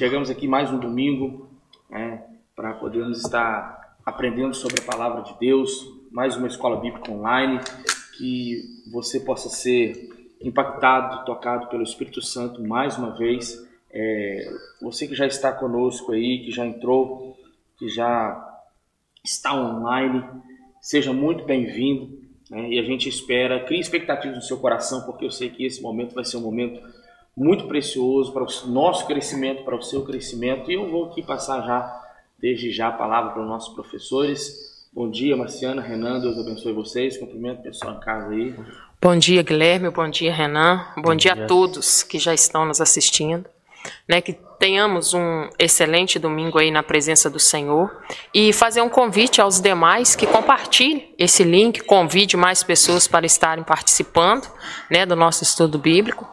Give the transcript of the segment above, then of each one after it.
Chegamos aqui mais um domingo né, para podermos estar aprendendo sobre a palavra de Deus, mais uma escola bíblica online, que você possa ser impactado, tocado pelo Espírito Santo mais uma vez. É, você que já está conosco aí, que já entrou, que já está online, seja muito bem-vindo. Né? E a gente espera, crie expectativas no seu coração, porque eu sei que esse momento vai ser um momento muito precioso para o nosso crescimento, para o seu crescimento. E eu vou aqui passar já, desde já, a palavra para os nossos professores. Bom dia, Marciana, Renan, Deus abençoe vocês. Cumprimento o pessoal em casa aí. Bom dia, Guilherme. Bom dia, Renan. Bom, Bom dia, dia a todos que já estão nos assistindo. Né, que tenhamos um excelente domingo aí na presença do Senhor e fazer um convite aos demais que compartilhem esse link, convide mais pessoas para estarem participando né, do nosso estudo bíblico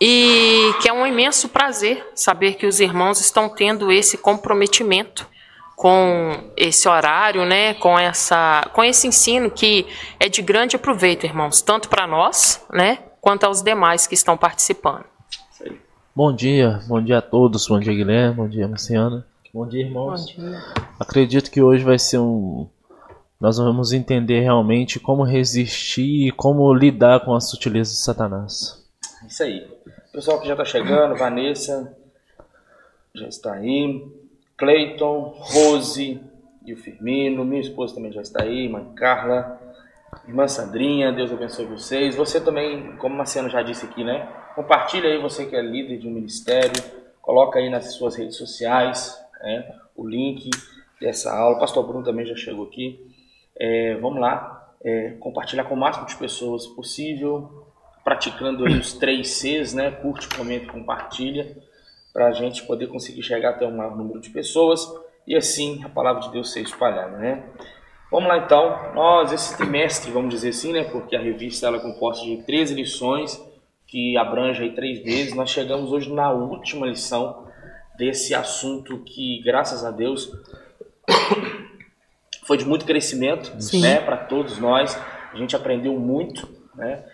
e que é um imenso prazer saber que os irmãos estão tendo esse comprometimento com esse horário, né, com essa, com esse ensino que é de grande aproveito, irmãos, tanto para nós, né, quanto aos demais que estão participando. Bom dia, bom dia a todos, bom dia Guilherme, bom dia Luciana, bom dia irmãos. Bom dia. Acredito que hoje vai ser um, nós vamos entender realmente como resistir e como lidar com as sutilezas de Satanás. Isso aí. Pessoal que já está chegando, Vanessa já está aí, Cleiton, Rose e o Firmino, minha esposa também já está aí, mãe Carla, irmã Sandrinha, Deus abençoe vocês. Você também, como Marciano já disse aqui, né? Compartilha aí você que é líder de um ministério, coloca aí nas suas redes sociais né, o link dessa aula. O pastor Bruno também já chegou aqui. É, vamos lá, é, compartilhar com o máximo de pessoas possível praticando aí os três Cs, né? Curte, comenta e compartilha, para a gente poder conseguir chegar até um maior número de pessoas e assim a palavra de Deus ser espalhada, né? Vamos lá então, nós esse trimestre, vamos dizer assim, né? Porque a revista ela é composta de 13 lições que abrange aí três vezes. Nós chegamos hoje na última lição desse assunto que, graças a Deus, foi de muito crescimento, Sim. né? Para todos nós, a gente aprendeu muito, né?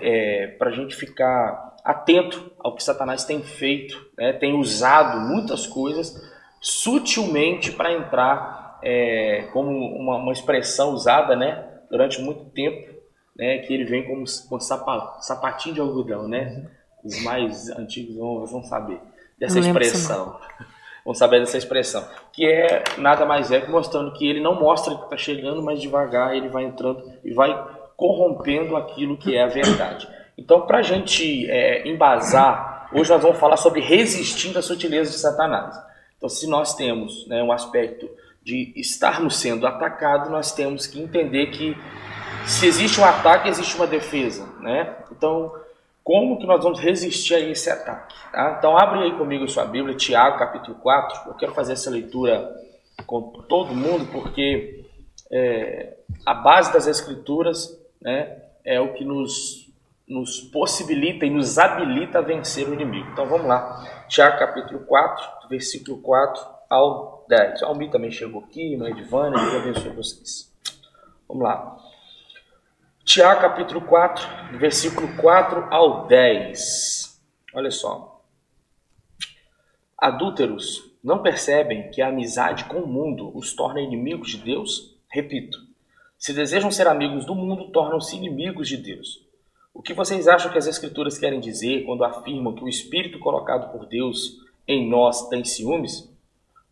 É, para a gente ficar atento ao que Satanás tem feito, né? tem usado muitas coisas sutilmente para entrar, é, como uma, uma, expressão usada né? durante muito tempo, né? que ele vem como, com sapatinho de algodão. Né? Os mais antigos vão, vão saber dessa expressão. Vão saber dessa expressão. Que é nada mais é que mostrando que ele não mostra que está chegando, mas devagar ele vai entrando e vai corrompendo aquilo que é a verdade. Então, para a gente é, embasar, hoje nós vamos falar sobre resistindo à sutileza de Satanás. Então, se nós temos né, um aspecto de estarmos sendo atacados, nós temos que entender que se existe um ataque, existe uma defesa. Né? Então, como que nós vamos resistir a esse ataque? Tá? Então, abre aí comigo a sua Bíblia, Tiago, capítulo 4. Eu quero fazer essa leitura com todo mundo, porque é, a base das Escrituras né, é o que nos, nos possibilita e nos habilita a vencer o inimigo. Então vamos lá. Tiago capítulo 4, versículo 4 ao 10. Almi também chegou aqui, mãe Vânia, Deus abençoe vocês. Vamos lá. Tiago capítulo 4, versículo 4 ao 10. Olha só. Adúlteros não percebem que a amizade com o mundo os torna inimigos de Deus? Repito, se desejam ser amigos do mundo, tornam-se inimigos de Deus. O que vocês acham que as Escrituras querem dizer quando afirmam que o Espírito colocado por Deus em nós tem ciúmes?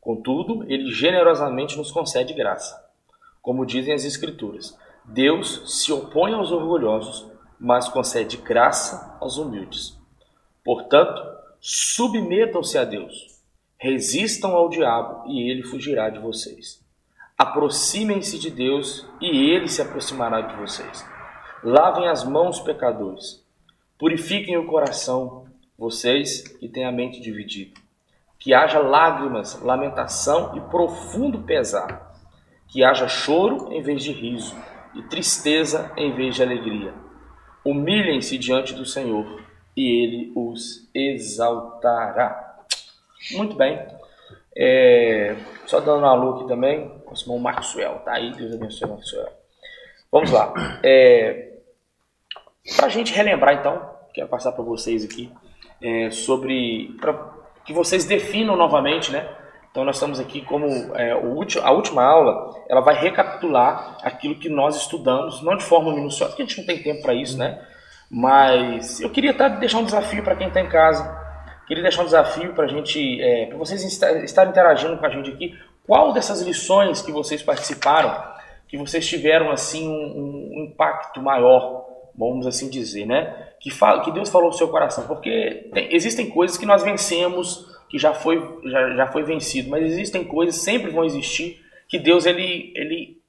Contudo, ele generosamente nos concede graça. Como dizem as Escrituras, Deus se opõe aos orgulhosos, mas concede graça aos humildes. Portanto, submetam-se a Deus, resistam ao diabo e ele fugirá de vocês. Aproximem-se de Deus e ele se aproximará de vocês. Lavem as mãos, pecadores. Purifiquem o coração, vocês que têm a mente dividida. Que haja lágrimas, lamentação e profundo pesar. Que haja choro em vez de riso e tristeza em vez de alegria. Humilhem-se diante do Senhor e ele os exaltará. Muito bem. É, só dando uma alô aqui também, nosso irmão Maxwell, tá aí, Deus abençoe Maxwell. Vamos lá. É, para a gente relembrar então, quero passar para vocês aqui, é, sobre. Para que vocês definam novamente, né? Então nós estamos aqui como é, a última aula, ela vai recapitular aquilo que nós estudamos, não de forma minuciosa, porque a gente não tem tempo para isso, né? Mas eu queria tá, deixar um desafio para quem está em casa. Queria deixar um desafio para a gente, é, para vocês estarem interagindo com a gente aqui. Qual dessas lições que vocês participaram, que vocês tiveram assim um, um impacto maior, vamos assim dizer, né? Que, fala, que Deus falou no seu coração, porque tem, existem coisas que nós vencemos que já foi, já, já foi vencido, mas existem coisas, sempre vão existir, que Deus ele, ele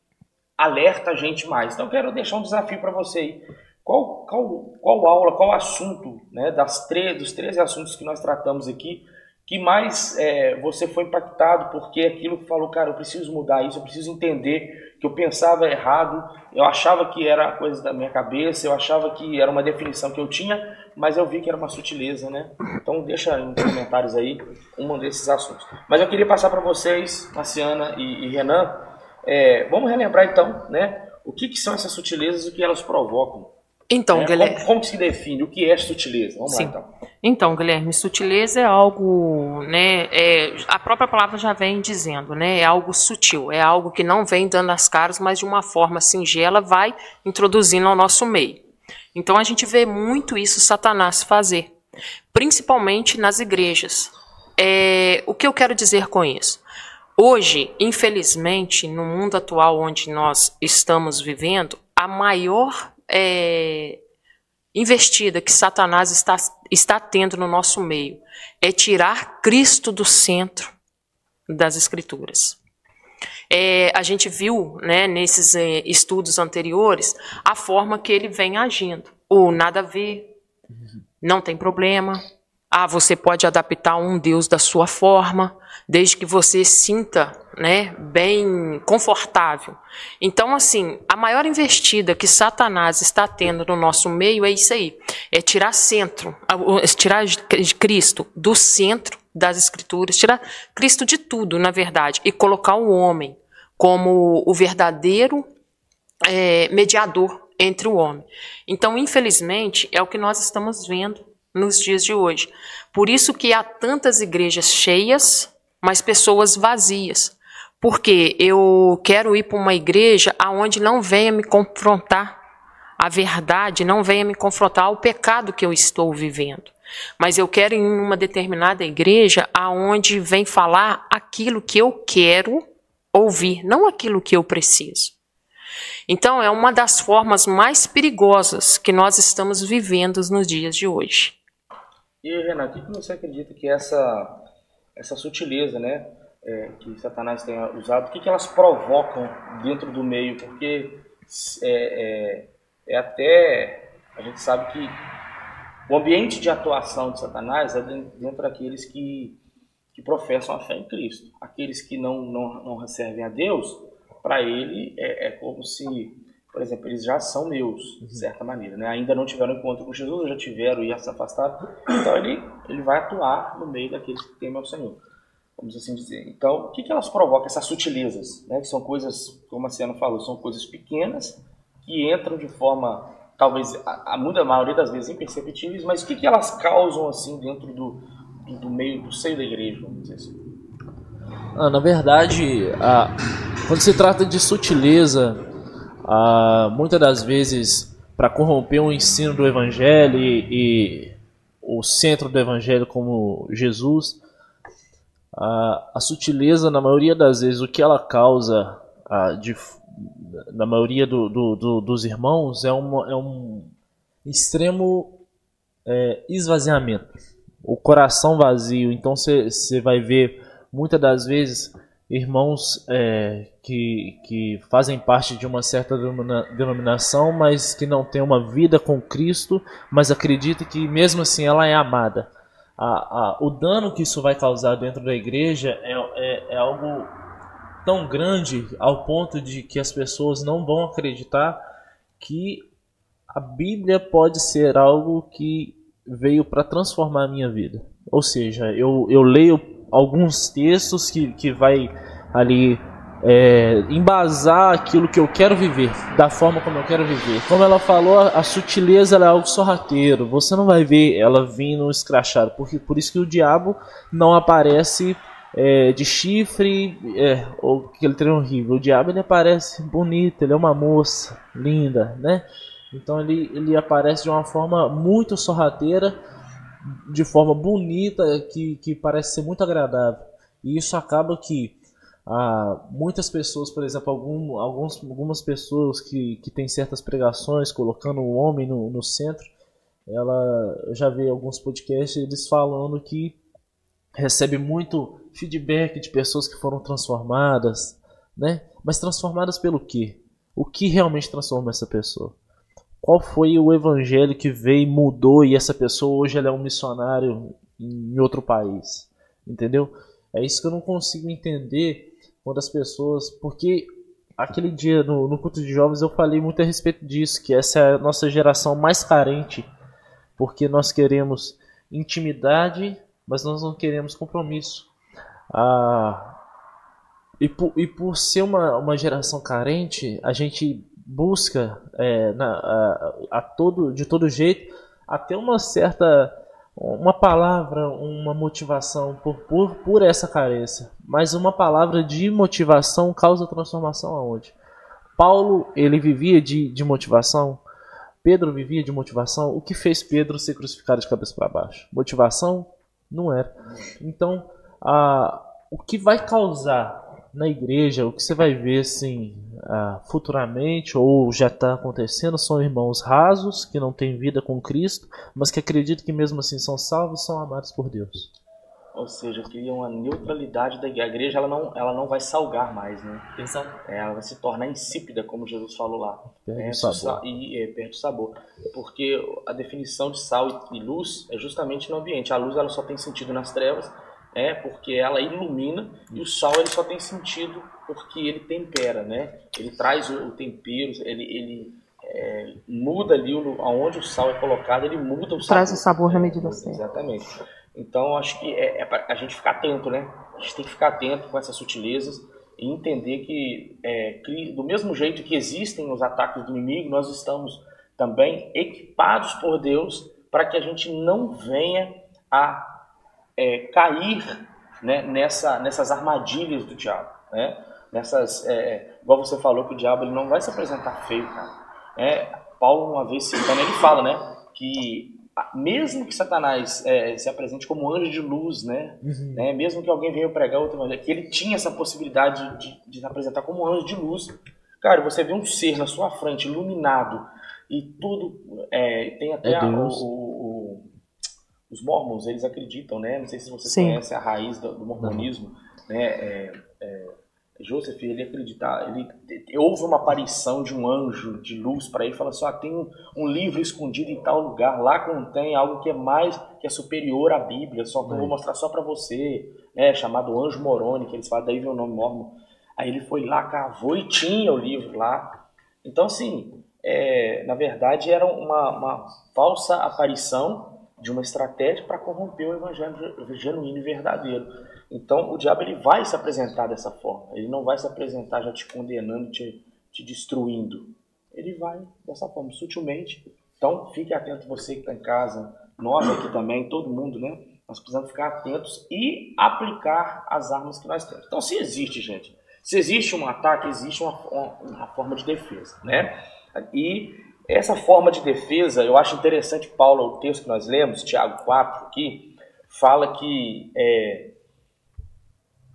alerta a gente mais. Então eu quero deixar um desafio para você aí. Qual, qual, qual aula, qual assunto, né, das três, dos 13 assuntos que nós tratamos aqui, que mais é, você foi impactado porque aquilo que falou, cara, eu preciso mudar isso, eu preciso entender que eu pensava errado, eu achava que era coisa da minha cabeça, eu achava que era uma definição que eu tinha, mas eu vi que era uma sutileza, né? Então deixa nos comentários aí um desses assuntos. Mas eu queria passar para vocês, Marciana e, e Renan, é, vamos relembrar então, né? O que, que são essas sutilezas e o que elas provocam? Então, é, Guilherme. Como, como, se define? O que é sutileza? Vamos Sim. lá então. Então, Guilherme, sutileza é algo, né? É, a própria palavra já vem dizendo, né? É algo sutil, é algo que não vem dando as caras, mas de uma forma singela vai introduzindo ao nosso meio. Então a gente vê muito isso Satanás fazer, principalmente nas igrejas. É, o que eu quero dizer com isso? Hoje, infelizmente, no mundo atual onde nós estamos vivendo, a maior é, investida que Satanás está, está tendo no nosso meio é tirar Cristo do centro das Escrituras. É, a gente viu né, nesses é, estudos anteriores a forma que ele vem agindo. O nada a ver, não tem problema. Ah, você pode adaptar um Deus da sua forma, desde que você sinta né, bem confortável. Então, assim, a maior investida que Satanás está tendo no nosso meio é isso aí: é tirar centro, tirar Cristo do centro das Escrituras, tirar Cristo de tudo, na verdade, e colocar o homem como o verdadeiro é, mediador entre o homem. Então, infelizmente, é o que nós estamos vendo nos dias de hoje. Por isso que há tantas igrejas cheias, mas pessoas vazias porque eu quero ir para uma igreja aonde não venha me confrontar a verdade, não venha me confrontar o pecado que eu estou vivendo. Mas eu quero ir em uma determinada igreja aonde vem falar aquilo que eu quero ouvir, não aquilo que eu preciso. Então é uma das formas mais perigosas que nós estamos vivendo nos dias de hoje. E Renato, o que você acredita que essa essa sutileza, né, é, que Satanás tenha usado, o que, que elas provocam dentro do meio, porque é, é, é, até a gente sabe que o ambiente de atuação de Satanás é dentro daqueles que, que professam a fé em Cristo. Aqueles que não, não, não servem a Deus, para ele é, é, como se, por exemplo, eles já são meus, de certa maneira. Né? Ainda não tiveram encontro com Jesus, já tiveram e já se afastaram. Então ele, ele vai atuar no meio daqueles que temem ao Senhor vamos assim dizer. Então, o que, que elas provocam, essas sutilezas? Né? Que são coisas, como a Ciano falou, são coisas pequenas que entram de forma, talvez, a, a, a maioria das vezes imperceptíveis, mas o que, que elas causam assim dentro do, do, do meio, do seio da igreja, vamos dizer assim? Ah, na verdade, a, quando se trata de sutileza, a, muitas das vezes, para corromper o ensino do Evangelho e, e o centro do Evangelho como Jesus, a, a sutileza, na maioria das vezes, o que ela causa a, de, na maioria do, do, do, dos irmãos é, uma, é um extremo é, esvaziamento. O coração vazio. Então você vai ver muitas das vezes irmãos é, que, que fazem parte de uma certa denominação, mas que não têm uma vida com Cristo, mas acreditam que mesmo assim ela é amada a, a, o dano que isso vai causar dentro da igreja é, é, é algo tão grande ao ponto de que as pessoas não vão acreditar que a Bíblia pode ser algo que veio para transformar a minha vida. Ou seja, eu, eu leio alguns textos que, que vai ali é, embasar aquilo que eu quero viver, da forma como eu quero viver. Como ela falou, a sutileza é algo sorrateiro. Você não vai ver ela vindo escrachada, porque por isso que o diabo não aparece é, de chifre é, ou aquele trem horrível. O diabo ele aparece bonito, ele é uma moça linda, né? Então ele, ele aparece de uma forma muito sorrateira, de forma bonita, que, que parece ser muito agradável. E isso acaba que ah, muitas pessoas, por exemplo, algum, alguns, algumas pessoas que, que têm certas pregações colocando o homem no, no centro, ela eu já vi alguns podcasts eles falando que recebe muito feedback de pessoas que foram transformadas, né? Mas transformadas pelo quê? O que realmente transforma essa pessoa? Qual foi o evangelho que veio e mudou e essa pessoa hoje ela é um missionário em outro país? Entendeu? É isso que eu não consigo entender quando as pessoas. Porque aquele dia no, no culto de jovens eu falei muito a respeito disso, que essa é a nossa geração mais carente, porque nós queremos intimidade, mas nós não queremos compromisso. Ah, e, por, e por ser uma, uma geração carente, a gente busca é, na, a, a todo, de todo jeito até uma certa uma palavra, uma motivação por, por, por essa carência. Mas uma palavra de motivação causa transformação aonde? Paulo, ele vivia de, de motivação. Pedro vivia de motivação. O que fez Pedro ser crucificado de cabeça para baixo? Motivação? Não era. Então, a, o que vai causar na igreja, o que você vai ver assim, uh, futuramente, ou já está acontecendo, são irmãos rasos, que não têm vida com Cristo, mas que acreditam que mesmo assim são salvos são amados por Deus. Ou seja, criam uma neutralidade da igreja. A igreja ela não, ela não vai salgar mais, né? Exato. É, ela vai se tornar insípida, como Jesus falou lá. Perde é, o sabor. E é, perde o sabor. Porque a definição de sal e luz é justamente no ambiente. A luz ela só tem sentido nas trevas, é porque ela ilumina e o sal ele só tem sentido porque ele tempera, né? Ele traz o, tempero, ele, ele é, muda ali o, aonde o sal é colocado, ele muda o sabor. Traz o sabor na medida certa. Exatamente. Então acho que é, é para a gente ficar atento, né? A gente tem que ficar atento com essas sutilezas e entender que é, do mesmo jeito que existem os ataques do inimigo, nós estamos também equipados por Deus para que a gente não venha a é, cair né, nessa, nessas armadilhas do diabo. Né? Nessas, é, igual você falou que o diabo ele não vai se apresentar feio, cara. É, Paulo, uma vez citando, ele fala né, que mesmo que Satanás é, se apresente como anjo de luz, né, uhum. né, mesmo que alguém venha pregar outra maneira, que ele tinha essa possibilidade de, de se apresentar como anjo de luz, cara, você vê um ser na sua frente, iluminado, e tudo, é, tem até é a, o, o, os mormons, eles acreditam, né? Não sei se você conhece a raiz do, do mormonismo, né? É, é, Joseph, ele acredita, ele houve uma aparição de um anjo de luz para ele, falando assim, ah, tem um, um, livro escondido em tal lugar, lá contém algo que é mais, que é superior à Bíblia, só que eu vou mostrar só para você, né? Chamado Anjo Moroni, que eles falam, daí vem o nome mormon. Aí ele foi lá, cavou e tinha o livro lá. Então, assim, é, na verdade era uma, uma falsa aparição de uma estratégia para corromper o evangelho genuíno e verdadeiro. Então, o diabo ele vai se apresentar dessa forma. Ele não vai se apresentar já te condenando, te, te destruindo. Ele vai dessa forma, sutilmente. Então, fique atento você que está em casa, nós aqui também, todo mundo, né? Nós precisamos ficar atentos e aplicar as armas que nós temos. Então, se existe, gente, se existe um ataque, existe uma, uma, uma forma de defesa, né? E essa forma de defesa, eu acho interessante, Paulo, o texto que nós lemos, Tiago 4 aqui, fala que é,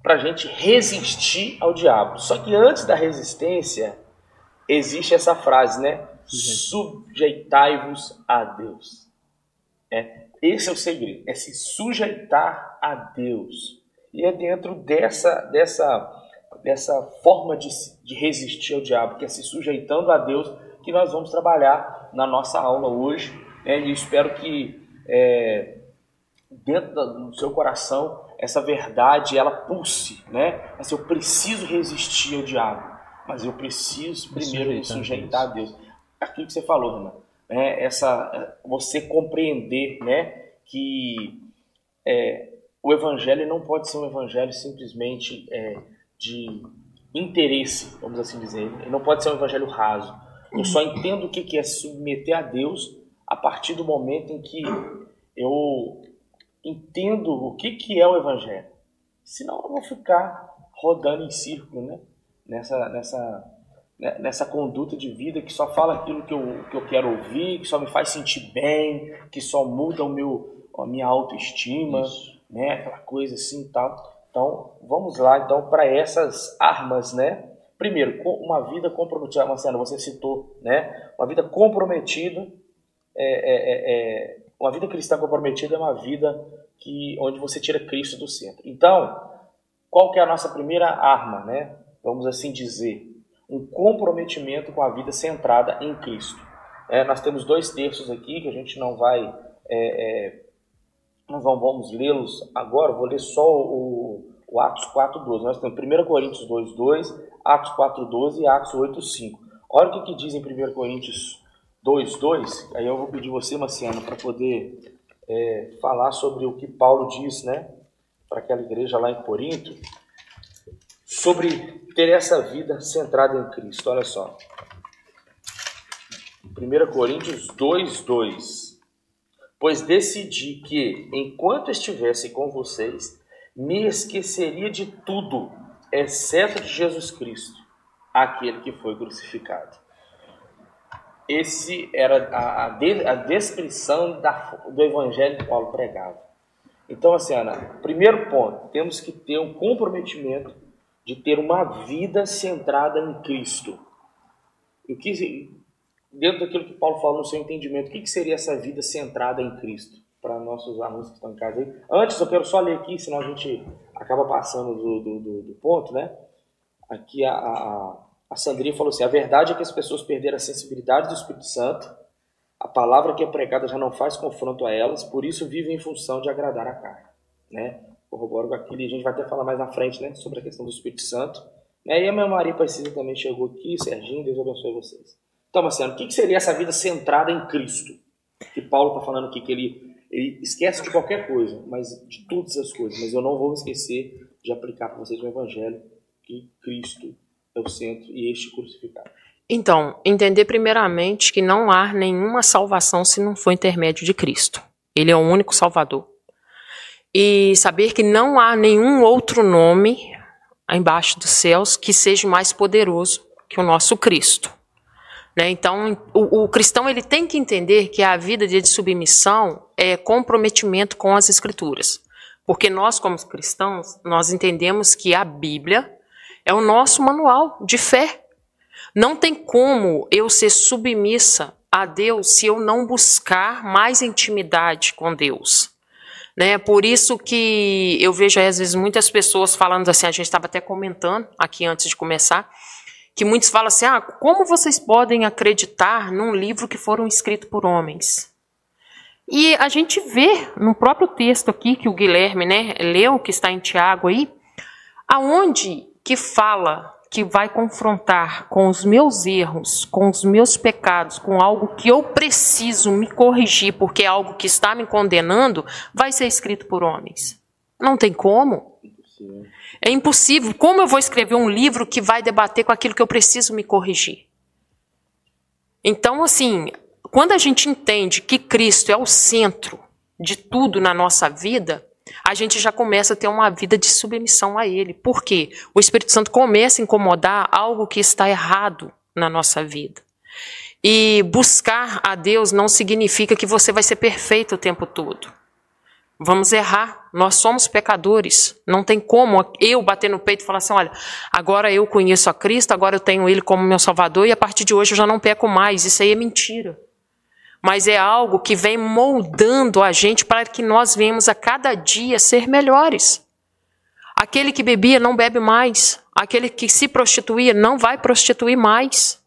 para a gente resistir ao diabo. Só que antes da resistência, existe essa frase, né? Sujeitai-vos a Deus. É, esse é o segredo, é se sujeitar a Deus. E é dentro dessa, dessa, dessa forma de, de resistir ao diabo, que é se sujeitando a Deus, que nós vamos trabalhar na nossa aula hoje. Né? E espero que é, dentro do seu coração essa verdade ela pulse, né? Mas eu preciso resistir ao diabo, mas eu preciso primeiro me sujeitar a Deus. Aquilo que você falou, Renan, né? essa você compreender, né, que é, o evangelho não pode ser um evangelho simplesmente é, de interesse, vamos assim dizer. Ele não pode ser um evangelho raso. Eu só entendo o que é submeter a Deus a partir do momento em que eu entendo o que, que é o evangelho. Senão eu vou ficar rodando em círculo, né? Nessa, nessa, né? nessa conduta de vida que só fala aquilo que eu, que eu quero ouvir, que só me faz sentir bem, que só muda o meu, a minha autoestima, Isso. né? Aquela coisa assim e tal. Então, vamos lá então para essas armas, né? Primeiro, uma vida comprometida, Marcelo, você citou, né? Uma vida comprometida, é, é, é, é, uma vida cristã comprometida é uma vida que onde você tira Cristo do centro. Então, qual que é a nossa primeira arma, né? Vamos assim dizer, um comprometimento com a vida centrada em Cristo. É, nós temos dois textos aqui que a gente não vai, é, é, não vamos lê-los agora, vou ler só o, o Atos 4.12. Nós temos 1 Coríntios 2.2, Atos 4.12 e Atos 8.5. Olha o que, que diz em 1 Coríntios 2.2, aí eu vou pedir você, Marciano, para poder é, falar sobre o que Paulo diz, né? para aquela igreja lá em Corinto, sobre ter essa vida centrada em Cristo. Olha só. 1 Coríntios 2, 2. Pois decidi que, enquanto estivesse com vocês, me esqueceria de tudo, exceto de Jesus Cristo, aquele que foi crucificado. Esse era a, a, a descrição da, do evangelho que Paulo pregava. Então, assim, Ana, primeiro ponto, temos que ter um comprometimento de ter uma vida centrada em Cristo. O que, dentro daquilo que Paulo falou no seu entendimento, o que, seria essa vida centrada em Cristo? Para nossos alunos que estão em casa aí. Antes, eu quero só ler aqui, senão a gente acaba passando do, do, do, do ponto, né? Aqui a, a, a Sandrinha falou assim: a verdade é que as pessoas perderam a sensibilidade do Espírito Santo a palavra que é pregada já não faz confronto a elas, por isso vivem em função de agradar a carne. Né? Corroboro com aquilo, e a gente vai até falar mais na frente né, sobre a questão do Espírito Santo. E a minha Maria Precisa também chegou aqui, Serginho, Deus abençoe vocês. Então, Marcelo, o que seria essa vida centrada em Cristo? Que Paulo está falando aqui, que ele, ele esquece de qualquer coisa, mas de todas as coisas. Mas eu não vou esquecer de aplicar para vocês o Evangelho, que Cristo é o centro e este crucificado. Então, entender primeiramente que não há nenhuma salvação se não for intermédio de Cristo. Ele é o único Salvador. E saber que não há nenhum outro nome embaixo dos céus que seja mais poderoso que o nosso Cristo. Né? Então, o, o, cristão ele tem que entender que a vida de submissão é comprometimento com as Escrituras. Porque nós, como cristãos, nós entendemos que a Bíblia é o nosso manual de fé. Não tem como eu ser submissa a Deus se eu não buscar mais intimidade com Deus. Né? Por isso que eu vejo às vezes muitas pessoas falando assim, a gente estava até comentando aqui antes de começar, que muitos falam assim: ah, como vocês podem acreditar num livro que foram escrito por homens? E a gente vê no próprio texto aqui que o Guilherme né, leu, que está em Tiago aí, aonde que fala que vai confrontar com os meus erros, com os meus pecados, com algo que eu preciso me corrigir porque é algo que está me condenando, vai ser escrito por homens. Não tem como. É impossível. Como eu vou escrever um livro que vai debater com aquilo que eu preciso me corrigir? Então, assim, quando a gente entende que Cristo é o centro de tudo na nossa vida, a gente já começa a ter uma vida de submissão a Ele. Por quê? O Espírito Santo começa a incomodar algo que está errado na nossa vida. E buscar a Deus não significa que você vai ser perfeito o tempo todo. Vamos errar, nós somos pecadores. Não tem como eu bater no peito e falar assim: olha, agora eu conheço a Cristo, agora eu tenho Ele como meu Salvador e a partir de hoje eu já não peco mais. Isso aí é mentira mas é algo que vem moldando a gente para que nós venhamos a cada dia ser melhores. Aquele que bebia não bebe mais, aquele que se prostituía não vai prostituir mais,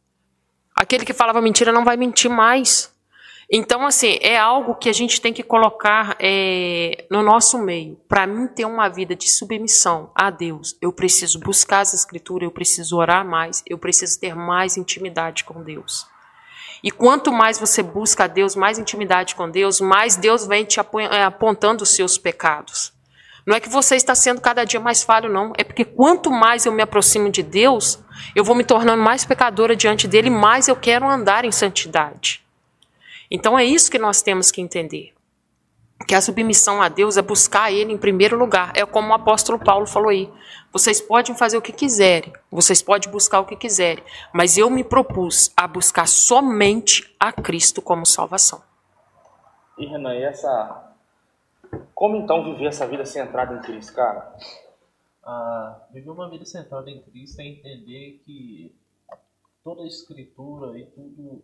aquele que falava mentira não vai mentir mais. Então, assim, é algo que a gente tem que colocar é, no nosso meio. Para mim ter uma vida de submissão a Deus, eu preciso buscar as Escrituras, eu preciso orar mais, eu preciso ter mais intimidade com Deus. E quanto mais você busca a Deus, mais intimidade com Deus, mais Deus vem te é, apontando os seus pecados. Não é que você está sendo cada dia mais falho, não. É porque quanto mais eu me aproximo de Deus, eu vou me tornando mais pecadora diante dele, mais eu quero andar em santidade. Então é isso que nós temos que entender. Que a submissão a Deus é buscar Ele em primeiro lugar. É como o apóstolo Paulo falou aí. Vocês podem fazer o que quiserem, vocês podem buscar o que quiserem, mas eu me propus a buscar somente a Cristo como salvação. E Renan, e essa como então viver essa vida centrada em Cristo, cara? Ah, viver uma vida centrada em Cristo é entender que toda a escritura e tudo,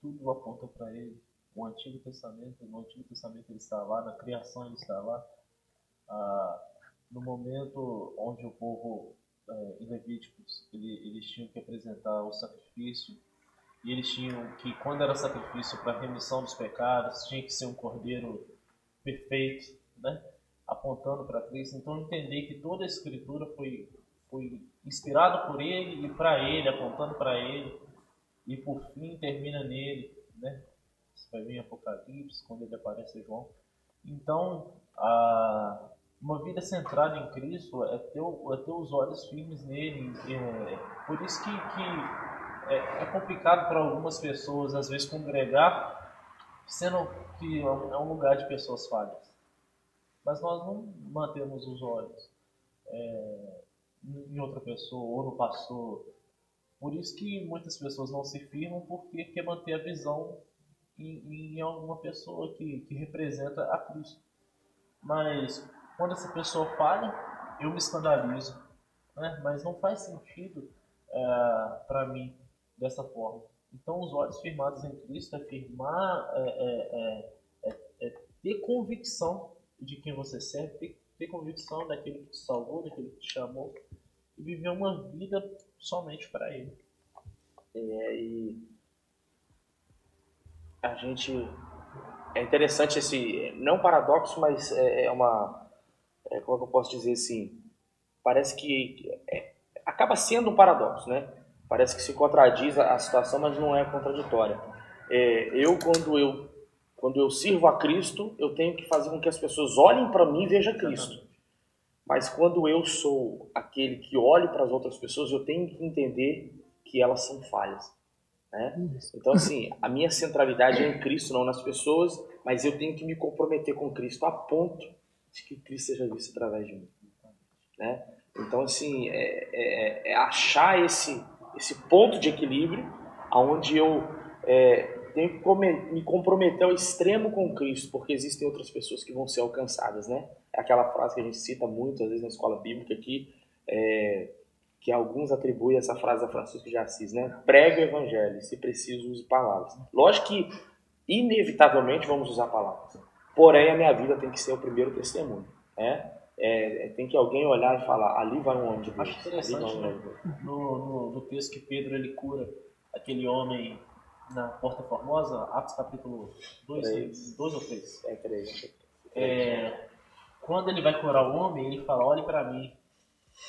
tudo aponta para Ele. O Antigo Testamento, no Antigo Testamento ele está lá, na criação ele está lá. Ah, no momento onde o povo é, em Levíticos ele, eles tinham que apresentar o sacrifício e eles tinham que quando era sacrifício para remissão dos pecados tinha que ser um cordeiro perfeito, né? apontando para Cristo. Então entender que toda a escritura foi foi inspirada por ele e para ele, apontando para ele e por fim termina nele, né? Isso vai vir em Apocalipse quando ele aparece João. Então, a uma vida centrada em Cristo é ter, é ter os olhos firmes nele. É, por isso que, que é, é complicado para algumas pessoas, às vezes, congregar, sendo que é um é lugar de pessoas falhas. Mas nós não mantemos os olhos é, em outra pessoa ou no pastor. Por isso que muitas pessoas não se firmam porque quer manter a visão em, em alguma pessoa que, que representa a Cristo. Mas quando essa pessoa falha, eu me escandalizo. Né? Mas não faz sentido é, para mim dessa forma. Então, os olhos firmados em Cristo é firmar, é, é, é, é, é ter convicção de quem você serve, ter, ter convicção daquele que te salvou, daquele que te chamou, e viver uma vida somente para Ele. É, e a gente. É interessante esse. Não paradoxo, mas é, é uma. É, como é que eu posso dizer assim? Parece que. É, acaba sendo um paradoxo, né? Parece que se contradiz a situação, mas não é contraditória. É, eu, quando eu quando eu sirvo a Cristo, eu tenho que fazer com que as pessoas olhem para mim e vejam Cristo. Mas quando eu sou aquele que olha para as outras pessoas, eu tenho que entender que elas são falhas. Né? Então, assim, a minha centralidade é em Cristo, não nas pessoas, mas eu tenho que me comprometer com Cristo a ponto de que Cristo seja visto através de mim. Né? Então, assim, é, é, é achar esse, esse ponto de equilíbrio onde eu é, tenho que me comprometer ao extremo com Cristo, porque existem outras pessoas que vão ser alcançadas, né? É aquela frase que a gente cita muito, às vezes, na escola bíblica aqui, é, que alguns atribuem essa frase a Francisco de Assis, né? Prega o evangelho, se preciso, use palavras. Lógico que, inevitavelmente, vamos usar palavras. Porém, a minha vida tem que ser o primeiro testemunho, né? É, é tem que alguém olhar e falar, ali vai um homem de Deus. Acho interessante, né? no, no, no texto que Pedro ele cura aquele homem na Porta Formosa, Atos capítulo 2, 2 ou 3? É 3. É, quando ele vai curar o homem, ele fala, olhe para mim,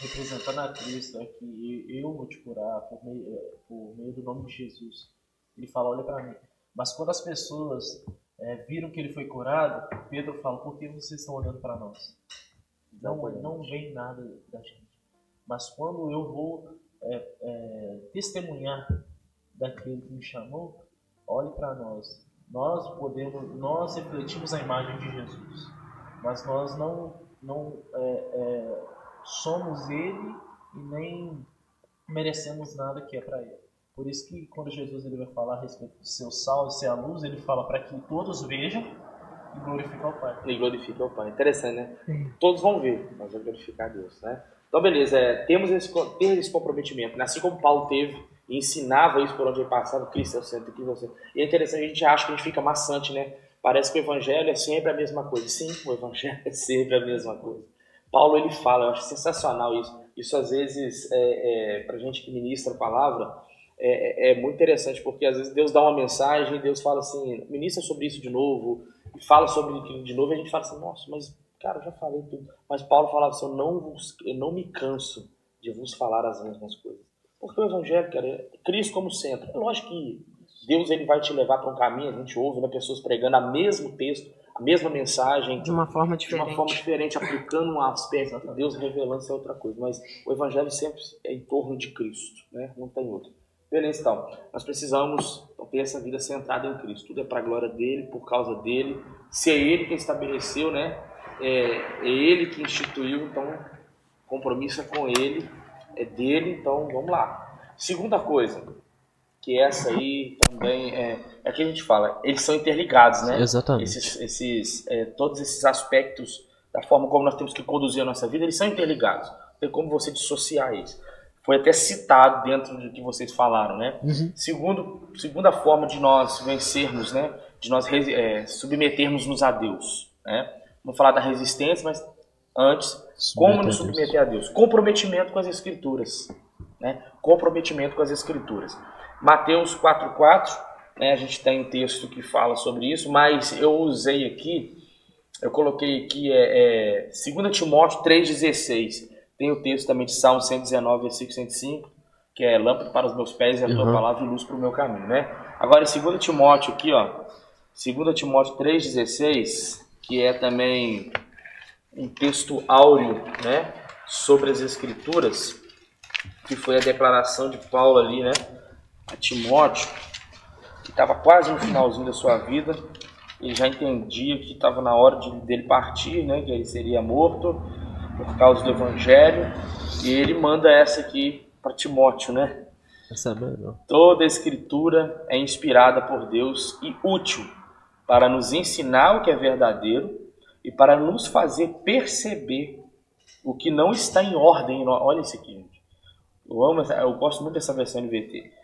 representando a Cristo, é que eu vou te curar por meio, é, por meio do nome de Jesus. Ele fala, olhe para mim. Mas quando as pessoas é, viram que ele foi curado, Pedro fala, por que vocês estão olhando para nós? Não, não vem nada da gente. Mas quando eu vou é, é, testemunhar daquele que me chamou, olhe para nós. Nós podemos, nós refletimos a imagem de Jesus, mas nós não, não é, é, somos Ele e nem merecemos nada que é para Ele. Por isso que quando Jesus ele vai falar a respeito do seu sal e ser a luz, ele fala para que todos vejam e glorifiquem ao Pai. E glorifiquem ao Pai. Interessante, né? Sim. Todos vão ver, mas vão glorificar a Deus, né? Então, beleza, é, temos esse, ter esse comprometimento, né? assim como Paulo teve e ensinava isso por onde ele passava, Cristo é o centro, Cristo centro. E é interessante, a gente acha que a gente fica maçante, né? Parece que o evangelho é sempre a mesma coisa. Sim, o evangelho é sempre a mesma coisa. Paulo ele fala, eu acho sensacional isso. Isso às vezes, é, é, para gente que ministra a palavra, é, é, é, muito interessante, porque às vezes Deus dá uma mensagem e Deus fala assim, ministra sobre isso de novo, e fala sobre aquilo de novo, e a gente fala assim, nossa, mas cara, já falei tudo. Mas Paulo falava assim, eu não, vos, eu não me canso de vos falar as mesmas coisas. Porque o evangelho, cara, é Cristo como centro. É lógico que Deus ele vai te levar para um caminho, a gente ouve né, pessoas pregando o mesmo texto a mesma mensagem de uma forma diferente, de uma forma diferente aplicando um aspecto, Deus revelando isso é outra coisa, mas o evangelho sempre é em torno de Cristo, né? Não tem outro. Beleza, então, nós precisamos ter essa vida centrada em Cristo. Tudo é para a glória dele, por causa dele. Se é ele quem estabeleceu, né? É, é ele que instituiu, então compromisso é com ele, é dele, então vamos lá. Segunda coisa, que essa aí também é, é que a gente fala, eles são interligados, né? Exatamente. Esses, esses é, todos esses aspectos da forma como nós temos que conduzir a nossa vida, eles são interligados. Não tem como você dissociar isso. Foi até citado dentro do que vocês falaram, né? Uhum. Segundo, segunda forma de nós vencermos, né? De nós é, submetermos-nos a Deus, né? Vamos falar da resistência, mas antes, como nos submeter a Deus? Comprometimento com as Escrituras, né? Comprometimento com as Escrituras. Mateus 4,4, né, a gente tem um texto que fala sobre isso, mas eu usei aqui, eu coloquei aqui é, é 2 Timóteo 3,16. Tem o texto também de Salmo 119, versículo 105, que é lâmpada para os meus pés e a tua uhum. palavra e luz para o meu caminho, né? Agora, em 2 Timóteo aqui, ó, 2 Timóteo 3,16, que é também um texto áureo, né, sobre as escrituras, que foi a declaração de Paulo ali, né, a Timóteo, que estava quase no finalzinho da sua vida, ele já entendia que estava na hora de, dele partir, né, que ele seria morto por causa do Evangelho, e ele manda essa aqui para Timóteo, né? Toda a escritura é inspirada por Deus e útil para nos ensinar o que é verdadeiro e para nos fazer perceber o que não está em ordem. Olha isso aqui, gente. Eu amo, eu gosto muito dessa versão NVT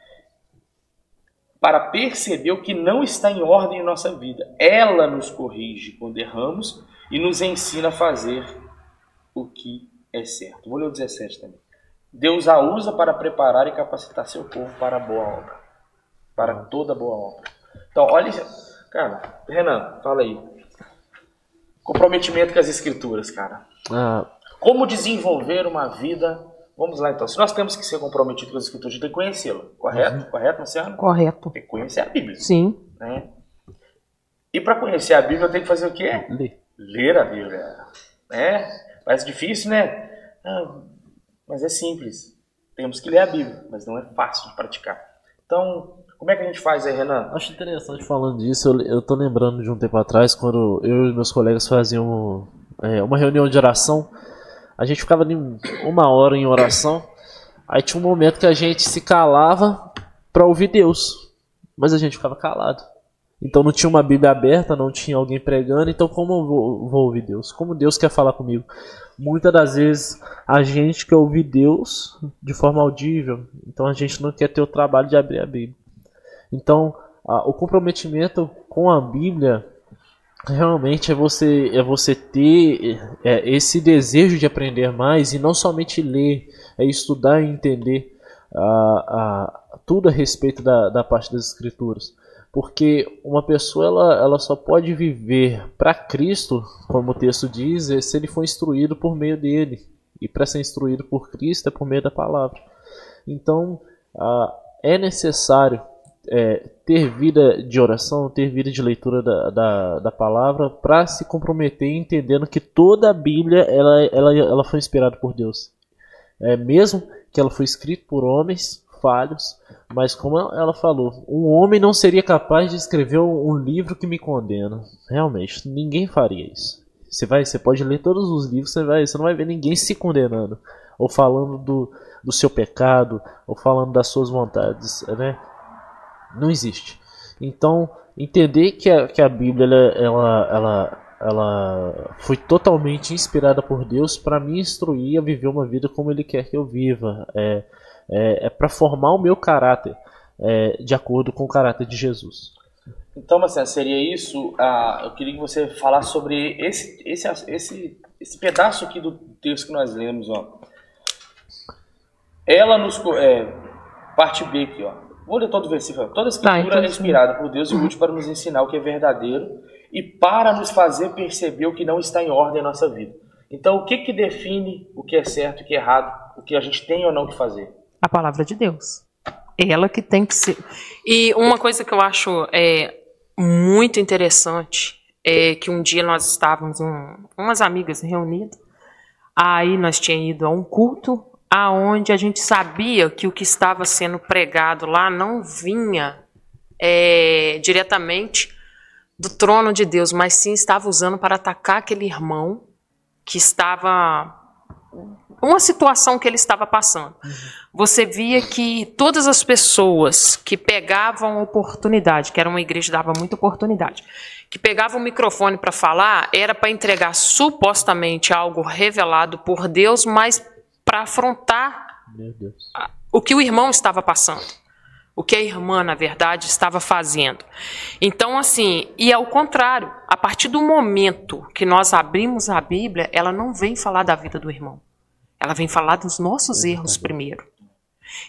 para perceber o que não está em ordem em nossa vida. Ela nos corrige quando erramos e nos ensina a fazer o que é certo. Vou ler o 17 também. Deus a usa para preparar e capacitar seu povo para a boa obra. Para toda boa obra. Então, olha, cara, Renan, fala aí. Comprometimento com as escrituras, cara. Ah. Como desenvolver uma vida Vamos lá então. Se nós temos que ser comprometidos com as escrituras, a gente tem que conhecê-la. Correto? Uhum. Correto, Marciano? Correto. Tem que conhecer a Bíblia. Sim. Né? E para conhecer a Bíblia, eu tenho que fazer o quê? Ler. Ler a Bíblia. Né? Parece difícil, né? Ah, mas é simples. Temos que ler a Bíblia, mas não é fácil de praticar. Então, como é que a gente faz aí, Renan? Acho interessante falando disso. Eu, eu tô lembrando de um tempo atrás, quando eu e meus colegas faziam é, uma reunião de oração a gente ficava uma hora em oração. Aí tinha um momento que a gente se calava para ouvir Deus, mas a gente ficava calado. Então não tinha uma Bíblia aberta, não tinha alguém pregando. Então como eu vou, vou ouvir Deus? Como Deus quer falar comigo? Muitas das vezes a gente quer ouvir Deus de forma audível. Então a gente não quer ter o trabalho de abrir a Bíblia. Então a, o comprometimento com a Bíblia realmente é você é você ter é, esse desejo de aprender mais e não somente ler, é estudar e entender a, a, tudo a respeito da, da parte das escrituras. Porque uma pessoa ela, ela só pode viver para Cristo, como o texto diz, é se ele for instruído por meio dele. E para ser instruído por Cristo é por meio da palavra. Então, é necessário é, ter vida de oração, ter vida de leitura da, da, da palavra, para se comprometer entendendo que toda a Bíblia ela, ela, ela foi inspirada por Deus. É, mesmo que ela foi escrita por homens falhos, mas como ela falou, um homem não seria capaz de escrever um livro que me condena. Realmente, ninguém faria isso. Você vai, você pode ler todos os livros, você vai, você não vai ver ninguém se condenando ou falando do, do seu pecado ou falando das suas vontades, né? Não existe. Então, entender que a, que a Bíblia ela, ela, ela foi totalmente inspirada por Deus para me instruir a viver uma vida como Ele quer que eu viva. É, é, é para formar o meu caráter é, de acordo com o caráter de Jesus. Então, Marcelo, seria isso. Ah, eu queria que você falasse sobre esse, esse, esse, esse pedaço aqui do texto que nós lemos. Ó. Ela nos. É, parte B aqui, ó. Vou ler todo o versículo. Toda a tá, escritura tá, então, é inspirada por Deus e útil para nos ensinar o que é verdadeiro e para nos fazer perceber o que não está em ordem na nossa vida. Então, o que, que define o que é certo e o que é errado, o que a gente tem ou não que fazer? A palavra de Deus. Ela que tem que ser. E uma coisa que eu acho é muito interessante é, que um dia nós estávamos, um, umas amigas reunidas, aí nós tínhamos ido a um culto, aonde a gente sabia que o que estava sendo pregado lá não vinha é, diretamente do trono de Deus, mas sim estava usando para atacar aquele irmão que estava uma situação que ele estava passando. Você via que todas as pessoas que pegavam oportunidade, que era uma igreja que dava muita oportunidade, que pegavam o microfone para falar, era para entregar supostamente algo revelado por Deus, mas para afrontar o que o irmão estava passando. O que a irmã, na verdade, estava fazendo. Então, assim, e ao contrário, a partir do momento que nós abrimos a Bíblia, ela não vem falar da vida do irmão. Ela vem falar dos nossos erros primeiro.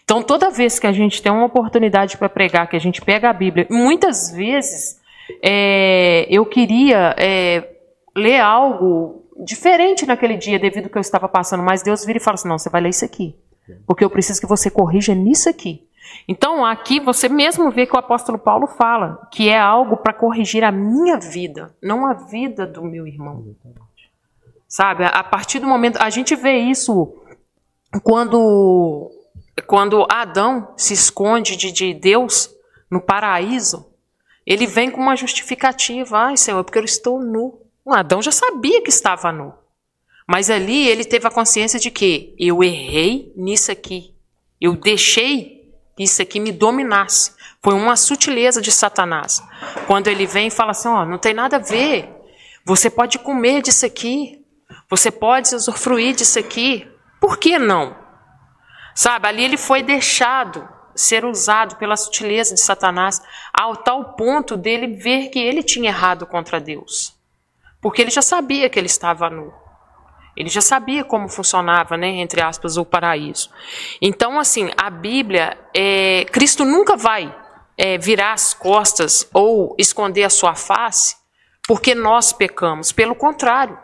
Então, toda vez que a gente tem uma oportunidade para pregar, que a gente pega a Bíblia, muitas vezes é, eu queria é, ler algo diferente naquele dia, devido ao que eu estava passando, mas Deus vira e fala assim: não, você vai ler isso aqui, porque eu preciso que você corrija nisso aqui. Então, aqui você mesmo vê que o apóstolo Paulo fala que é algo para corrigir a minha vida, não a vida do meu irmão. Sabe? A partir do momento. A gente vê isso quando, quando Adão se esconde de, de Deus no paraíso. Ele vem com uma justificativa. Ai, Senhor, porque eu estou nu. O Adão já sabia que estava nu. Mas ali ele teve a consciência de que eu errei nisso aqui. Eu deixei que isso aqui me dominasse. Foi uma sutileza de Satanás. Quando ele vem e fala assim: ó, oh, não tem nada a ver. Você pode comer disso aqui. Você pode usufruir disso aqui. Por que não? Sabe, ali ele foi deixado ser usado pela sutileza de Satanás ao tal ponto dele ver que ele tinha errado contra Deus. Porque ele já sabia que ele estava nu. Ele já sabia como funcionava, né, entre aspas, o paraíso. Então, assim, a Bíblia, é, Cristo nunca vai é, virar as costas ou esconder a sua face porque nós pecamos. Pelo contrário,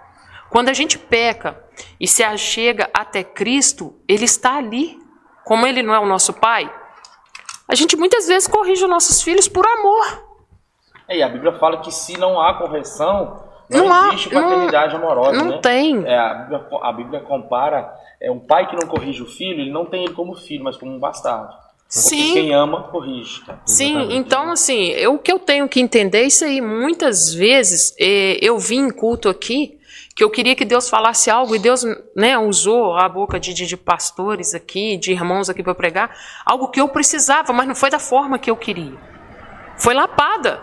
quando a gente peca e se achega até Cristo, Ele está ali. Como Ele não é o nosso Pai, a gente muitas vezes corrige os nossos filhos por amor. É, e a Bíblia fala que se não há correção, não, não existe há, paternidade não, amorosa. Não né? tem. É, a, Bíblia, a Bíblia compara é, um pai que não corrige o filho, ele não tem ele como filho, mas como um bastardo. Sim. Porque quem ama, corrige. Tá? Sim, então assim, eu, o que eu tenho que entender é isso aí. Muitas vezes é, eu vim em culto aqui que eu queria que Deus falasse algo e Deus né, usou a boca de, de, de pastores aqui, de irmãos aqui para pregar, algo que eu precisava, mas não foi da forma que eu queria. Foi lapada,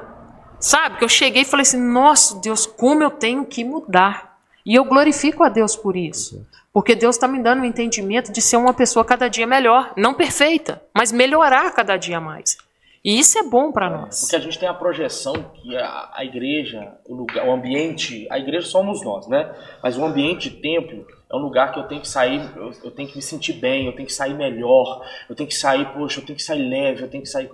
sabe? Que eu cheguei e falei assim: nossa, Deus, como eu tenho que mudar. E eu glorifico a Deus por isso. Porque Deus está me dando o entendimento de ser uma pessoa cada dia melhor. Não perfeita, mas melhorar cada dia mais. E isso é bom para nós. Porque a gente tem a projeção que a, a igreja, o, lugar, o ambiente, a igreja somos nós, né? Mas o ambiente de templo é um lugar que eu tenho que sair, eu, eu, tenho que me sentir bem, eu tenho que sair melhor, eu tenho que sair, poxa, eu tenho que sair leve, eu tenho que sair.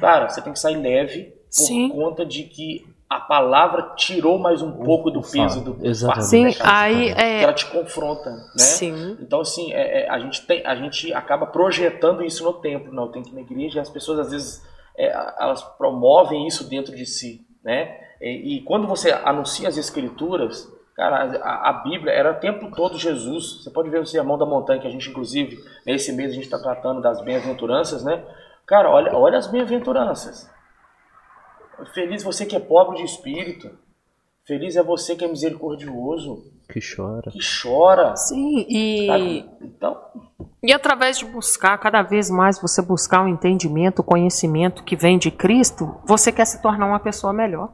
Cara, você tem que sair leve por Sim. conta de que a palavra tirou mais um pouco do peso do Exatamente. Sim, aí é... ela te confronta, né? Sim. Então assim, é, é, a gente tem, a gente acaba projetando isso no templo, não tem que ir na igreja, e as pessoas às vezes é, elas promovem isso dentro de si, né? E, e, quando você anuncia as escrituras, cara, a, a, Bíblia era o tempo todo Jesus. Você pode ver o sermão da montanha que a gente, inclusive, nesse mês a gente está tratando das bem-aventuranças, né? Cara, olha, olha as bem-aventuranças. Feliz você que é pobre de espírito. Feliz é você que é misericordioso. Que chora. Que chora. Sim, e. Então. E através de buscar cada vez mais você buscar o um entendimento, o conhecimento que vem de Cristo, você quer se tornar uma pessoa melhor.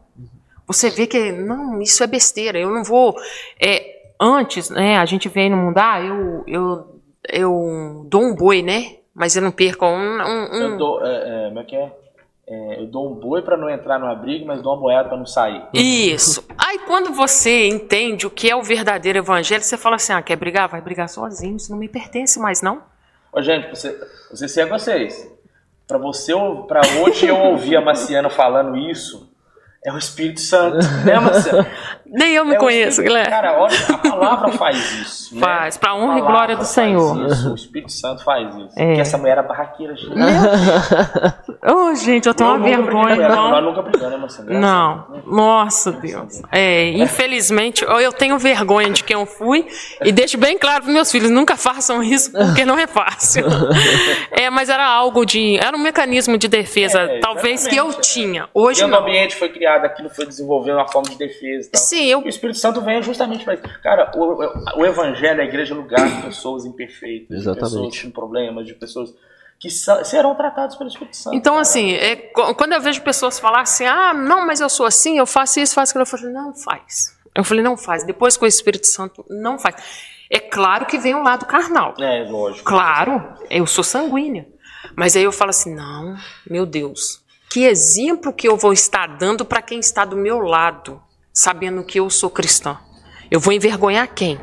Você vê que não, isso é besteira. Eu não vou. É, antes, né? A gente vem no mundo, ah, eu, eu, eu dou um boi, né? Mas eu não perco um. um, um... Eu dou, é, é, como é que é? É, eu dou um boi para não entrar no abrigo, mas dou uma boiada para não sair. Isso. Aí quando você entende o que é o verdadeiro evangelho, você fala assim: ah, quer brigar? Vai brigar sozinho, isso não me pertence mais, não. Ô, gente, você, você sei vocês. Para você, para hoje eu ouvir a Marciana falando isso, é o Espírito Santo, né, Marciana? Nem eu me é conheço, Guilherme. Cara, olha, a palavra faz isso. Né? Faz, para honra e glória do Senhor. Isso, o Espírito Santo faz isso. É. Porque essa mulher era barraqueira, gente. Oh, gente, eu tenho uma vergonha. Não. Nós nunca brigamos, né, Não, nossa Deus. É, infelizmente, eu tenho vergonha de quem eu fui e deixo bem claro para meus filhos, nunca façam isso porque não é fácil. É, mas era algo de, era um mecanismo de defesa, é, talvez que eu tinha. Hoje e não. o ambiente foi criado, aquilo foi desenvolvendo uma forma de defesa. Tal. Sim, eu... O Espírito Santo vem justamente para isso. Cara, o, o, evangelho, a igreja é lugar de pessoas imperfeitas, Exatamente. de pessoas com problemas, de pessoas que serão tratados pelo Espírito Santo. Então, cara. assim, é, quando eu vejo pessoas falar assim, ah, não, mas eu sou assim, eu faço isso, faço aquilo, eu falei, não faz. Eu falei, não faz. Depois com o Espírito Santo, não faz. É claro que vem um lado carnal. É, lógico. Claro, eu sou sanguínea. Mas aí eu falo assim, não, meu Deus, que exemplo que eu vou estar dando para quem está do meu lado, sabendo que eu sou cristã? Eu vou envergonhar quem?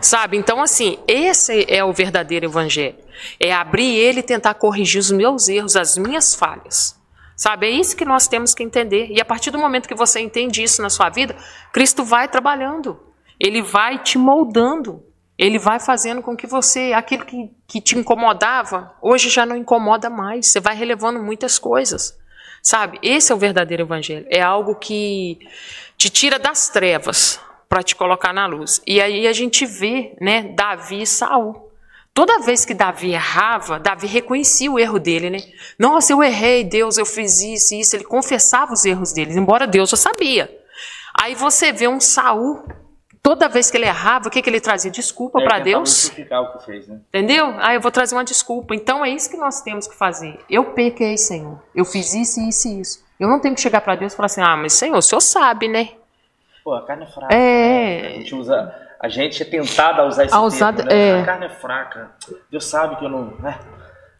Sabe? Então, assim, esse é o verdadeiro evangelho. É abrir ele e tentar corrigir os meus erros, as minhas falhas. Sabe? É isso que nós temos que entender. E a partir do momento que você entende isso na sua vida, Cristo vai trabalhando. Ele vai te moldando. Ele vai fazendo com que você, aquilo que, que te incomodava, hoje já não incomoda mais. Você vai relevando muitas coisas. Sabe? Esse é o verdadeiro evangelho. É algo que te tira das trevas para te colocar na luz. E aí a gente vê, né, Davi e Saul. Toda vez que Davi errava, Davi reconhecia o erro dele, né? Nossa, eu errei, Deus, eu fiz isso e isso. Ele confessava os erros dele, embora Deus já sabia. Aí você vê um Saul, toda vez que ele errava, o que, que ele trazia? Desculpa para Deus. O que fez, né? Entendeu? Ah, eu vou trazer uma desculpa. Então é isso que nós temos que fazer. Eu pequei, Senhor. Eu fiz isso, isso e isso. Eu não tenho que chegar para Deus e falar assim: ah, mas Senhor, o Senhor sabe, né? Pô, a carne é fraca. É. Né? A gente usa a gente é tentado a usar esse a usar, termo, né? é. A carne é fraca. Deus sabe que eu não, né?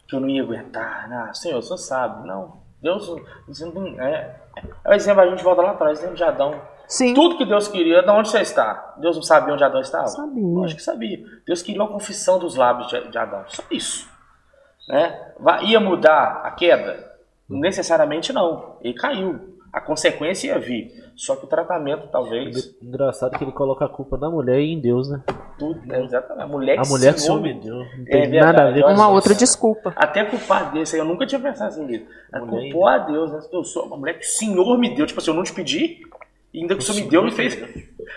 que eu não ia aguentar. Né? Senhor, o Senhor sabe. Não, Deus, não, é, é o exemplo, a gente volta lá atrás, exemplo de Adão. Sim. Tudo que Deus queria, de onde você está? Deus não sabia onde Adão estava? Sabia. Acho que sabia. Deus queria uma confissão dos lábios de, de Adão. Só isso. Né? Ia mudar a queda? Necessariamente não. Ele caiu. A consequência ia vir. Só que o tratamento, talvez. Engraçado que ele coloca a culpa na mulher e em Deus, né? Tudo, né? exatamente. A mulher que a mulher se humilhou. Não tem é verdade, nada a ver com uma outra desculpa. Até culpar Deus, eu nunca tinha pensado assim nisso. Culpou a Deus, né? Eu sou uma mulher que o Senhor me deu. Tipo assim, eu não te pedi, e ainda que o Senhor me deu, me fez.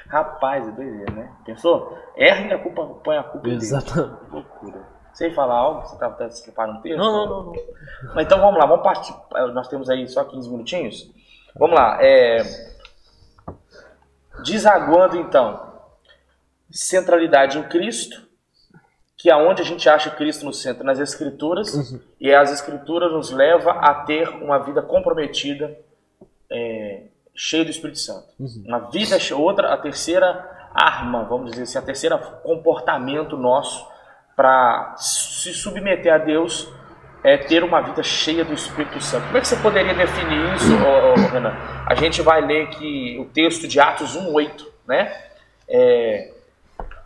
Rapaz, é doideira, né? Pensou? Erra e a culpa, põe a culpa Exatamente. Deus. Loucura. Você falar algo? Você estava se preparando um texto? Não, não, não, não. Mas então vamos lá, vamos partir. Nós temos aí só 15 minutinhos. Vamos lá. É... Desaguando então, centralidade em Cristo, que é onde a gente acha Cristo no centro, nas Escrituras, uhum. e as Escrituras nos leva a ter uma vida comprometida, é, cheia do Espírito Santo. Uhum. Uma vida, outra, a terceira arma, vamos dizer assim, a terceira comportamento nosso para se submeter a Deus é ter uma vida cheia do Espírito Santo. Como é que você poderia definir isso, oh, oh, Renan? A gente vai ler que o texto de Atos 1,8, né? É,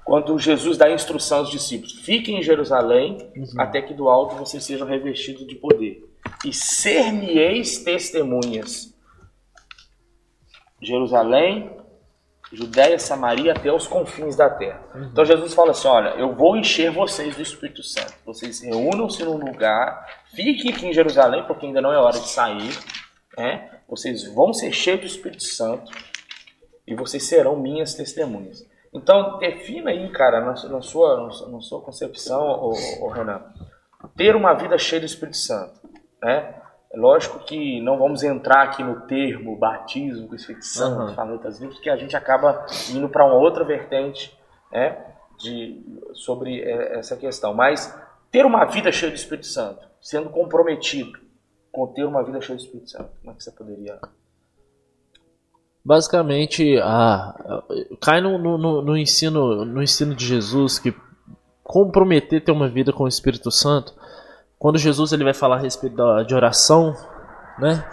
quando Jesus dá instrução aos discípulos: fiquem em Jerusalém uhum. até que do alto vocês sejam revestidos de poder. E ser-me-eis testemunhas. Jerusalém, Judéia, Samaria, até os confins da terra. Uhum. Então Jesus fala assim: olha, eu vou encher vocês do Espírito Santo. Vocês reúnam-se num lugar, fiquem aqui em Jerusalém, porque ainda não é hora de sair. Né? Vocês vão ser cheios do Espírito Santo e vocês serão minhas testemunhas. Então, defina aí, cara, na, na sua, na sua concepção, ô, ô, Renan, ter uma vida cheia do Espírito Santo. Né? É lógico que não vamos entrar aqui no termo batismo com Espírito Santo, uhum. falando outras vezes, porque a gente acaba indo para uma outra vertente né, de, sobre é, essa questão. Mas ter uma vida cheia do Espírito Santo, sendo comprometido com ter uma vida cheia do Espírito Santo, como é que você poderia basicamente a, cai no, no, no, ensino no ensino de Jesus que comprometer ter uma vida com o Espírito Santo quando Jesus ele vai falar a respeito de oração, né?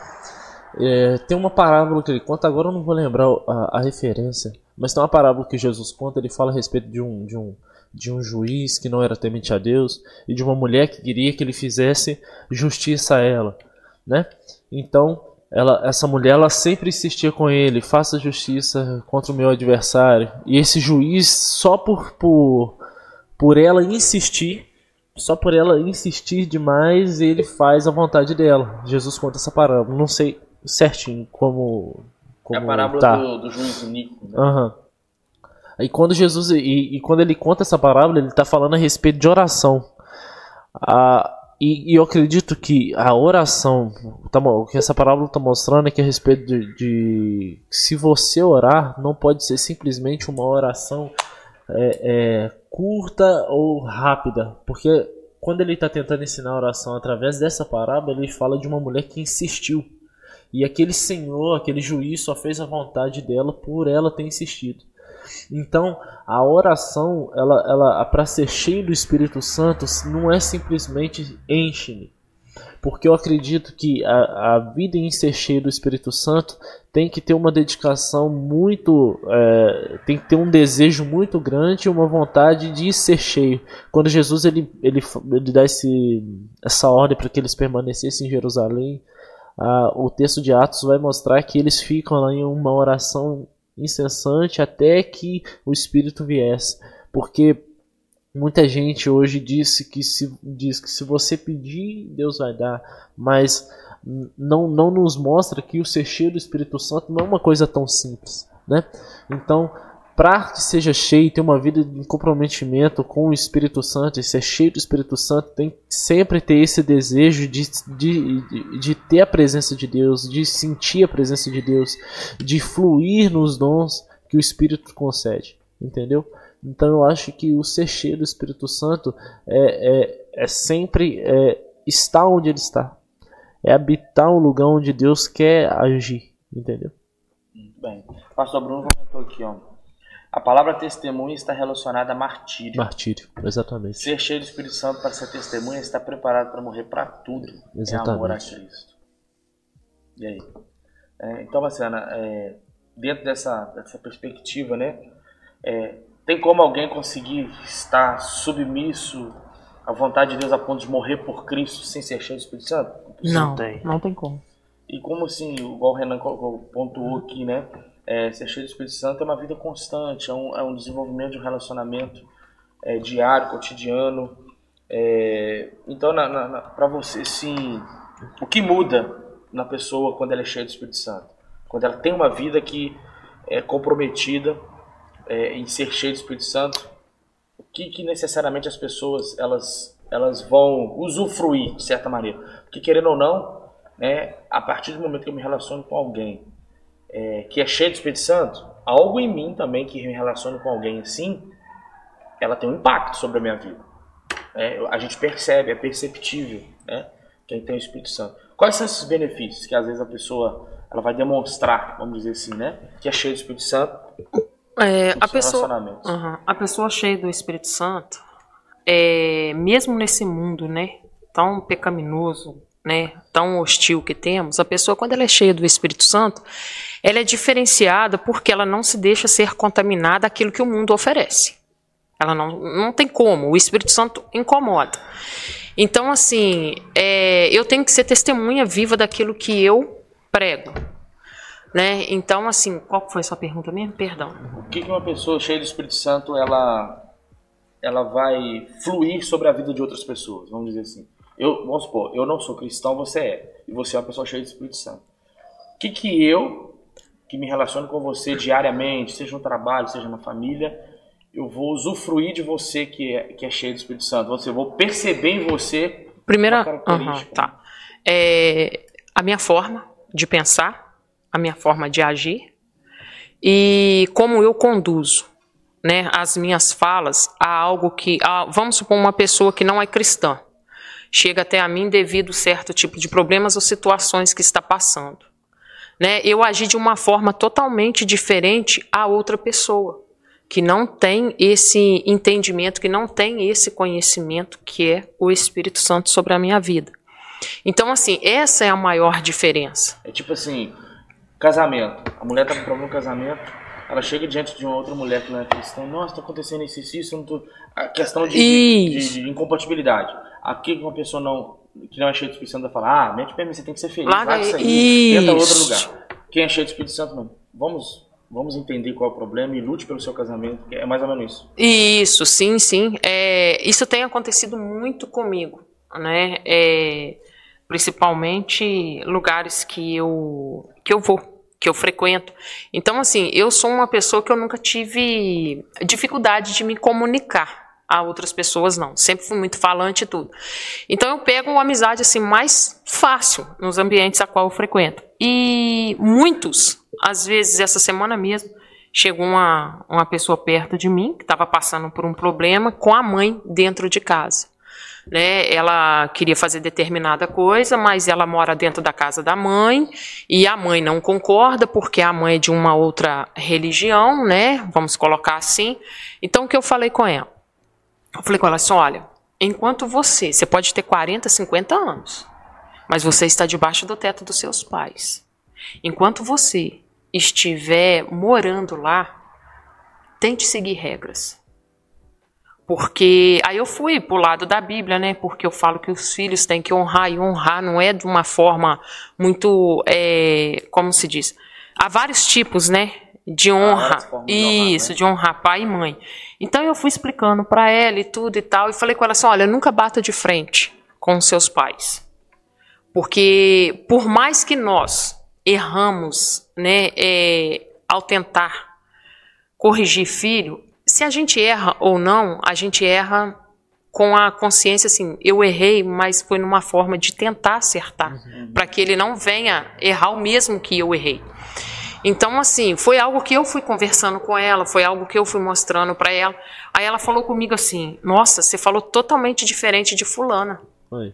É, tem uma parábola que ele conta, agora eu não vou lembrar a, a, referência, mas tem uma parábola que Jesus conta, ele fala a respeito de um, de um, de um juiz que não era temente a Deus e de uma mulher que queria que ele fizesse justiça a ela, né? Então, ela, essa mulher ela sempre insistia com ele, faça justiça contra o meu adversário. E esse juiz, só por, por, por ela insistir, só por ela insistir demais, ele faz a vontade dela. Jesus conta essa parábola. Não sei certinho como. como é a parábola tá. do, do juiz Nico. Né? Uhum. E quando Jesus e, e, quando ele conta essa parábola, ele está falando a respeito de oração. Ah, e, e, eu acredito que a oração, tá, o que essa parábola está mostrando é que a respeito de, de, se você orar, não pode ser simplesmente uma oração é, é, curta ou rápida, porque quando ele está tentando ensinar a oração através dessa parábola, ele fala de uma mulher que insistiu. E aquele senhor, aquele juiz, só fez a vontade dela por ela ter insistido. Então, a oração, ela, ela para ser cheio do Espírito Santo, não é simplesmente enche-me. Porque eu acredito que a, a vida em ser cheio do Espírito Santo tem que ter uma dedicação muito. É, tem que ter um desejo muito grande e uma vontade de ser cheio. Quando Jesus ele, ele, ele dá esse, essa ordem para que eles permanecessem em Jerusalém, o texto de Atos vai mostrar que eles ficam lá em uma oração incessante até que o Espírito viesse. Porque muita gente hoje disse que se, diz que se você pedir, Deus vai dar, mas não, não nos mostra que o ser cheio do Espírito Santo não é uma coisa tão simples. Né? Então, para que seja cheio, ter uma vida de comprometimento com o Espírito Santo e ser cheio do Espírito Santo, tem que sempre ter esse desejo de, de, de, de ter a presença de Deus, de sentir a presença de Deus, de fluir nos dons que o Espírito concede, entendeu? Então eu acho que o ser cheio do Espírito Santo é, é, é sempre é, estar onde ele está, é habitar um lugar onde Deus quer agir, entendeu? Bem, Pastor Bruno comentou aqui, ó, a palavra testemunha está relacionada a martírio. Martírio, exatamente. Ser cheio do Espírito Santo para ser testemunha está preparado para morrer para tudo. Exatamente. É amor a Cristo. E aí? É, então, Marciana, é, dentro dessa, dessa perspectiva, né? É, tem como alguém conseguir estar submisso à vontade de Deus a ponto de morrer por Cristo sem ser cheio do Espírito Santo? Não, não tem. Não tem como. E como assim, igual o Renan pontuou aqui, né? É, ser cheio do Espírito Santo é uma vida constante, é um, é um desenvolvimento de um relacionamento é, diário, cotidiano. É, então, para você, sim, o que muda na pessoa quando ela é cheia do Espírito Santo? Quando ela tem uma vida que é comprometida é, em ser cheia do Espírito Santo, o que, que necessariamente as pessoas elas, elas vão usufruir de certa maneira? Porque querendo ou não, né, a partir do momento que eu me relaciono com alguém é, que é cheia do Espírito Santo, algo em mim também que me relaciona com alguém assim, ela tem um impacto sobre a minha vida. É, a gente percebe, é perceptível, né? Quem tem o Espírito Santo. Quais são esses benefícios que às vezes a pessoa ela vai demonstrar, vamos dizer assim, né? Que é cheia do Espírito Santo. É, a pessoa, uhum, a pessoa cheia do Espírito Santo, é, mesmo nesse mundo, né? Tão pecaminoso, né, tão hostil que temos, a pessoa, quando ela é cheia do Espírito Santo, ela é diferenciada porque ela não se deixa ser contaminada aquilo que o mundo oferece. Ela não, não tem como, o Espírito Santo incomoda. Então, assim, é, eu tenho que ser testemunha viva daquilo que eu prego. Né? Então, assim, qual foi a sua pergunta mesmo? Perdão. O que uma pessoa cheia do Espírito Santo ela, ela vai fluir sobre a vida de outras pessoas, vamos dizer assim? Eu, vamos supor, eu não sou cristão, você é. E você é uma pessoa cheia de Espírito Santo. O que, que eu, que me relaciono com você diariamente, seja no trabalho, seja na família, eu vou usufruir de você que é, que é cheio do Espírito Santo? Você, eu vou perceber em você. Primeira. Uhum, tá. É, a minha forma de pensar, a minha forma de agir e como eu conduzo né, as minhas falas a algo que. A, vamos supor uma pessoa que não é cristã chega até a mim devido a certo tipo de problemas ou situações que está passando. Né? Eu agi de uma forma totalmente diferente a outra pessoa, que não tem esse entendimento, que não tem esse conhecimento que é o Espírito Santo sobre a minha vida. Então, assim, essa é a maior diferença. É tipo assim, casamento. A mulher está com problema no casamento, ela chega diante de uma outra mulher que não é cristã, nossa, está acontecendo isso, isso, isso, tô... a questão de, de, de, incompatibilidade. Aqui uma pessoa não, que não é cheia do Espírito Santo vai falar, ah, mente pra mim, você tem que ser feliz, Larga vai sair, tenta outro lugar. Quem é cheio do Espírito Santo, não. Vamos Vamos entender qual é o problema e lute pelo seu casamento. É mais ou menos isso. Isso, sim, sim. É, isso tem acontecido muito comigo, né? É, principalmente lugares que eu que eu vou, que eu frequento. Então, assim, eu sou uma pessoa que eu nunca tive dificuldade de me comunicar a outras pessoas não. Sempre fui muito falante e tudo. Então eu pego uma amizade assim mais fácil nos ambientes a qual eu frequento. E muitos, às vezes essa semana mesmo, chegou uma, uma pessoa perto de mim que estava passando por um problema com a mãe dentro de casa. Né, ela queria fazer determinada coisa, mas ela mora dentro da casa da mãe e a mãe não concorda porque a mãe é de uma outra religião, né? Vamos colocar assim. Então o que eu falei com ela? Eu falei com ela assim: olha, enquanto você, você pode ter 40, 50 anos, mas você está debaixo do teto dos seus pais. Enquanto você estiver morando lá, tente seguir regras. Porque aí eu fui pro lado da Bíblia, né? Porque eu falo que os filhos têm que honrar e honrar não é de uma forma muito, é, como se diz, há vários tipos, né? De honra, isso, de honrar, né? de honrar pai e mãe. Então eu fui explicando para ela e tudo e tal, e falei com ela assim: olha, nunca bata de frente com seus pais. Porque por mais que nós erramos né, é, ao tentar corrigir filho, se a gente erra ou não, a gente erra com a consciência assim, eu errei, mas foi numa forma de tentar acertar, uhum. para que ele não venha errar o mesmo que eu errei. Então, assim, foi algo que eu fui conversando com ela, foi algo que eu fui mostrando para ela. Aí ela falou comigo assim: Nossa, você falou totalmente diferente de Fulana. Foi.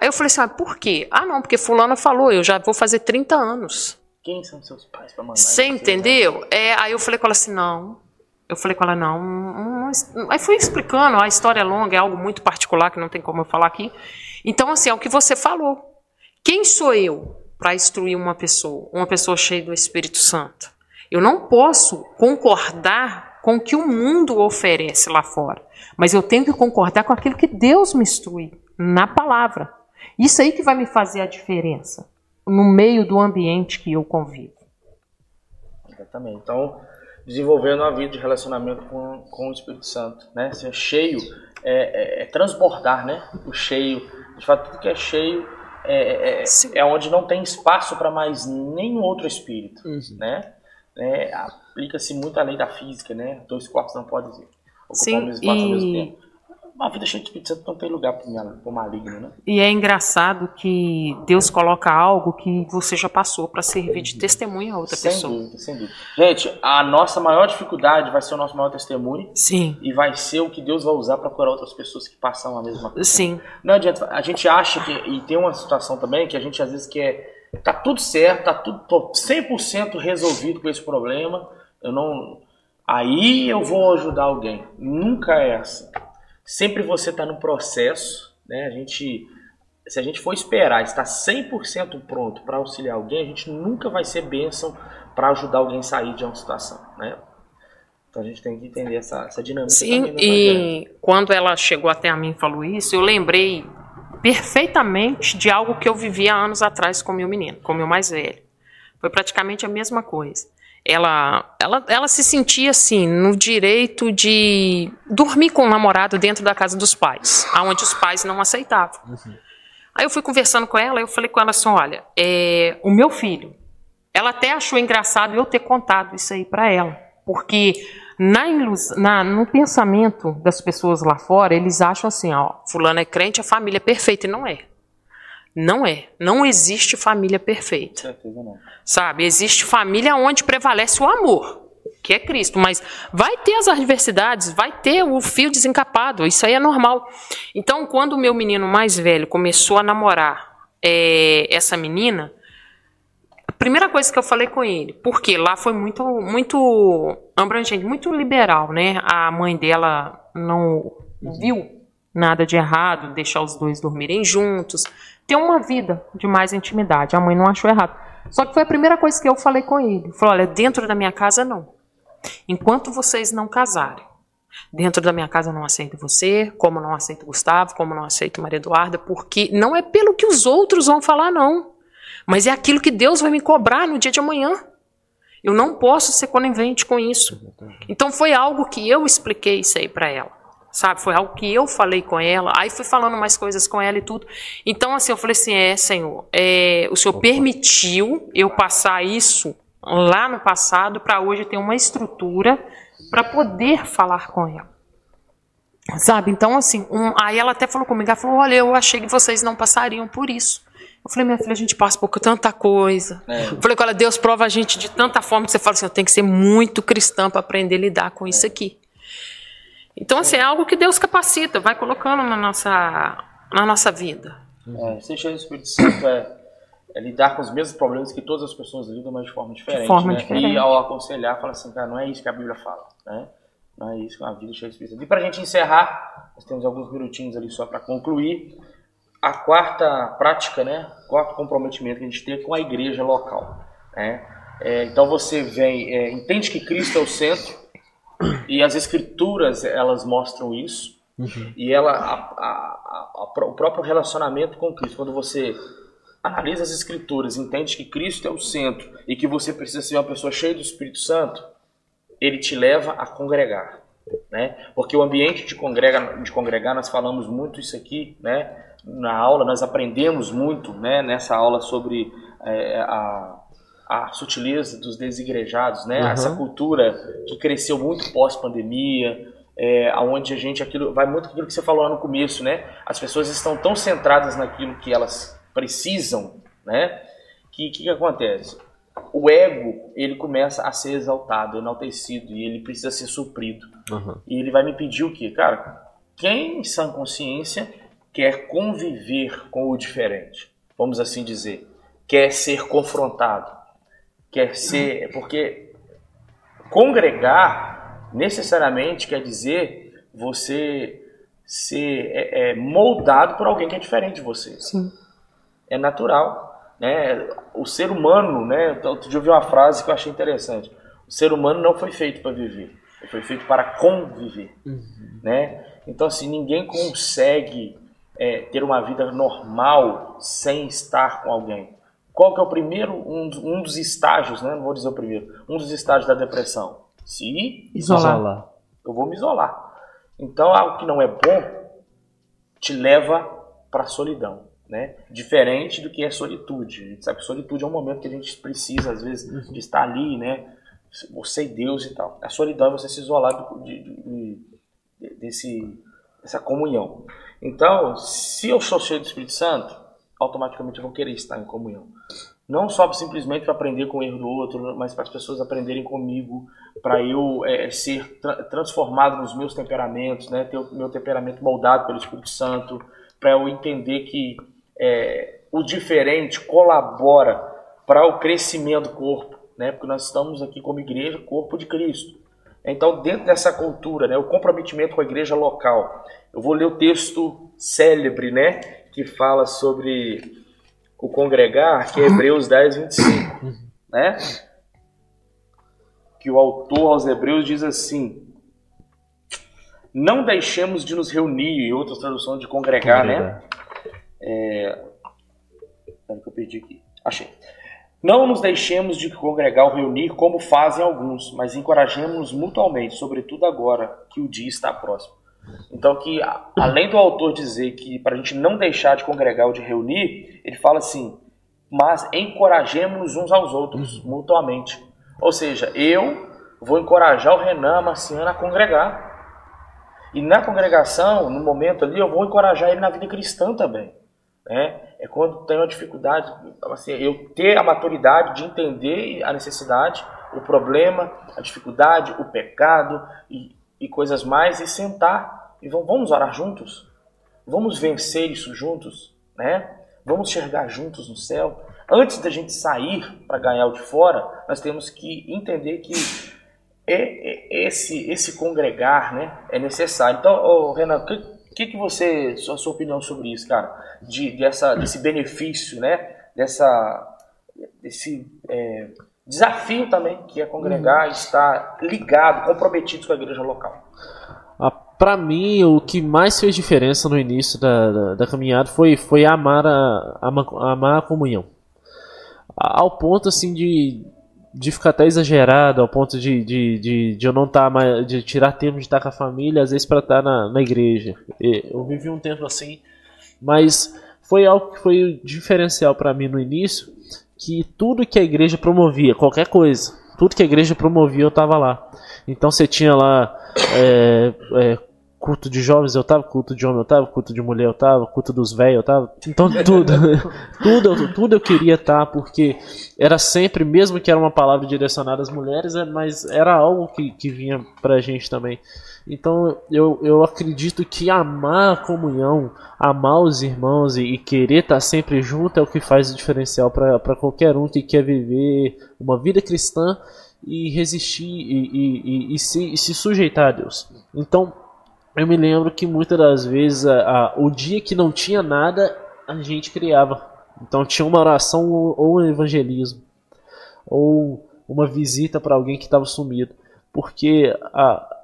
Aí eu falei assim: ah, por quê? Ah, não, porque Fulana falou, eu já vou fazer 30 anos. Quem são seus pais para mandar? Você entendeu? É, aí eu falei com ela assim: Não. Eu falei com ela: Não. não, não. Aí fui explicando, a história é longa, é algo muito particular que não tem como eu falar aqui. Então, assim, é o que você falou. Quem sou eu para instruir uma pessoa, uma pessoa cheia do Espírito Santo. Eu não posso concordar com o que o mundo oferece lá fora, mas eu tenho que concordar com aquilo que Deus me instrui na palavra. Isso aí que vai me fazer a diferença no meio do ambiente que eu convivo. Exatamente. Então, desenvolvendo uma vida de relacionamento com, com o Espírito Santo, né? Ser cheio é, é, é transbordar, né? O cheio, de fato, tudo que é cheio é, é, é onde não tem espaço para mais nenhum outro espírito, uhum. né? É, Aplica-se muito a lei da física, né? Dois corpos não podem ocupar Sim, o mesmo espaço e... ao mesmo tempo uma vida cheia de Espírito Santo não tem lugar para o maligno, né? E é engraçado que Deus coloca algo que você já passou para servir de testemunha a outra sem pessoa. Dúvida, sem dúvida. Gente, a nossa maior dificuldade vai ser o nosso maior testemunho. Sim. E vai ser o que Deus vai usar para curar outras pessoas que passam a mesma coisa. Sim. Não adianta. A gente acha que. E tem uma situação também que a gente às vezes quer. Tá tudo certo, tá tudo tô 100% resolvido com esse problema. Eu não. Aí eu vou ajudar alguém. Nunca é assim sempre você está no processo, né? A gente, se a gente for esperar estar 100% pronto para auxiliar alguém, a gente nunca vai ser bênção para ajudar alguém a sair de uma situação, né? Então a gente tem que entender essa, essa dinâmica. Sim, e quando ela chegou até a mim e falou isso, eu lembrei perfeitamente de algo que eu vivia anos atrás com meu menino, com meu mais velho. Foi praticamente a mesma coisa ela, ela, ela se sentia assim no direito de dormir com o namorado dentro da casa dos pais, aonde os pais não aceitavam. Uhum. Aí eu fui conversando com ela, eu falei com ela assim, olha, é, o meu filho, ela até achou engraçado eu ter contado isso aí para ela, porque na, na, no pensamento das pessoas lá fora, eles acham assim, ó, fulano é crente, a família é perfeita, e não é. Não é. Não existe família perfeita. Não. Sabe? Existe família onde prevalece o amor, que é Cristo. Mas vai ter as adversidades, vai ter o fio desencapado. Isso aí é normal. Então, quando o meu menino mais velho começou a namorar é, essa menina, a primeira coisa que eu falei com ele, porque lá foi muito, muito abrangente, muito liberal, né? A mãe dela não viu nada de errado, deixar os dois dormirem juntos ter uma vida de mais intimidade. A mãe não achou errado. Só que foi a primeira coisa que eu falei com ele. Falou: olha, dentro da minha casa não. Enquanto vocês não casarem, dentro da minha casa eu não aceito você, como não aceito Gustavo, como não aceito Maria Eduarda, porque não é pelo que os outros vão falar, não. Mas é aquilo que Deus vai me cobrar no dia de amanhã. Eu não posso ser conivente com isso. Então foi algo que eu expliquei isso aí para ela. Sabe, foi algo que eu falei com ela, aí fui falando mais coisas com ela e tudo. Então, assim, eu falei assim: é, Senhor, é, o Senhor permitiu eu passar isso lá no passado para hoje ter uma estrutura para poder falar com ela. Sabe? Então, assim, um, aí ela até falou comigo, ela falou, olha, eu achei que vocês não passariam por isso. Eu falei, minha filha, a gente passa por tanta coisa. É. Eu falei, olha, Deus prova a gente de tanta forma que você fala assim, eu tenho que ser muito cristã para aprender a lidar com isso aqui. Então, assim, é algo que Deus capacita, vai colocando na nossa, na nossa vida. É, ser cheio do Espírito Santo é, é, lidar com os mesmos problemas que todas as pessoas lidam, mas de forma diferente. De forma né? diferente. E ao aconselhar, fala assim, cara, não é isso que a Bíblia fala, né? Não é isso, é uma vida cheia de Espírito Santo. E para a gente encerrar, nós temos alguns minutinhos ali só para concluir. A quarta prática, né? Quarto comprometimento que a gente tem com a igreja local. Né? É, então você vem, é, entende que Cristo é o centro e as escrituras elas mostram isso. Uhum. E ela, a, a, a, o próprio relacionamento com Cristo, quando você analisa as escrituras, entende que Cristo é o centro e que você precisa ser uma pessoa cheia do Espírito Santo, ele te leva a congregar, né? Porque o ambiente de congregar, de congregar, nós falamos muito isso aqui, né? Na aula nós aprendemos muito, né? Nessa aula sobre é, a, a sutileza dos desigrejados, né? Uhum. Essa cultura que cresceu muito pós-pandemia, é, onde a gente aquilo vai muito aquilo que você falou lá no começo, né? As pessoas estão tão centradas naquilo que elas precisam, né? Que que, que acontece? o ego ele começa a ser exaltado, enaltecido e ele precisa ser suprido. Uhum. E ele vai me pedir o quê? Cara, quem em sã consciência quer conviver com o diferente? Vamos assim dizer. Quer ser confrontado. Quer ser. Porque congregar necessariamente quer dizer você ser é, é, moldado por alguém que é diferente de você. Sim. É natural. Né? O ser humano, né? Outro dia eu vi uma frase que eu achei interessante. O ser humano não foi feito para viver, ele foi feito para conviver, uhum. né? Então assim ninguém consegue é, ter uma vida normal sem estar com alguém. Qual que é o primeiro, um, um dos estágios, né? Não vou dizer o primeiro, um dos estágios da depressão? Se isolar. Eu vou me isolar. Então algo que não é bom te leva para a solidão né? Diferente do que é solitude. A gente sabe que solitude é um momento que a gente precisa, às vezes, uhum. de estar ali, né? Você e Deus e tal. A solidão é você se isolar de, de, de, desse, dessa comunhão. Então, se eu sou cheio do Espírito Santo, automaticamente vou querer estar em comunhão. Não só simplesmente para aprender com o erro do outro, mas para as pessoas aprenderem comigo, para eu é, ser tra transformado nos meus temperamentos, né? ter o meu temperamento moldado pelo Espírito Santo, para eu entender que é, o diferente colabora para o crescimento do corpo, né? Porque nós estamos aqui como igreja, corpo de Cristo. Então, dentro dessa cultura, né, o comprometimento com a igreja local, eu vou ler o texto célebre, né, que fala sobre o congregar, que é Hebreus 10, 25, né? Que o autor aos Hebreus diz assim: Não deixemos de nos reunir, em outras traduções de congregar, né? É... Que eu perdi aqui. Achei. Não nos deixemos de congregar ou reunir como fazem alguns, mas encorajemos mutualmente, sobretudo agora que o dia está próximo. Então, que além do autor dizer que para a gente não deixar de congregar ou de reunir, ele fala assim: mas encorajemos uns aos outros mutuamente. Ou seja, eu vou encorajar o Renan, a Marciana a congregar. E na congregação, no momento ali, eu vou encorajar ele na vida cristã também. Né? É quando tem uma dificuldade, assim, eu ter a maturidade de entender a necessidade, o problema, a dificuldade, o pecado e, e coisas mais, e sentar e vamos orar juntos, vamos vencer isso juntos, né? Vamos enxergar juntos no céu. Antes da gente sair para ganhar o de fora, nós temos que entender que é, é esse esse congregar, né, é necessário. Então, oh, Renan, o que, que você, a sua opinião sobre isso, cara? De, dessa, desse benefício, né? Dessa, desse é, desafio também que é congregar, uhum. estar ligado, comprometido com a igreja local. Ah, Para mim, o que mais fez diferença no início da, da, da caminhada foi, foi amar a, a, amar a comunhão. Ao ponto assim de de ficar até exagerado ao ponto de, de, de, de eu não estar tá mais. de tirar tempo de estar com a família, às vezes para estar na, na igreja. Eu vivi um tempo assim, mas foi algo que foi diferencial para mim no início, que tudo que a igreja promovia, qualquer coisa, tudo que a igreja promovia eu estava lá. Então você tinha lá é, é, culto de jovens eu tava, culto de homem eu tava, culto de mulher eu tava, culto dos velhos eu tava. Então tudo, tudo, tudo eu queria estar, tá, porque era sempre, mesmo que era uma palavra direcionada às mulheres, é, mas era algo que, que vinha pra gente também. Então eu, eu acredito que amar a comunhão, amar os irmãos e, e querer estar tá sempre junto é o que faz o diferencial para qualquer um que quer viver uma vida cristã e resistir e, e, e, e se, se sujeitar a Deus. Então, eu me lembro que muitas das vezes a, a, o dia que não tinha nada a gente criava. Então tinha uma oração ou, ou um evangelismo ou uma visita para alguém que estava sumido, porque a,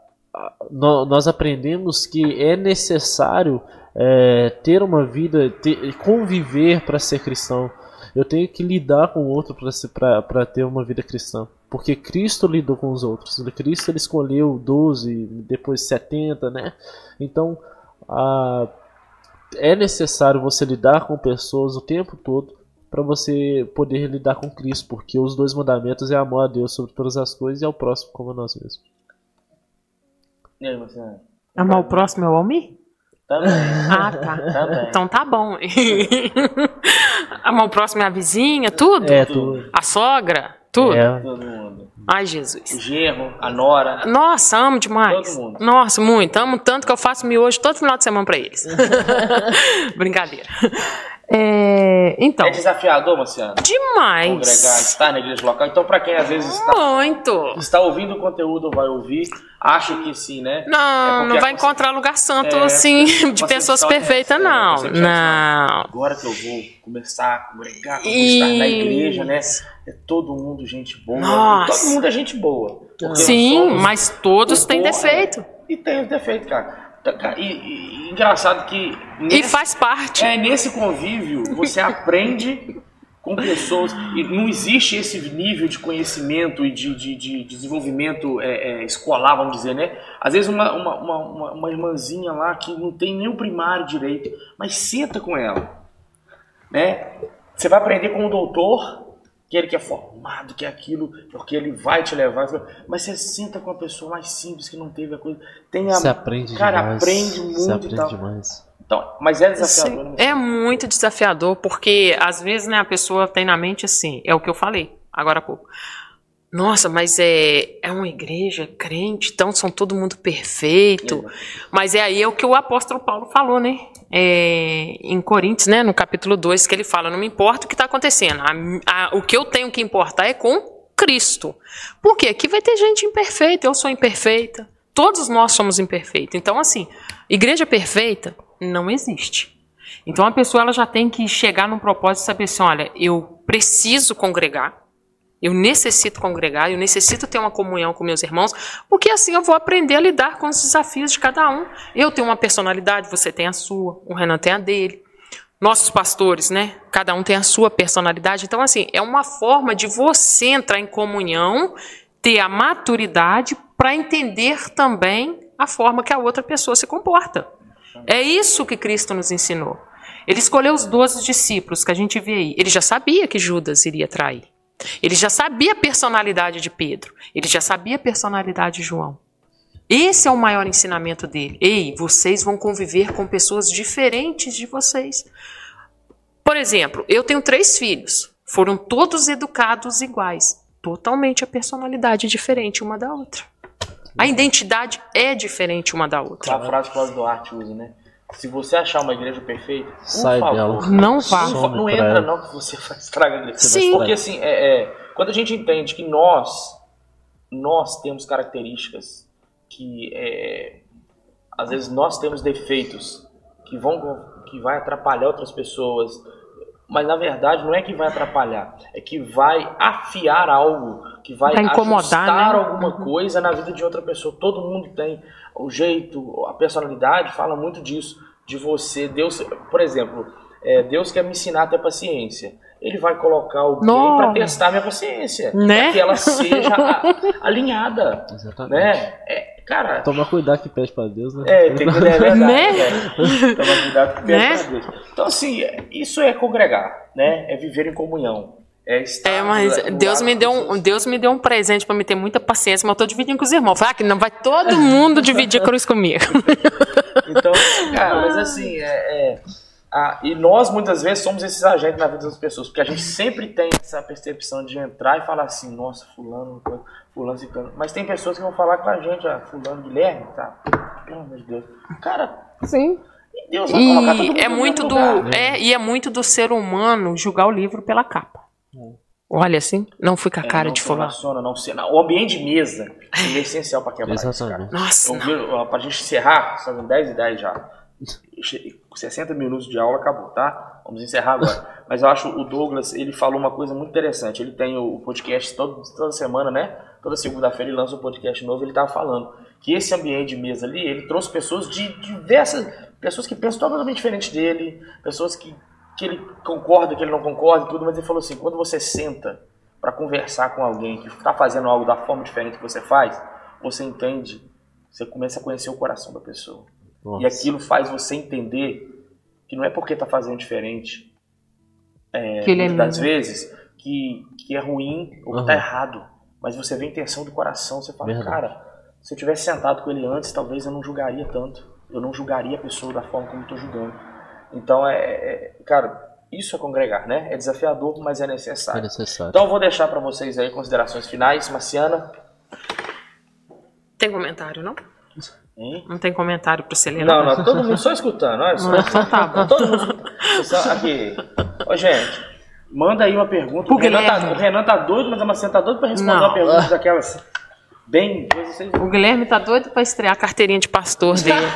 nós aprendemos que é necessário é, ter uma vida, ter, conviver para ser cristão. Eu tenho que lidar com o outro para ter uma vida cristã. Porque Cristo lidou com os outros. Cristo ele escolheu 12, depois 70, né? Então, a, é necessário você lidar com pessoas o tempo todo para você poder lidar com Cristo, porque os dois mandamentos é amor a Deus sobre todas as coisas e ao próximo como a nós mesmos. E aí, você... Amar o próximo é o homem? Também. Ah, tá. Também. Então tá bom. Amar o próximo é a vizinha, tudo? É, tudo. A sogra? Tudo? É. Todo mundo. Ai, Jesus. O genro, a nora. Nossa, amo demais. Todo mundo. Nossa, muito. Amo tanto que eu faço miojo todo final de semana pra eles. Brincadeira. É, então. É desafiador, Marciano? Demais. Congregar, estar na igreja local. Então, para quem às vezes está, Muito. está ouvindo o conteúdo, vai ouvir, acha que sim, né? Não, é não vai encontrar lugar santo é, assim, de pessoas perfeitas, não. não. Agora que eu vou começar a congregar, vou estar na igreja, né? É todo mundo gente boa. Nossa. Todo mundo é gente boa. Sim, mas todos têm defeito. E tem os defeitos, cara. Tá, e, e, engraçado que. Nesse, e faz parte. É, nesse convívio, você aprende com pessoas. E não existe esse nível de conhecimento e de, de, de desenvolvimento é, é, escolar, vamos dizer, né? Às vezes uma, uma, uma, uma, irmãzinha lá que não tem nem o primário direito, mas senta com ela. Né? Você vai aprender com o doutor que ele que é formado, que é aquilo, porque ele vai te levar. Mas você senta com uma pessoa mais simples que não teve a coisa. Tem a, você aprende cara, demais. aprende muito você aprende e tal. demais. Então, mas é desafiador. Sim, né? é muito desafiador, porque às vezes né, a pessoa tem na mente assim, é o que eu falei agora há pouco. Nossa, mas é, é uma igreja crente, então são todo mundo perfeito. É. Mas é aí é o que o apóstolo Paulo falou, né? É, em Coríntios, né, no capítulo 2, que ele fala: Não me importa o que está acontecendo, a, a, o que eu tenho que importar é com Cristo. Por quê? Aqui vai ter gente imperfeita, eu sou imperfeita, todos nós somos imperfeitos. Então, assim, igreja perfeita não existe. Então, a pessoa ela já tem que chegar num propósito e saber assim: olha, eu preciso congregar eu necessito congregar, eu necessito ter uma comunhão com meus irmãos, porque assim eu vou aprender a lidar com os desafios de cada um. Eu tenho uma personalidade, você tem a sua, o Renan tem a dele. Nossos pastores, né? Cada um tem a sua personalidade. Então, assim, é uma forma de você entrar em comunhão, ter a maturidade para entender também a forma que a outra pessoa se comporta. É isso que Cristo nos ensinou. Ele escolheu os doze discípulos que a gente vê aí. Ele já sabia que Judas iria trair. Ele já sabia a personalidade de Pedro, ele já sabia a personalidade de João. Esse é o maior ensinamento dele. Ei, vocês vão conviver com pessoas diferentes de vocês. Por exemplo, eu tenho três filhos. Foram todos educados iguais. Totalmente a personalidade diferente uma da outra. A identidade é diferente uma da outra. A frase que o Duarte usa, né? Se você achar uma igreja perfeita, por Sai favor, dela. não vá. Não, não entra não que você estraga a igreja. Sim. Porque assim, é, é, quando a gente entende que nós, nós temos características que é, às vezes nós temos defeitos que vão que vai atrapalhar outras pessoas, mas na verdade não é que vai atrapalhar, é que vai afiar algo, que vai incomodar, ajustar né? alguma uhum. coisa na vida de outra pessoa. Todo mundo tem o jeito, a personalidade fala muito disso, de você, Deus, por exemplo, é, Deus quer me ensinar a ter paciência. Ele vai colocar alguém para testar minha consciência. Né? Para que ela seja alinhada. Exatamente. Né? É, cara. Toma cuidado que pede para Deus, né? É, tem que é verdade. Né? É. Toma cuidado que pede né? para Deus. Então, assim, isso é congregar, né? É viver em comunhão. É, é, mas Deus me, deu um, Deus me deu um presente para me ter muita paciência, mas eu tô dividindo com os irmãos. Falei, ah, que não vai todo mundo dividir a cruz comigo. então, cara, mas assim, é, é ah, e nós muitas vezes somos esses agentes na vida das pessoas, porque a gente sempre tem essa percepção de entrar e falar assim, nossa, fulano, fulano, ciclano. Mas tem pessoas que vão falar com a gente, ah, fulano, Guilherme, tá? Pelo amor de Deus. Cara, sim. Deus vai e é muito do lugar, é e é muito do ser humano julgar o livro pela capa. Hum. Olha assim, não fui com a é, cara de fulano. Não, não, não, o ambiente de mesa é essencial para quebrar. Exatamente. Nossa. Para a gente encerrar, são 10 e 10 já. 60 minutos de aula acabou, tá? Vamos encerrar agora. Mas eu acho o Douglas, ele falou uma coisa muito interessante. Ele tem o podcast todo, toda semana, né? Toda segunda-feira ele lança um podcast novo. Ele estava falando que esse ambiente de mesa ali, ele trouxe pessoas de diversas, pessoas que pensam totalmente diferente dele, pessoas que, que ele concorda, que ele não concorda e tudo. Mas ele falou assim: quando você senta para conversar com alguém que está fazendo algo da forma diferente que você faz, você entende, você começa a conhecer o coração da pessoa. Nossa. E aquilo faz você entender que não é porque está fazendo diferente, é, que muitas é das vezes, que, que é ruim ou que está errado. Mas você vê a intenção do coração, você fala, Verdade. cara, se eu tivesse sentado com ele antes, talvez eu não julgaria tanto. Eu não julgaria a pessoa da forma como estou julgando. Então, é, é, cara, isso é congregar, né? É desafiador, mas é necessário. É necessário. Então, eu vou deixar para vocês aí considerações finais. Marciana? Tem comentário, não? Hein? Não tem comentário para você ler, não? Não, não, todo mundo só escutando. Olha só. Então tá bom. Todo mundo Aqui. Ô, gente, manda aí uma pergunta. O Renan, tá, o Renan tá doido, mas a Marcena tá doido para responder não. uma pergunta daquelas bem... O Guilherme tá doido para estrear a carteirinha de pastor dele.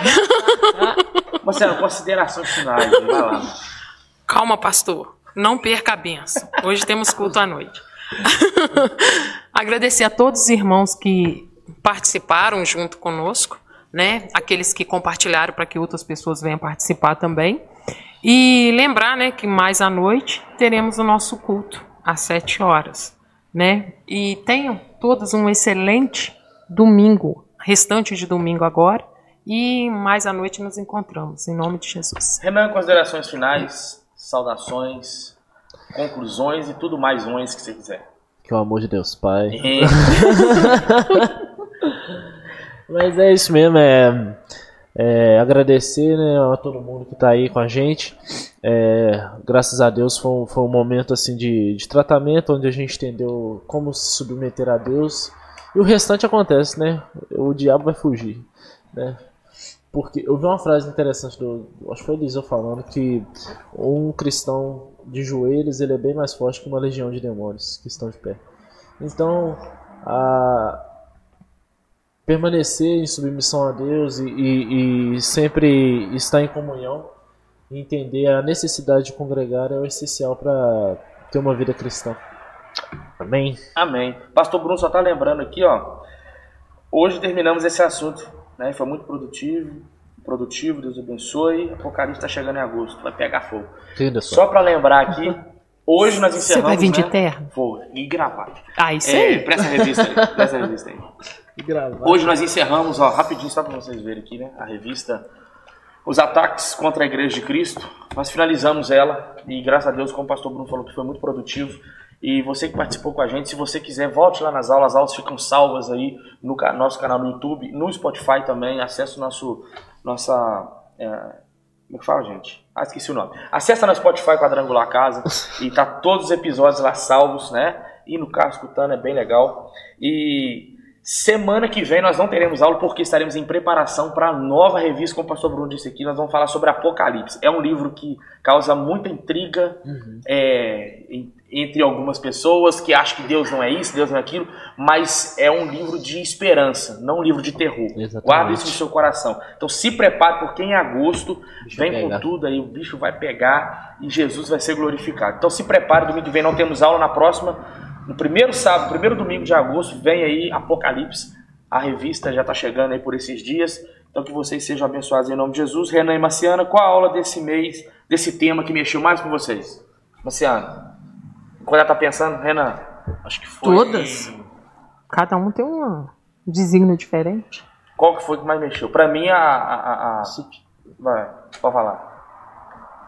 Marcelo, considerações finais. Vai lá. Calma, pastor. Não perca a benção. Hoje temos culto à noite. Agradecer a todos os irmãos que participaram junto conosco né? Aqueles que compartilharam para que outras pessoas venham participar também. E lembrar, né, que mais à noite teremos o nosso culto às sete horas, né? E tenham todos um excelente domingo, restante de domingo agora. E mais à noite nos encontramos, em nome de Jesus. Renan, considerações finais, saudações, conclusões e tudo mais uns que você quiser. Que o amor de Deus Pai. Mas é isso mesmo, é, é agradecer né, a todo mundo que está aí com a gente. É, graças a Deus foi um, foi um momento assim de, de tratamento onde a gente entendeu como se submeter a Deus. E o restante acontece, né? O diabo vai fugir, né? Porque eu vi uma frase interessante do, acho que foi Eliseu falando que um cristão de joelhos ele é bem mais forte que uma legião de demônios que estão de pé. Então, a, permanecer em submissão a Deus e, e, e sempre estar em comunhão e entender a necessidade de congregar é o essencial para ter uma vida cristã. Amém. Amém. Pastor Bruno só está lembrando aqui, ó. Hoje terminamos esse assunto, né? Foi muito produtivo, produtivo. Deus abençoe. Apocalipse está chegando em agosto, vai pegar fogo. Só para lembrar aqui, hoje nós encerramos. Você vai vir de né? terra? Vou e gravado. Ah, isso é, aí. Presta revista aí. Presta revista aí. Hoje nós encerramos, ó, rapidinho, só para vocês verem aqui, né? A revista Os Ataques contra a Igreja de Cristo. Nós finalizamos ela e, graças a Deus, como o pastor Bruno falou, que foi muito produtivo. E você que participou com a gente, se você quiser, volte lá nas aulas. As aulas ficam salvas aí no nosso canal no YouTube, no Spotify também. Acesse o nosso. Nossa. É, como é que fala, gente? Ah, esqueci o nome. Acesse no Spotify Quadrangular Casa e tá todos os episódios lá salvos, né? E no carro escutando, é bem legal. E Semana que vem nós não teremos aula porque estaremos em preparação para a nova revista, como o pastor Bruno disse aqui, nós vamos falar sobre Apocalipse. É um livro que causa muita intriga uhum. é, entre algumas pessoas que acham que Deus não é isso, Deus não é aquilo, mas é um livro de esperança, não um livro de terror. Exatamente. Guarda isso no seu coração. Então se prepare, porque em agosto vem com tudo aí, o bicho vai pegar e Jesus vai ser glorificado. Então se prepare, domingo que vem não temos aula, na próxima no primeiro sábado, primeiro domingo de agosto, vem aí Apocalipse. A revista já está chegando aí por esses dias. Então que vocês sejam abençoados em nome de Jesus. Renan e Marciana, qual a aula desse mês, desse tema que mexeu mais com vocês? Marciana. Quando ela tá pensando, Renan, acho que foi. Todas? Cada um tem um desígnio diferente. Qual que foi que mais mexeu? Pra mim, a. a, a, a... Vai, pode falar.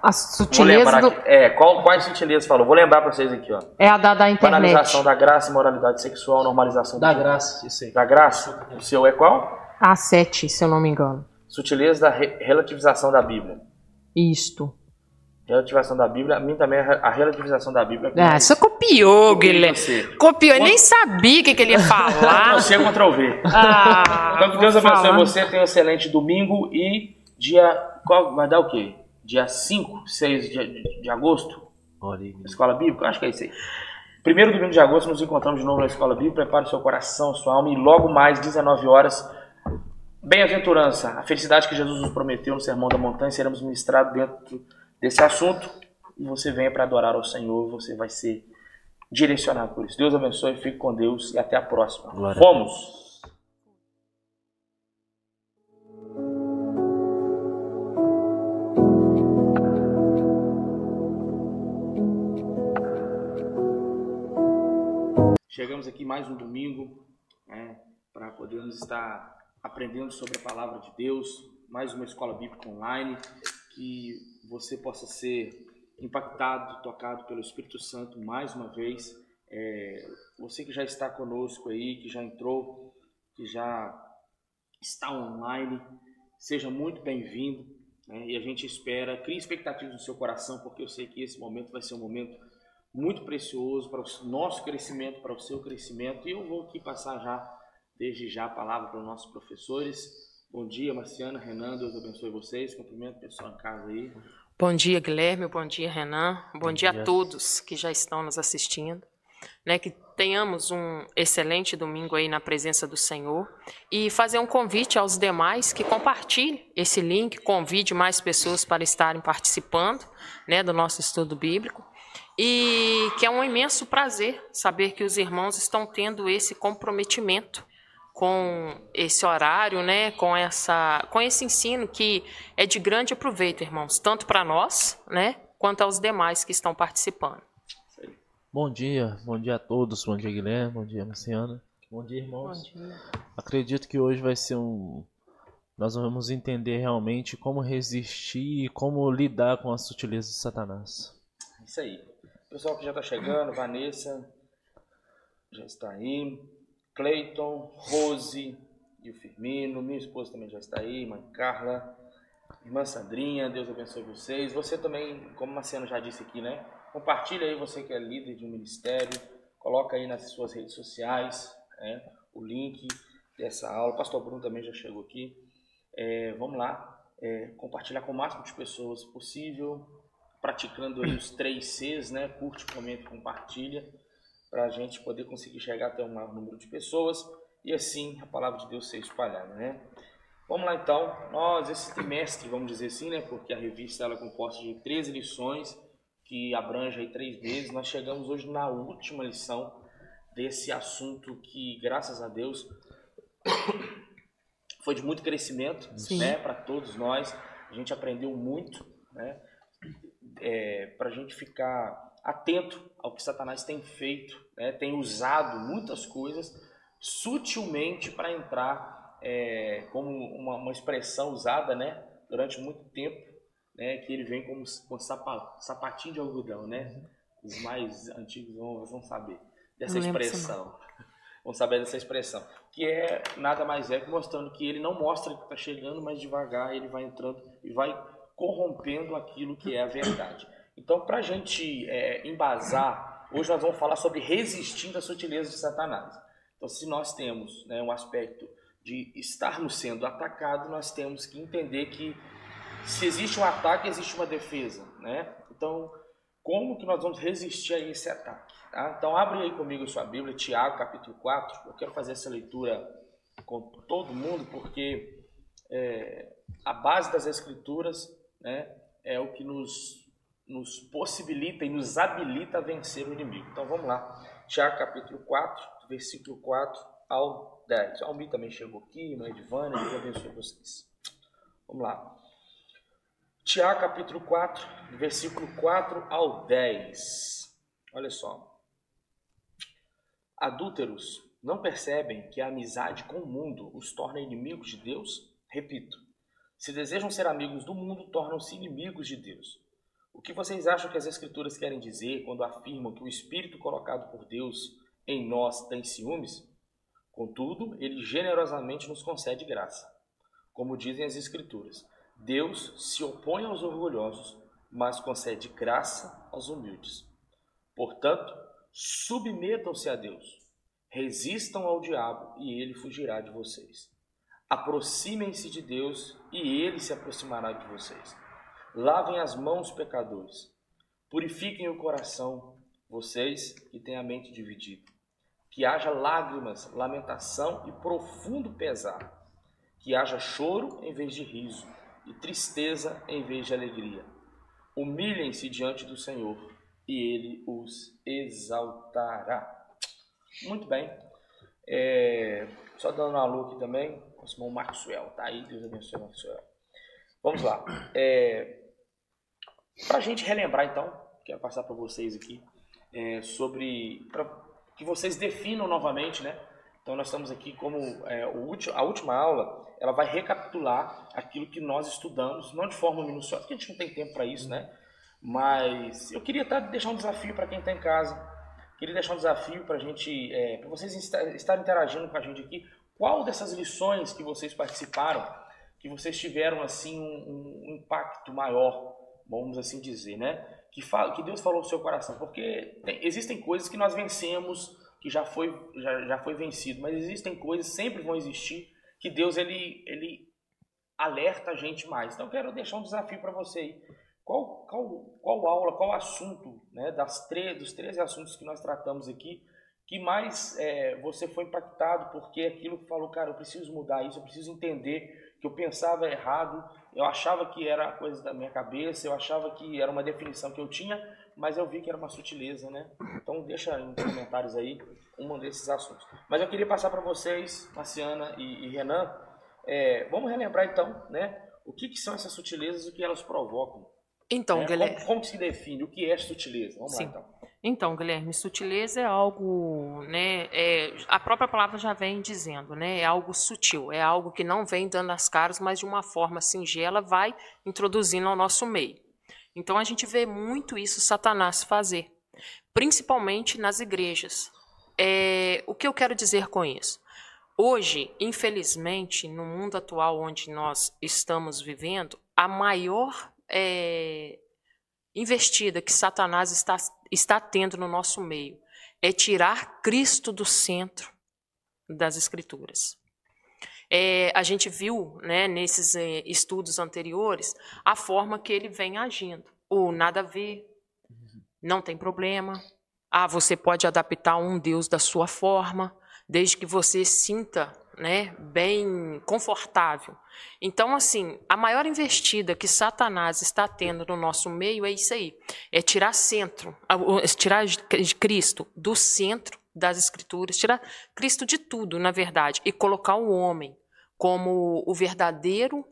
A sutileza. Do... É, qual, quais sutilezas falou? Vou lembrar pra vocês aqui, ó. É a da, da internet. Banalização da graça e moralidade sexual, normalização da graça, isso aí. Da graça? O seu é qual? A7, se eu não me engano. Sutileza da re relativização da Bíblia. Isto. Relativização da Bíblia, a mim também é a relativização da Bíblia. Ah, você copiou, Guilherme. Copiou, eu nem sabia o que, que ele ia falar. Você Ctrl V. Ah, então que Deus abençoe você, tenha um excelente domingo e dia. Qual, vai dar o quê? Dia 5, 6 de, de agosto? Escola Bíblica? Acho que é isso aí. Primeiro domingo de agosto nos encontramos de novo na Escola Bíblica. Prepare o seu coração, sua alma e logo mais, 19 horas, bem-aventurança, a felicidade que Jesus nos prometeu no Sermão da Montanha, seremos ministrados dentro desse assunto e você venha para adorar ao Senhor, você vai ser direcionado por isso. Deus abençoe, fique com Deus e até a próxima. Glória Fomos! Chegamos aqui mais um domingo né, para podermos estar aprendendo sobre a palavra de Deus, mais uma escola bíblica online, que você possa ser impactado, tocado pelo Espírito Santo mais uma vez. É, você que já está conosco aí, que já entrou, que já está online, seja muito bem-vindo. Né? E a gente espera, crie expectativas no seu coração, porque eu sei que esse momento vai ser um momento muito precioso para o nosso crescimento, para o seu crescimento. E eu vou aqui passar já, desde já, a palavra para os nossos professores. Bom dia, Marciana, Renan, Deus abençoe vocês. Cumprimento o pessoal em casa aí. Bom dia, Guilherme. Bom dia, Renan. Bom, Bom dia, dia a todos que já estão nos assistindo. Né, que tenhamos um excelente domingo aí na presença do Senhor e fazer um convite aos demais que compartilhem esse link, convide mais pessoas para estarem participando né, do nosso estudo bíblico e que é um imenso prazer saber que os irmãos estão tendo esse comprometimento com esse horário, né, com essa, com esse ensino que é de grande proveito, irmãos, tanto para nós, né, quanto aos demais que estão participando. Bom dia, bom dia a todos, bom dia Guilherme, bom dia Luciana, bom dia irmãos. Bom dia. Acredito que hoje vai ser um, nós vamos entender realmente como resistir e como lidar com as sutilezas de Satanás. Isso aí. Pessoal que já está chegando, Vanessa já está aí, Cleiton, Rose e o Firmino, minha esposa também já está aí, mãe Carla, irmã Sandrinha, Deus abençoe vocês. Você também, como Marciano já disse aqui, né? Compartilha aí, você que é líder de um ministério, coloca aí nas suas redes sociais né, o link dessa aula. O pastor Bruno também já chegou aqui. É, vamos lá, é, compartilhar com o máximo de pessoas possível praticando aí os três Cs, né? Curte, comente, compartilha, para a gente poder conseguir chegar até um maior número de pessoas e assim a palavra de Deus ser espalhada, né? Vamos lá então, nós esse trimestre, vamos dizer assim, né? Porque a revista ela é composta de 13 lições que abrange aí três meses. Nós chegamos hoje na última lição desse assunto que, graças a Deus, foi de muito crescimento, Sim. né? Para todos nós, a gente aprendeu muito, né? É, para a gente ficar atento ao que Satanás tem feito, né? tem usado muitas coisas sutilmente para entrar, é, como uma, uma, expressão usada né? durante muito tempo, né? que ele vem como com sapatinho de algodão. Né? Os mais antigos vão, vão saber dessa expressão. Vão saber dessa expressão. Que é nada mais é que mostrando que ele não mostra que está chegando, mas devagar ele vai entrando e vai corrompendo aquilo que é a verdade. Então, para a gente é, embasar, hoje nós vamos falar sobre resistindo às sutilezas de Satanás. Então, se nós temos né, um aspecto de estarmos sendo atacados, nós temos que entender que se existe um ataque, existe uma defesa. Né? Então, como que nós vamos resistir a esse ataque? Tá? Então, abre aí comigo a sua Bíblia, Tiago, capítulo 4. Eu quero fazer essa leitura com todo mundo, porque é, a base das Escrituras né, é o que nos, nos possibilita e nos habilita a vencer o inimigo. Então vamos lá. Tiago capítulo 4, versículo 4 ao 10. O Almi também chegou aqui, irmã Edvânia, Deus abençoe vocês. Vamos lá. Tiago capítulo 4, versículo 4 ao 10. Olha só. Adúlteros, não percebem que a amizade com o mundo os torna inimigos de Deus? Repito, se desejam ser amigos do mundo, tornam-se inimigos de Deus. O que vocês acham que as Escrituras querem dizer quando afirmam que o Espírito colocado por Deus em nós tem ciúmes? Contudo, ele generosamente nos concede graça. Como dizem as Escrituras, Deus se opõe aos orgulhosos, mas concede graça aos humildes. Portanto, submetam-se a Deus, resistam ao diabo e ele fugirá de vocês. Aproximem-se de Deus e ele se aproximará de vocês. Lavem as mãos, pecadores. Purifiquem o coração, vocês que têm a mente dividida. Que haja lágrimas, lamentação e profundo pesar. Que haja choro em vez de riso e tristeza em vez de alegria. Humilhem-se diante do Senhor e ele os exaltará. Muito bem. É, só dando um alô aqui também, o irmão Maxwell, tá aí, Deus abençoe Maxwell. Vamos lá. É, para a gente relembrar então, quero passar para vocês aqui, é, sobre. Pra que vocês definam novamente, né? Então nós estamos aqui como é, o último, a última aula, ela vai recapitular aquilo que nós estudamos, não de forma minuciosa, porque a gente não tem tempo para isso, né? Mas eu queria tá, deixar um desafio para quem está em casa. Queria deixar um desafio para a gente, é, para vocês estarem interagindo com a gente aqui. Qual dessas lições que vocês participaram, que vocês tiveram assim um, um impacto maior, vamos assim dizer, né? Que, fala, que Deus falou no seu coração, porque tem, existem coisas que nós vencemos, que já foi já, já foi vencido, mas existem coisas sempre vão existir que Deus ele ele alerta a gente mais. Então quero deixar um desafio para você aí qual, qual, qual aula, qual assunto, né, das dos 13 assuntos que nós tratamos aqui, que mais é, você foi impactado porque aquilo que falou, cara, eu preciso mudar isso, eu preciso entender que eu pensava errado, eu achava que era coisa da minha cabeça, eu achava que era uma definição que eu tinha, mas eu vi que era uma sutileza, né? Então deixa nos comentários aí um desses assuntos. Mas eu queria passar para vocês, Marciana e, e Renan, é, vamos relembrar então, né? O que, que são essas sutilezas e o que elas provocam? Então, né? Guilherme. Como, como, se define? O que é sutileza? Vamos Sim. lá, então. Então, Guilherme, sutileza é algo, né? É, a própria palavra já vem dizendo, né? É algo sutil, é algo que não vem dando as caras, mas de uma forma singela vai introduzindo ao nosso meio. Então a gente vê muito isso Satanás fazer, principalmente nas igrejas. É, o que eu quero dizer com isso? Hoje, infelizmente, no mundo atual onde nós estamos vivendo, a maior é, investida que Satanás está, está tendo no nosso meio é tirar Cristo do centro das Escrituras. É, a gente viu né, nesses é, estudos anteriores a forma que ele vem agindo. O nada a ver, não tem problema. Ah, você pode adaptar um Deus da sua forma, desde que você sinta né, bem confortável. Então, assim, a maior investida que Satanás está tendo no nosso meio é isso aí: é tirar centro, tirar Cristo do centro das Escrituras, tirar Cristo de tudo, na verdade, e colocar o homem como o verdadeiro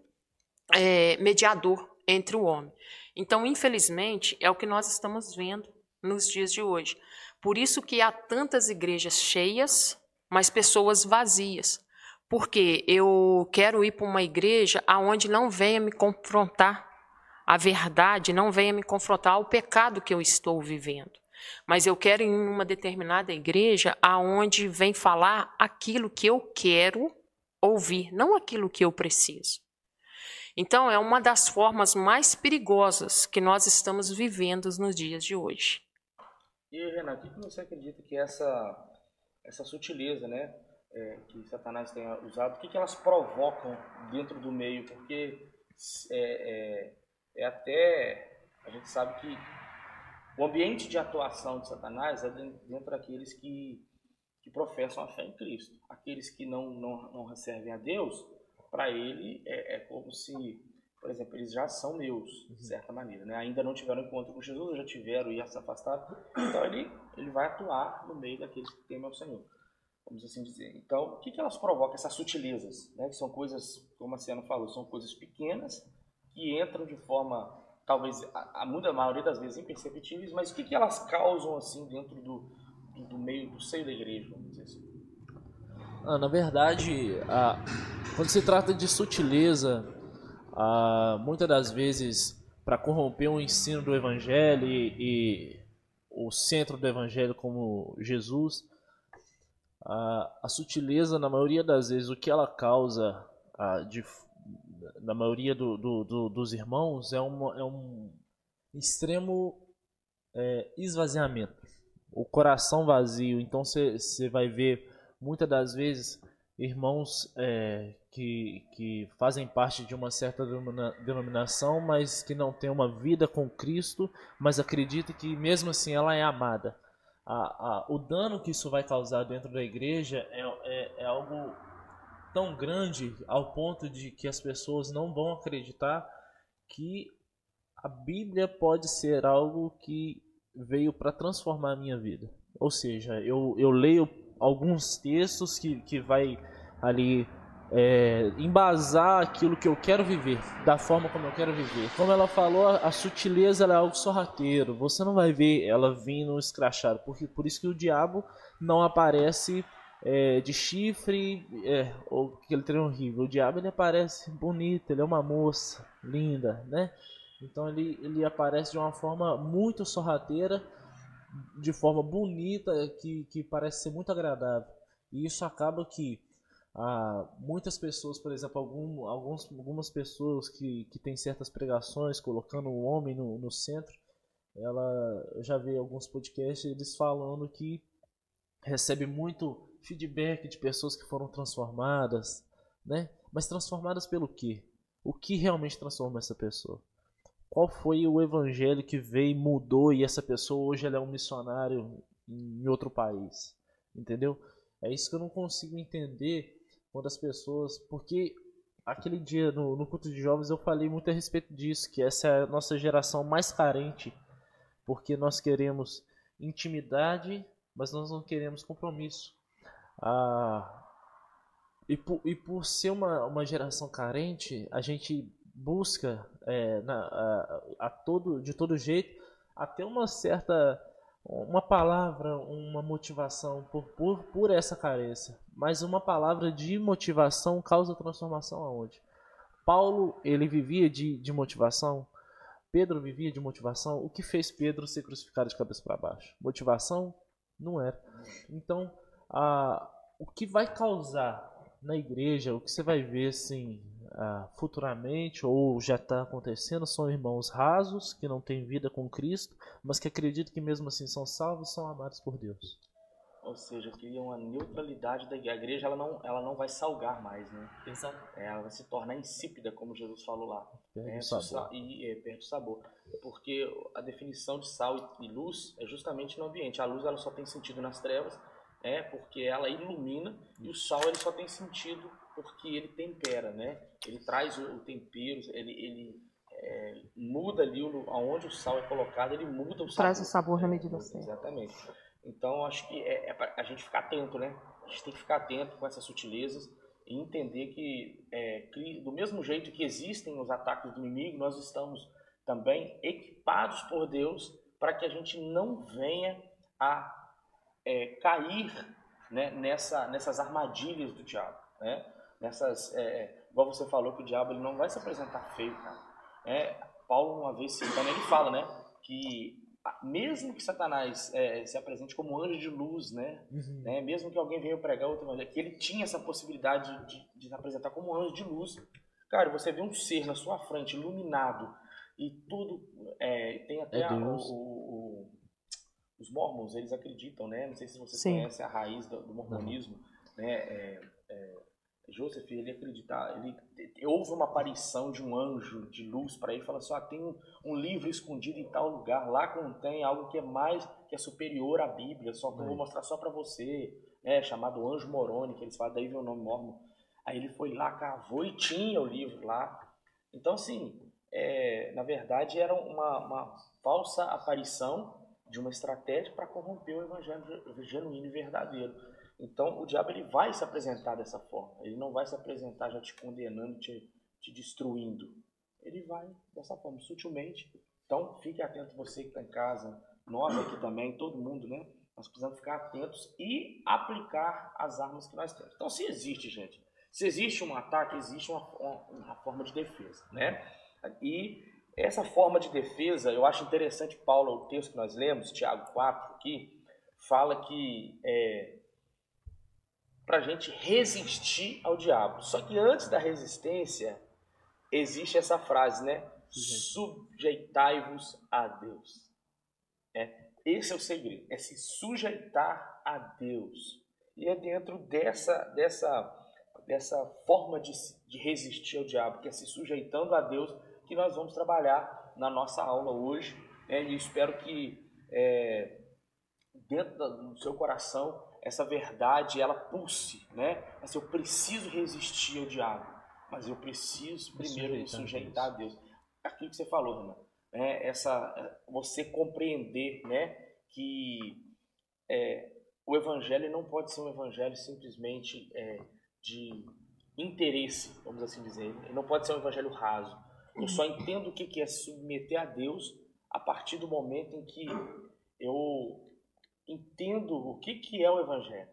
é, mediador entre o homem. Então, infelizmente, é o que nós estamos vendo nos dias de hoje. Por isso que há tantas igrejas cheias, mas pessoas vazias. Porque eu quero ir para uma igreja aonde não venha me confrontar a verdade, não venha me confrontar o pecado que eu estou vivendo. Mas eu quero ir em uma determinada igreja aonde vem falar aquilo que eu quero ouvir, não aquilo que eu preciso. Então, é uma das formas mais perigosas que nós estamos vivendo nos dias de hoje. E, Renato, o que você acredita que essa, essa sutileza, né? É, que Satanás tem usado, o que, que elas provocam dentro do meio, porque é, é, é, até, a gente sabe que o ambiente de atuação de Satanás é dentro daqueles que, que professam a fé em Cristo. Aqueles que não, não, não recebem a Deus, para ele é, é, como se, por exemplo, eles já são meus, de certa maneira. Né? Ainda não tiveram encontro com Jesus, já tiveram e já se afastaram. Então ele, ele vai atuar no meio daqueles que temem ao Senhor vamos assim dizer. Então, o que, que elas provocam, essas sutilezas? Né? Que são coisas, como a Ciano falou, são coisas pequenas que entram de forma, talvez, a, a, maioria das vezes imperceptíveis, mas o que, que elas causam assim dentro do, do, do meio do seio da igreja, vamos dizer assim? Ah, na verdade, quando se trata de sutileza, muitas das vezes para corromper o ensino do evangelho e, e, o centro do evangelho como Jesus, a, a sutileza na maioria das vezes o que ela causa de, na maioria do, do, do, dos irmãos é, uma, é um extremo é, esvaziamento, o coração vazio. Então você vai ver muitas das vezes irmãos é, que, que fazem parte de uma certa denominação, mas que não têm uma vida com Cristo, mas acreditam que mesmo assim ela é amada. A, a, o dano que isso vai causar dentro da igreja é, é, é algo tão grande ao ponto de que as pessoas não vão acreditar que a Bíblia pode ser algo que veio para transformar a minha vida. Ou seja, eu, eu leio alguns textos que, que vai ali é, embasar aquilo que eu quero viver, da forma como eu quero viver. Como ela falou, a sutileza é algo sorrateiro. Você não vai ver ela vindo escrachada, porque por isso que o diabo não aparece é, de chifre é, ou aquele trem horrível. O diabo ele aparece bonito, ele é uma moça linda, né? Então ele, ele aparece de uma forma muito sorrateira, de forma bonita, que, que parece ser muito agradável. E isso acaba que ah, muitas pessoas, por exemplo, algum, alguns, algumas pessoas que, que têm certas pregações colocando o homem no, no centro, ela, eu já vi alguns podcasts eles falando que recebe muito feedback de pessoas que foram transformadas, né? Mas transformadas pelo quê? O que realmente transforma essa pessoa? Qual foi o evangelho que veio mudou e essa pessoa hoje ela é um missionário em outro país? Entendeu? É isso que eu não consigo entender quando as pessoas. Porque aquele dia no, no culto de jovens eu falei muito a respeito disso, que essa é a nossa geração mais carente, porque nós queremos intimidade, mas nós não queremos compromisso. Ah, e, por, e por ser uma, uma geração carente, a gente busca é, na, a, a, todo, de todo jeito até uma certa uma palavra, uma motivação por, por, por essa carência. Mas uma palavra de motivação causa transformação aonde? Paulo, ele vivia de, de motivação. Pedro vivia de motivação. O que fez Pedro ser crucificado de cabeça para baixo? Motivação? Não era. Então, a, o que vai causar na igreja, o que você vai ver assim, uh, futuramente, ou já está acontecendo, são irmãos rasos, que não têm vida com Cristo, mas que acreditam que mesmo assim são salvos são amados por Deus. Ou seja, cria uma neutralidade da igreja. A igreja ela não, ela não vai salgar mais, né? Exato. É, ela vai se tornar insípida, como Jesus falou lá. Perde é, o sabor. E é, perde o sabor. Porque a definição de sal e luz é justamente no ambiente. A luz ela só tem sentido nas trevas, é porque ela ilumina e o sal ele só tem sentido porque ele tempera, né? Ele traz o, tempero, ele, ele é, muda ali o, aonde o sal é colocado, ele muda o sabor. Traz o sabor na medida certa. Exatamente. Então acho que é, é para a gente ficar atento, né? A gente tem que ficar atento com essas sutilezas e entender que, é, que do mesmo jeito que existem os ataques do inimigo, nós estamos também equipados por Deus para que a gente não venha a é, cair né, nessa, nessas armadilhas do diabo. Né? Nessas, é, igual você falou que o diabo ele não vai se apresentar feio, cara. É, Paulo, uma vez citando, ele fala né, que mesmo que Satanás é, se apresente como anjo de luz, né, uhum. né, mesmo que alguém venha pregar outro evangelho, que ele tinha essa possibilidade de, de se apresentar como anjo de luz. Cara, você vê um ser na sua frente, iluminado, e tudo, é, tem até é a, o, o os mormons, eles acreditam, né? Não sei se você Sim. conhece a raiz do, do mormonismo, né? Joseph, ele acredita, ele houve uma aparição de um anjo de luz para ele, fala assim, ah, tem um, um, livro escondido em tal lugar, lá contém algo que é mais, que é superior à Bíblia, só que eu vou mostrar só para você, né? Chamado Anjo Moroni, que eles falam, daí vem o nome mormon. Aí ele foi lá, cavou e tinha o livro lá. Então, assim, é, na verdade era uma, uma falsa aparição de uma estratégia para corromper o evangelho genuíno e verdadeiro. Então, o diabo ele vai se apresentar dessa forma. Ele não vai se apresentar já te condenando, te, te destruindo. Ele vai dessa forma, sutilmente. Então, fique atento você que está em casa, nós aqui também, todo mundo, né? Nós precisamos ficar atentos e aplicar as armas que nós temos. Então, se existe, gente, se existe um ataque, existe uma, uma, forma de defesa, né? E essa forma de defesa, eu acho interessante, Paulo, o texto que nós lemos, Tiago 4 aqui, fala que é, para a gente resistir ao diabo. Só que antes da resistência, existe essa frase, né? Sujeitai-vos a Deus. É, esse é o segredo, é se sujeitar a Deus. E é dentro dessa, dessa, dessa forma de, de resistir ao diabo, que é se sujeitando a Deus, que nós vamos trabalhar na nossa aula hoje. Né? E espero que é, dentro do seu coração essa verdade ela pulse, né? Mas eu preciso resistir ao diabo, mas eu preciso primeiro me sujeitar a Deus. Aquilo que você falou, irmão, né? Essa você compreender, né? Que é, o evangelho não pode ser um evangelho simplesmente é, de interesse, vamos assim dizer. Ele não pode ser um evangelho raso. Eu só entendo o que é submeter a Deus a partir do momento em que eu entendo o que, que é o Evangelho.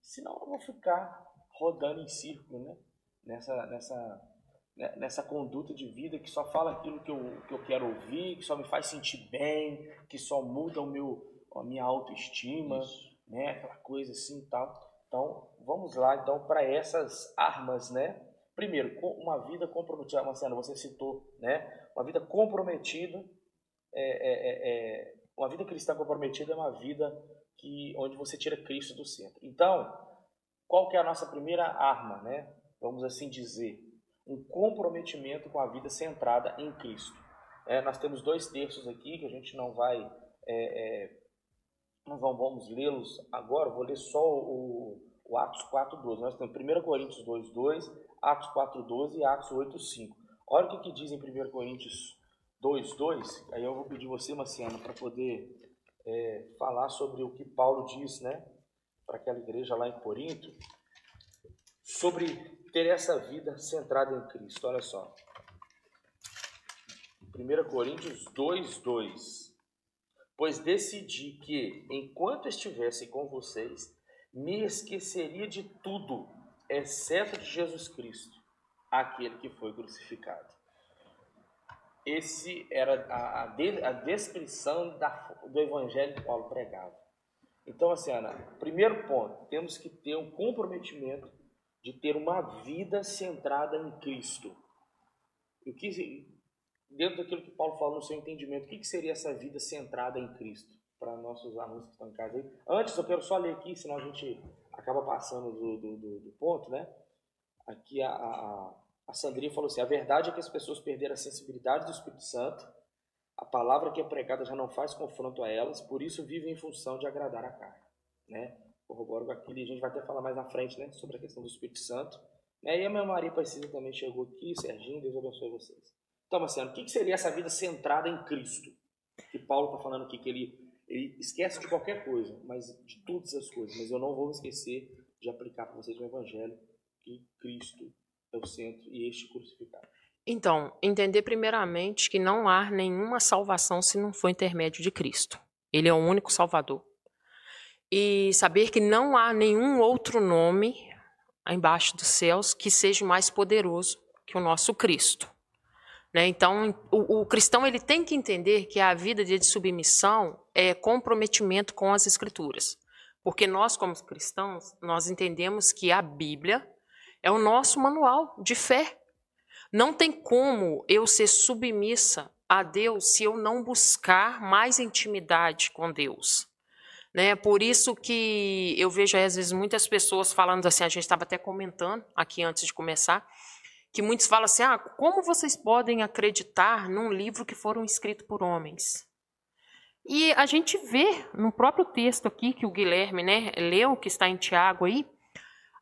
Senão eu vou ficar rodando em círculo, né? Nessa, nessa, né? nessa conduta de vida que só fala aquilo que eu, que eu quero ouvir, que só me faz sentir bem, que só muda o meu, a minha autoestima, Isso. né? Aquela coisa assim e tal. Então, vamos lá então para essas armas, né? Primeiro, uma vida comprometida, Marcelo, você citou, né? Uma vida comprometida é, é, é, é uma vida cristã comprometida é uma vida que onde você tira Cristo do centro. Então, qual que é a nossa primeira arma, né? Vamos assim dizer, um comprometimento com a vida centrada em Cristo. É, nós temos dois textos aqui que a gente não vai, é, é, não vamos lê-los agora. Vou ler só o, o Atos 4:12. Nós temos 1 Coríntios 2:2, Atos 4:12 e Atos 8:5. Olha o que, que diz em 1 Coríntios 2:2. Aí eu vou pedir você, Marciano, para poder é, falar sobre o que Paulo diz, né, para aquela igreja lá em Corinto, sobre ter essa vida centrada em Cristo. Olha só. 1 Coríntios 2, 2. Pois decidi que, enquanto estivesse com vocês, me esqueceria de tudo, exceto de Jesus Cristo, aquele que foi crucificado esse era a, a, de, a descrição da, do evangelho que Paulo pregava. Então, assim, Ana, primeiro ponto, temos que ter um comprometimento de ter uma vida centrada em Cristo. O que, dentro daquilo que Paulo falou no seu entendimento, o que, que seria essa vida centrada em Cristo? Para nossos alunos que estão em casa aí. Antes, eu quero só ler aqui, senão a gente acaba passando do, do, do, do ponto, né? Aqui a, a a Sandrinha falou assim: a verdade é que as pessoas perderam a sensibilidade do Espírito Santo, a palavra que é pregada já não faz confronto a elas, por isso vivem em função de agradar a carne. Né? Corroboro aquilo, e a gente vai até falar mais na frente né, sobre a questão do Espírito Santo. Né? E a minha Maria Precisa também chegou aqui, Serginho, Deus abençoe vocês. Então, Marcelo, o que seria essa vida centrada em Cristo? Que Paulo está falando aqui que ele, ele esquece de qualquer coisa, mas de todas as coisas. Mas eu não vou esquecer de aplicar para vocês o Evangelho que Cristo é o centro e este crucificado. Então, entender primeiramente que não há nenhuma salvação se não for intermédio de Cristo. Ele é o único Salvador. E saber que não há nenhum outro nome embaixo dos céus que seja mais poderoso que o nosso Cristo. Né? Então, o, o, cristão ele tem que entender que a vida de submissão é comprometimento com as Escrituras. Porque nós, como cristãos, nós entendemos que a Bíblia é o nosso manual de fé. Não tem como eu ser submissa a Deus se eu não buscar mais intimidade com Deus. Né? Por isso que eu vejo às vezes muitas pessoas falando assim, a gente estava até comentando aqui antes de começar, que muitos falam assim: ah, como vocês podem acreditar num livro que foram escrito por homens? E a gente vê no próprio texto aqui que o Guilherme né, leu, que está em Tiago aí,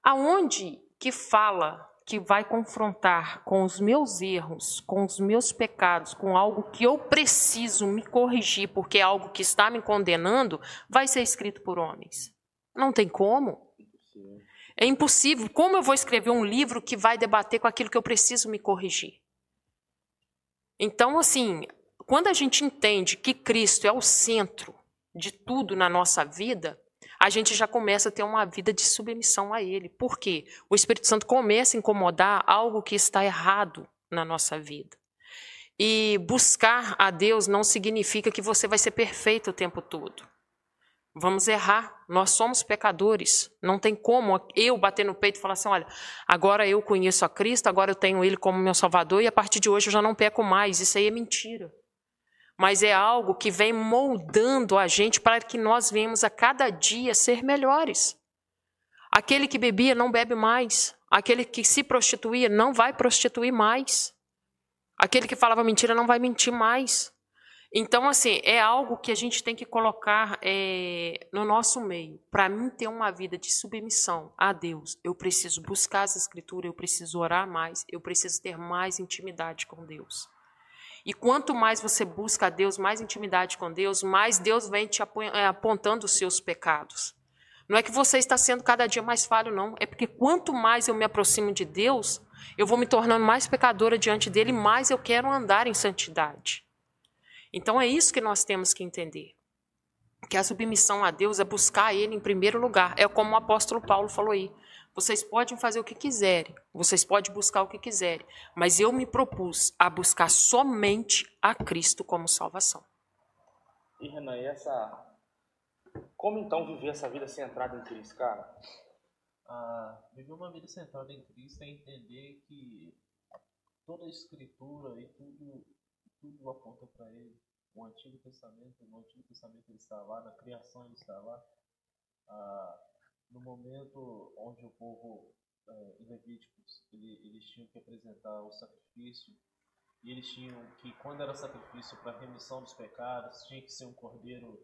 aonde que fala que vai confrontar com os meus erros, com os meus pecados, com algo que eu preciso me corrigir porque é algo que está me condenando, vai ser escrito por homens. Não tem como. É impossível. Como eu vou escrever um livro que vai debater com aquilo que eu preciso me corrigir? Então, assim, quando a gente entende que Cristo é o centro de tudo na nossa vida, a gente já começa a ter uma vida de submissão a Ele. Por quê? O Espírito Santo começa a incomodar algo que está errado na nossa vida. E buscar a Deus não significa que você vai ser perfeito o tempo todo. Vamos errar, nós somos pecadores. Não tem como eu bater no peito e falar assim: olha, agora eu conheço a Cristo, agora eu tenho Ele como meu Salvador e a partir de hoje eu já não peco mais. Isso aí é mentira mas é algo que vem moldando a gente para que nós venhamos a cada dia ser melhores. Aquele que bebia não bebe mais, aquele que se prostituía não vai prostituir mais, aquele que falava mentira não vai mentir mais. Então, assim, é algo que a gente tem que colocar é, no nosso meio. Para mim ter uma vida de submissão a Deus, eu preciso buscar as Escrituras, eu preciso orar mais, eu preciso ter mais intimidade com Deus. E quanto mais você busca a Deus, mais intimidade com Deus, mais Deus vem te é, apontando os seus pecados. Não é que você está sendo cada dia mais falho, não. É porque quanto mais eu me aproximo de Deus, eu vou me tornando mais pecadora diante dele, mais eu quero andar em santidade. Então é isso que nós temos que entender. Que a submissão a Deus é buscar Ele em primeiro lugar. É como o apóstolo Paulo falou aí. Vocês podem fazer o que quiserem, vocês podem buscar o que quiserem, mas eu me propus a buscar somente a Cristo como salvação. E Renan, e essa. Como então viver essa vida centrada em Cristo, cara? Ah, viver uma vida centrada em Cristo é entender que toda a Escritura e tudo, tudo aponta para Ele. O Antigo Testamento, no Antigo Testamento ele está lá, na criação ele está lá. Ah, no momento onde o povo é, em ele, eles tinham que apresentar o sacrifício e eles tinham que quando era sacrifício para remissão dos pecados tinha que ser um cordeiro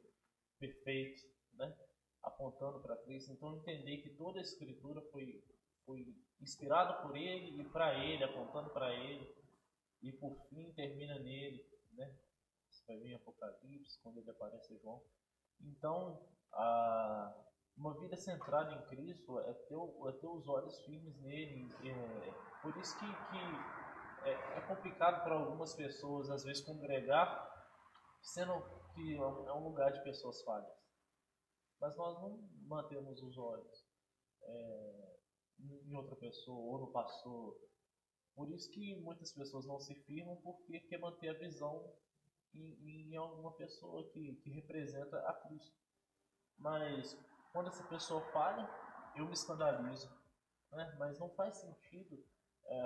perfeito, né? apontando para Cristo. Então entender que toda a escritura foi foi inspirada por ele e para ele, apontando para ele e por fim termina nele, né? Isso vai vir em Apocalipse quando ele aparece João. Então a uma vida centrada em Cristo é ter, é ter os olhos firmes nele. É, por isso que, que é, é complicado para algumas pessoas, às vezes, congregar, sendo que é um é lugar de pessoas falhas. Mas nós não mantemos os olhos é, em outra pessoa ou no pastor. Por isso que muitas pessoas não se firmam porque quer manter a visão em, em alguma pessoa que, que representa a Cristo. Mas quando essa pessoa falha, eu me escandalizo. Né? Mas não faz sentido é,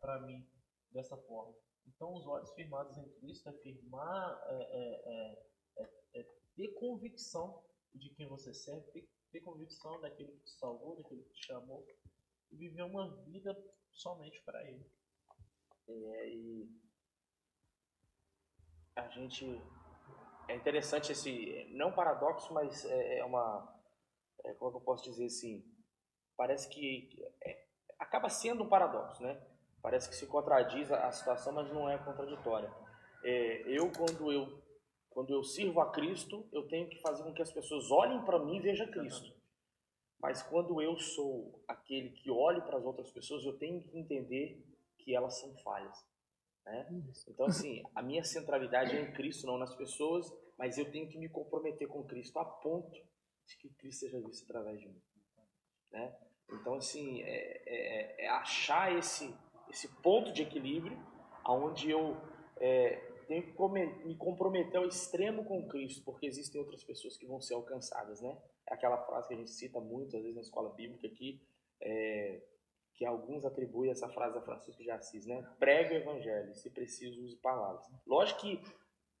para mim dessa forma. Então, os olhos firmados em Cristo é firmar, é, é, é, é ter convicção de quem você serve, ter, ter convicção daquele que te salvou, daquele que te chamou, e viver uma vida somente para Ele. É, e a gente é interessante esse não paradoxo, mas é, é uma é, como é que eu posso dizer assim, parece que é, acaba sendo um paradoxo, né? Parece que se contradiz a, a situação, mas não é contraditória. É, eu quando eu quando eu sirvo a Cristo, eu tenho que fazer com que as pessoas olhem para mim e vejam Cristo. Mas quando eu sou aquele que olha para as outras pessoas, eu tenho que entender que elas são falhas. Né? Então, assim, a minha centralidade é em Cristo, não nas pessoas, mas eu tenho que me comprometer com Cristo a ponto de que Cristo seja visto através de mim. Né? Então, assim, é, é, é, achar esse, esse ponto de equilíbrio onde eu é, tenho que me comprometer ao extremo com Cristo, porque existem outras pessoas que vão ser alcançadas, né? É aquela frase que a gente cita muito, às vezes, na escola bíblica aqui, é, que alguns atribuem essa frase a Francisco de Assis, né? Prega o evangelho, se preciso, use palavras. Lógico que,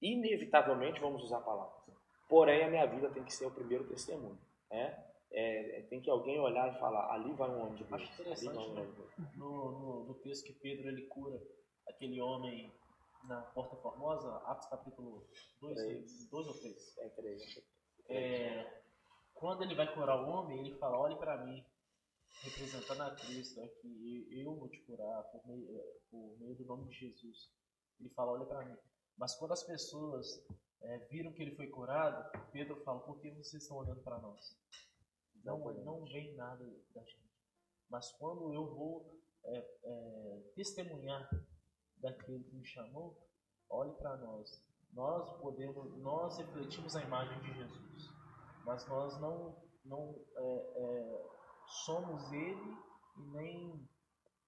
inevitavelmente, vamos usar palavras. Porém, a minha vida tem que ser o primeiro testemunho. Né? É, é, tem que alguém olhar e falar, ali vai um homem de Deus. Acho interessante né? no, no, no, texto que Pedro ele cura aquele homem na Porta Formosa, Atos capítulo 2, 2 ou 3. É 3. É, quando ele vai curar o homem, ele fala, olhe para mim, representando a Cristo, é que eu vou te curar por meio, por meio do nome de Jesus. Ele fala, olhe para mim. Mas quando as pessoas é, viram que ele foi curado, Pedro fala: Por que vocês estão olhando para nós? Não, não vem nada da gente. Mas quando eu vou é, é, testemunhar daquele que me chamou, olhe para nós. nós podemos, nós refletimos a imagem de Jesus, mas nós não, não é, é, somos Ele e nem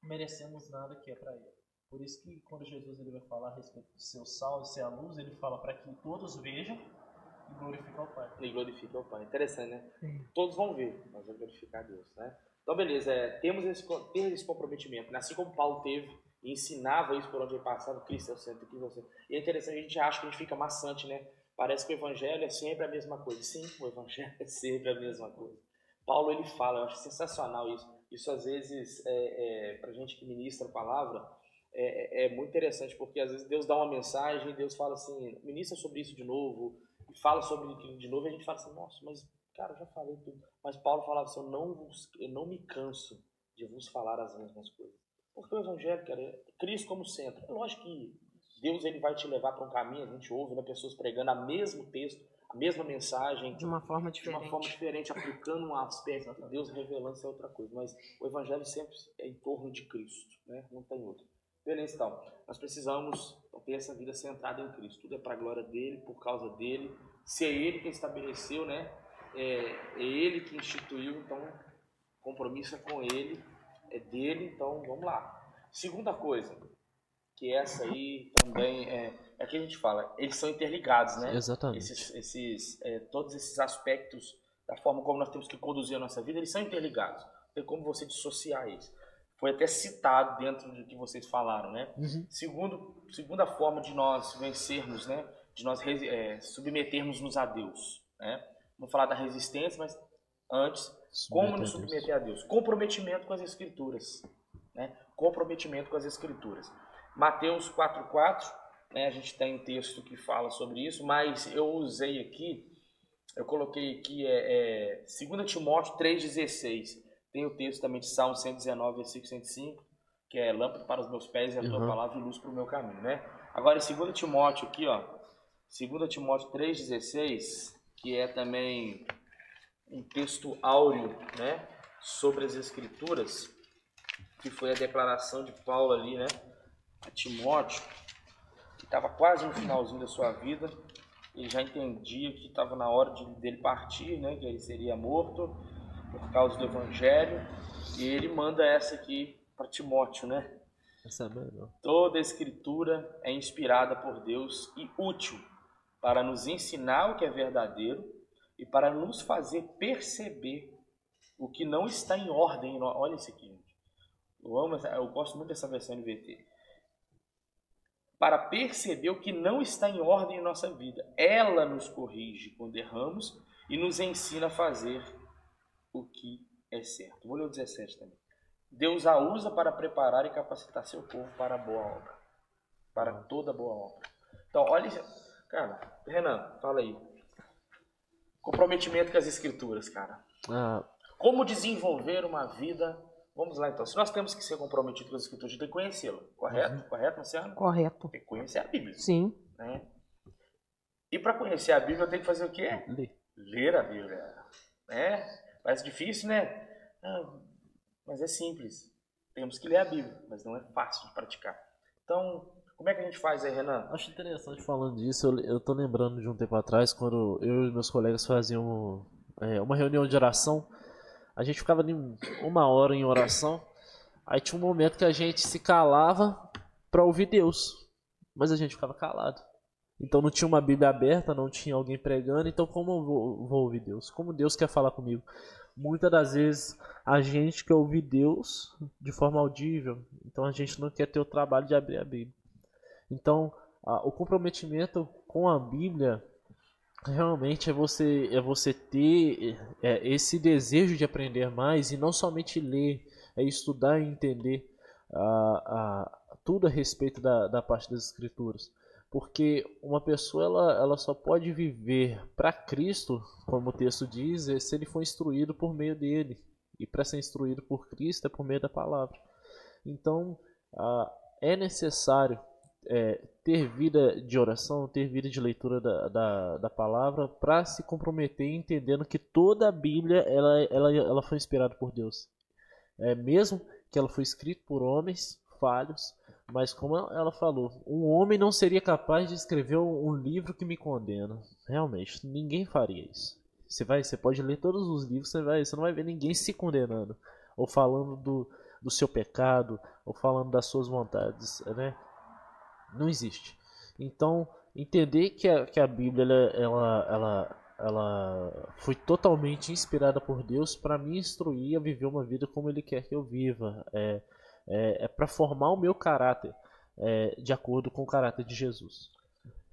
merecemos nada que é para Ele. Por isso que quando Jesus ele vai falar a respeito do seu sal e ser a luz, ele fala para que todos vejam e glorifiquem o Pai. E glorifiquem o Pai. Interessante, né? Sim. Todos vão ver, mas vão glorificar Deus, né? Então, beleza, é, temos esse, ter esse comprometimento, né? assim como Paulo teve e ensinava isso por onde ele passava, Cristo é o centro, Cristo é o centro. E é interessante, a gente acha que a gente fica maçante, né? Parece que o evangelho é sempre a mesma coisa. Sim, o evangelho é sempre a mesma coisa. Paulo ele fala, eu acho sensacional isso. Isso às vezes, é, é, para gente que ministra a palavra, é, é, é, muito interessante, porque às vezes Deus dá uma mensagem, Deus fala assim, ministra sobre isso de novo, e fala sobre aquilo de novo, e a gente fala assim, nossa, mas cara, já falei tudo. Mas Paulo falava assim, eu não, vos, eu não me canso de vos falar as mesmas coisas. Porque o evangelho, cara, é Cristo como centro. É lógico que Deus ele vai te levar para um caminho, a gente ouve né, pessoas pregando o mesmo texto, a mesma mensagem. De uma forma diferente. De uma forma diferente, aplicando um aspecto, Deus revelando isso é outra coisa. Mas o evangelho sempre é em torno de Cristo, né? não tem outro. Beleza, então. Nós precisamos ter essa vida centrada em Cristo. Tudo é para a glória dele, por causa dele. Se é ele que estabeleceu, né? É, é ele que instituiu, então compromisso é com ele, é dele, então vamos lá. Segunda coisa, que essa aí também é, é que a gente fala, eles são interligados, né? Exatamente. Esses, esses é, todos esses aspectos da forma como nós temos que conduzir a nossa vida, eles são interligados. Não tem como você dissociar isso foi até citado dentro do que vocês falaram, né? Uhum. Segundo, segunda forma de nós vencermos, né? De nós é, submetermos-nos a Deus, né? Vamos falar da resistência, mas antes, como nos submeter a Deus? Comprometimento com as Escrituras, né? Comprometimento com as Escrituras. Mateus 4:4, né? A gente tem um texto que fala sobre isso, mas eu usei aqui, eu coloquei aqui é, é 2 Timóteo 3:16 tem o texto também de Salmo 119, versículo 105, que é lâmpada para os meus pés e a uhum. tua palavra e luz para o meu caminho, né? Agora, em 2 Timóteo aqui, ó, 2 Timóteo 3,16, que é também um texto áureo, né, sobre as escrituras, que foi a declaração de Paulo ali, né, a Timóteo, que estava quase no finalzinho da sua vida, ele já entendia que estava na hora de, dele partir, né, que ele seria morto, por causa do Evangelho. E ele manda essa aqui para Timóteo, né? Toda a Escritura é inspirada por Deus e útil para nos ensinar o que é verdadeiro e para nos fazer perceber o que não está em ordem. Olha isso aqui, gente. Eu, amo, eu gosto muito dessa versão NVT. Para perceber o que não está em ordem em nossa vida. Ela nos corrige quando erramos e nos ensina a fazer o que é certo. Vou ler o 17 também. Deus a usa para preparar e capacitar seu povo para a boa obra. Para toda boa obra. Então, olha, cara, Renan, fala aí. Comprometimento com as escrituras, cara. Ah. Como desenvolver uma vida. Vamos lá então. Se nós temos que ser comprometidos com as escrituras, a gente tem que conhecê-la. Correto? Uhum. Correto, Marciano? Correto. Tem que conhecer a Bíblia. Sim. Né? E para conhecer a Bíblia, eu tenho que fazer o quê? Ler. Ler a Bíblia. Né? Parece difícil, né? mas é simples. Temos que ler a Bíblia, mas não é fácil de praticar. Então, como é que a gente faz aí, Renan? Acho interessante falando disso. Eu, eu tô lembrando de um tempo atrás, quando eu e meus colegas faziam é, uma reunião de oração. A gente ficava ali uma hora em oração. Aí tinha um momento que a gente se calava para ouvir Deus, mas a gente ficava calado. Então não tinha uma Bíblia aberta, não tinha alguém pregando. Então como eu vou, vou ouvir Deus? Como Deus quer falar comigo? Muitas das vezes a gente quer ouvir Deus de forma audível. Então a gente não quer ter o trabalho de abrir a Bíblia. Então a, o comprometimento com a Bíblia realmente é você é você ter é, esse desejo de aprender mais e não somente ler, é estudar e entender a, a, tudo a respeito da, da parte das escrituras porque uma pessoa ela, ela só pode viver para Cristo, como o texto diz, é se ele for instruído por meio dele. E para ser instruído por Cristo é por meio da palavra. Então, ah, é necessário é, ter vida de oração, ter vida de leitura da, da, da palavra para se comprometer entendendo que toda a Bíblia ela, ela, ela foi inspirada por Deus. É, mesmo que ela foi escrita por homens falhos, Mas como ela falou, um homem não seria capaz de escrever um livro que me condena. Realmente, ninguém faria isso. Você vai, você pode ler todos os livros, você vai, você não vai ver ninguém se condenando ou falando do, do seu pecado ou falando das suas vontades, né? Não existe. Então, entender que a, que a Bíblia ela, ela, ela foi totalmente inspirada por Deus para me instruir a viver uma vida como Ele quer que eu viva. É, é, é para formar o meu caráter é, de acordo com o caráter de Jesus.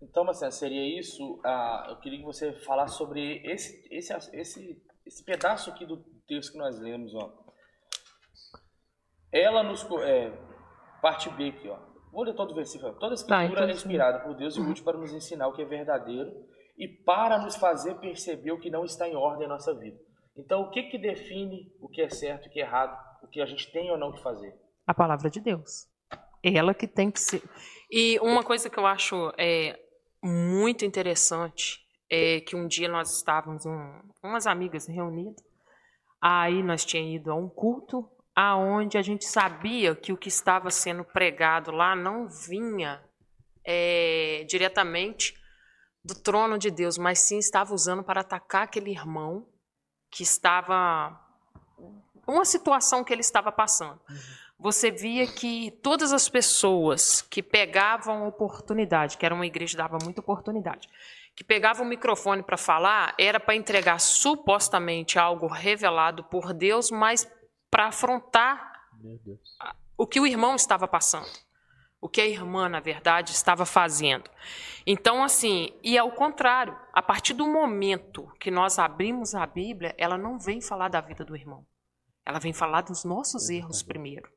Então, Marcelo, seria isso. Ah, eu queria que você falasse sobre esse, esse, esse, esse pedaço aqui do texto que nós lemos. Ó. Ela nos. É, parte B aqui, ó. Vou ler todo o versículo. Toda a tá, escritura tá, então, é inspirada por Deus e útil para nos ensinar o que é verdadeiro e para nos fazer perceber o que não está em ordem em nossa vida. Então, o que, que define o que é certo e o que é errado, o que a gente tem ou não que fazer? A palavra de Deus. Ela que tem que ser. E uma coisa que eu acho é, muito interessante é que um dia nós estávamos, um, umas amigas reunidas, aí nós tínhamos ido a um culto aonde a gente sabia que o que estava sendo pregado lá não vinha é, diretamente do trono de Deus, mas sim estava usando para atacar aquele irmão que estava uma situação que ele estava passando. Uhum. Você via que todas as pessoas que pegavam oportunidade, que era uma igreja que dava muita oportunidade, que pegavam o microfone para falar, era para entregar supostamente algo revelado por Deus, mas para afrontar o que o irmão estava passando o que a irmã, na verdade, estava fazendo. Então, assim, e ao contrário, a partir do momento que nós abrimos a Bíblia, ela não vem falar da vida do irmão. Ela vem falar dos nossos erros primeiro.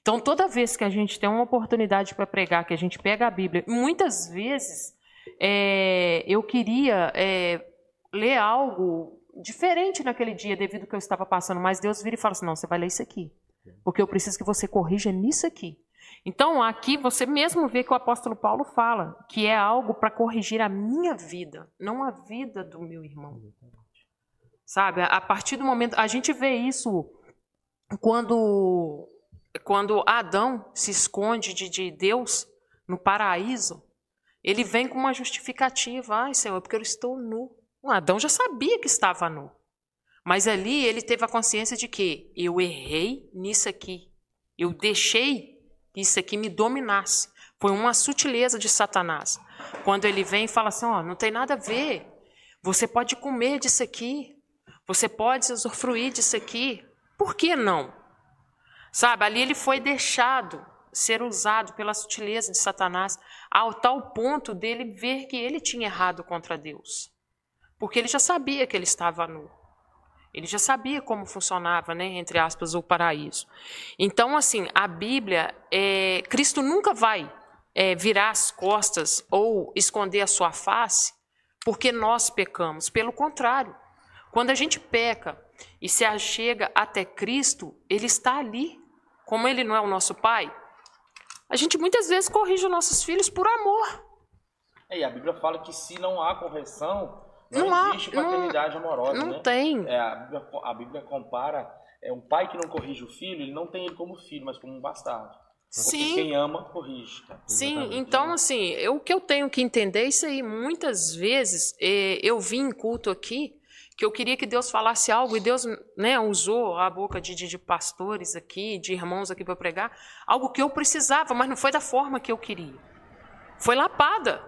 Então, toda vez que a gente tem uma oportunidade para pregar, que a gente pega a Bíblia, muitas vezes é, eu queria é, ler algo diferente naquele dia, devido ao que eu estava passando, mas Deus vira e fala assim: não, você vai ler isso aqui, porque eu preciso que você corrija nisso aqui. Então, aqui você mesmo vê que o apóstolo Paulo fala que é algo para corrigir a minha vida, não a vida do meu irmão. Sabe? A partir do momento. A gente vê isso quando, quando Adão se esconde de, de Deus no paraíso. Ele vem com uma justificativa. Ai, Senhor, porque eu estou nu. O Adão já sabia que estava nu. Mas ali ele teve a consciência de que eu errei nisso aqui. Eu deixei que isso aqui me dominasse. Foi uma sutileza de Satanás. Quando ele vem e fala assim: ó, não tem nada a ver. Você pode comer disso aqui. Você pode usufruir disso aqui. Por que não? Sabe, ali ele foi deixado ser usado pela sutileza de Satanás ao tal ponto dele ver que ele tinha errado contra Deus. Porque ele já sabia que ele estava nu. Ele já sabia como funcionava, né, entre aspas, o paraíso. Então, assim, a Bíblia, é, Cristo nunca vai é, virar as costas ou esconder a sua face porque nós pecamos. Pelo contrário, quando a gente peca e se achega até Cristo, Ele está ali. Como Ele não é o nosso Pai, a gente muitas vezes corrige os nossos filhos por amor. É, e a Bíblia fala que se não há correção, não, não existe há, paternidade não, amorosa, não né? tem. É, a, Bíblia, a Bíblia compara é um pai que não corrige o filho, ele não tem ele como filho, mas como um bastardo. Sim. quem ama, corrige. Sim, Exatamente. então assim, eu, o que eu tenho que entender é isso aí. Muitas vezes é, eu vim em culto aqui que eu queria que Deus falasse algo e Deus né, usou a boca de, de, de pastores aqui, de irmãos aqui para pregar, algo que eu precisava, mas não foi da forma que eu queria. Foi lapada.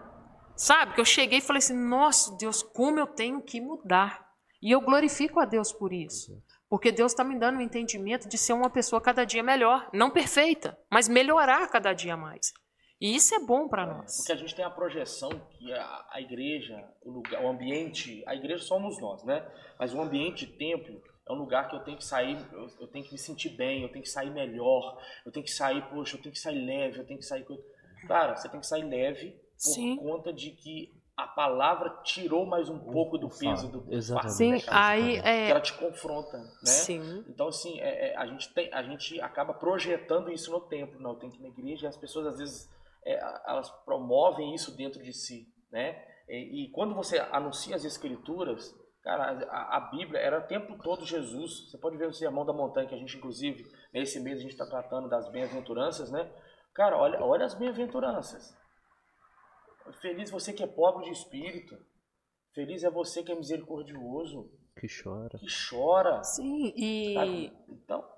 Sabe? Que eu cheguei e falei assim: nossa, Deus, como eu tenho que mudar. E eu glorifico a Deus por isso. Porque Deus está me dando o um entendimento de ser uma pessoa cada dia melhor. Não perfeita, mas melhorar cada dia mais. E isso é bom para nós. Porque a gente tem a projeção que a, a igreja, o, lugar, o ambiente, a igreja somos nós, né? Mas o ambiente templo é um lugar que eu tenho que sair, eu, eu, tenho que me sentir bem, eu tenho que sair melhor, eu tenho que sair, poxa, eu tenho que sair leve, eu tenho que sair. Cara, você tem que sair leve por Sim. conta de que a palavra tirou mais um pouco do peso do Exatamente. Sim, né, aí é... ela te confronta, né? Sim. Então assim, é, é, a gente tem, a gente acaba projetando isso no templo, não, tem que ir na igreja, e as pessoas às vezes é, elas promovem isso dentro de si, né? E, e, quando você anuncia as escrituras, cara, a, a, Bíblia era o tempo todo Jesus. Você pode ver o sermão da montanha que a gente inclusive nesse mês a gente está tratando das bem-aventuranças, né? Cara, olha, olha as bem-aventuranças. Feliz você que é pobre de espírito. Feliz é você que é misericordioso. Que chora. Que chora. Sim, e. Então.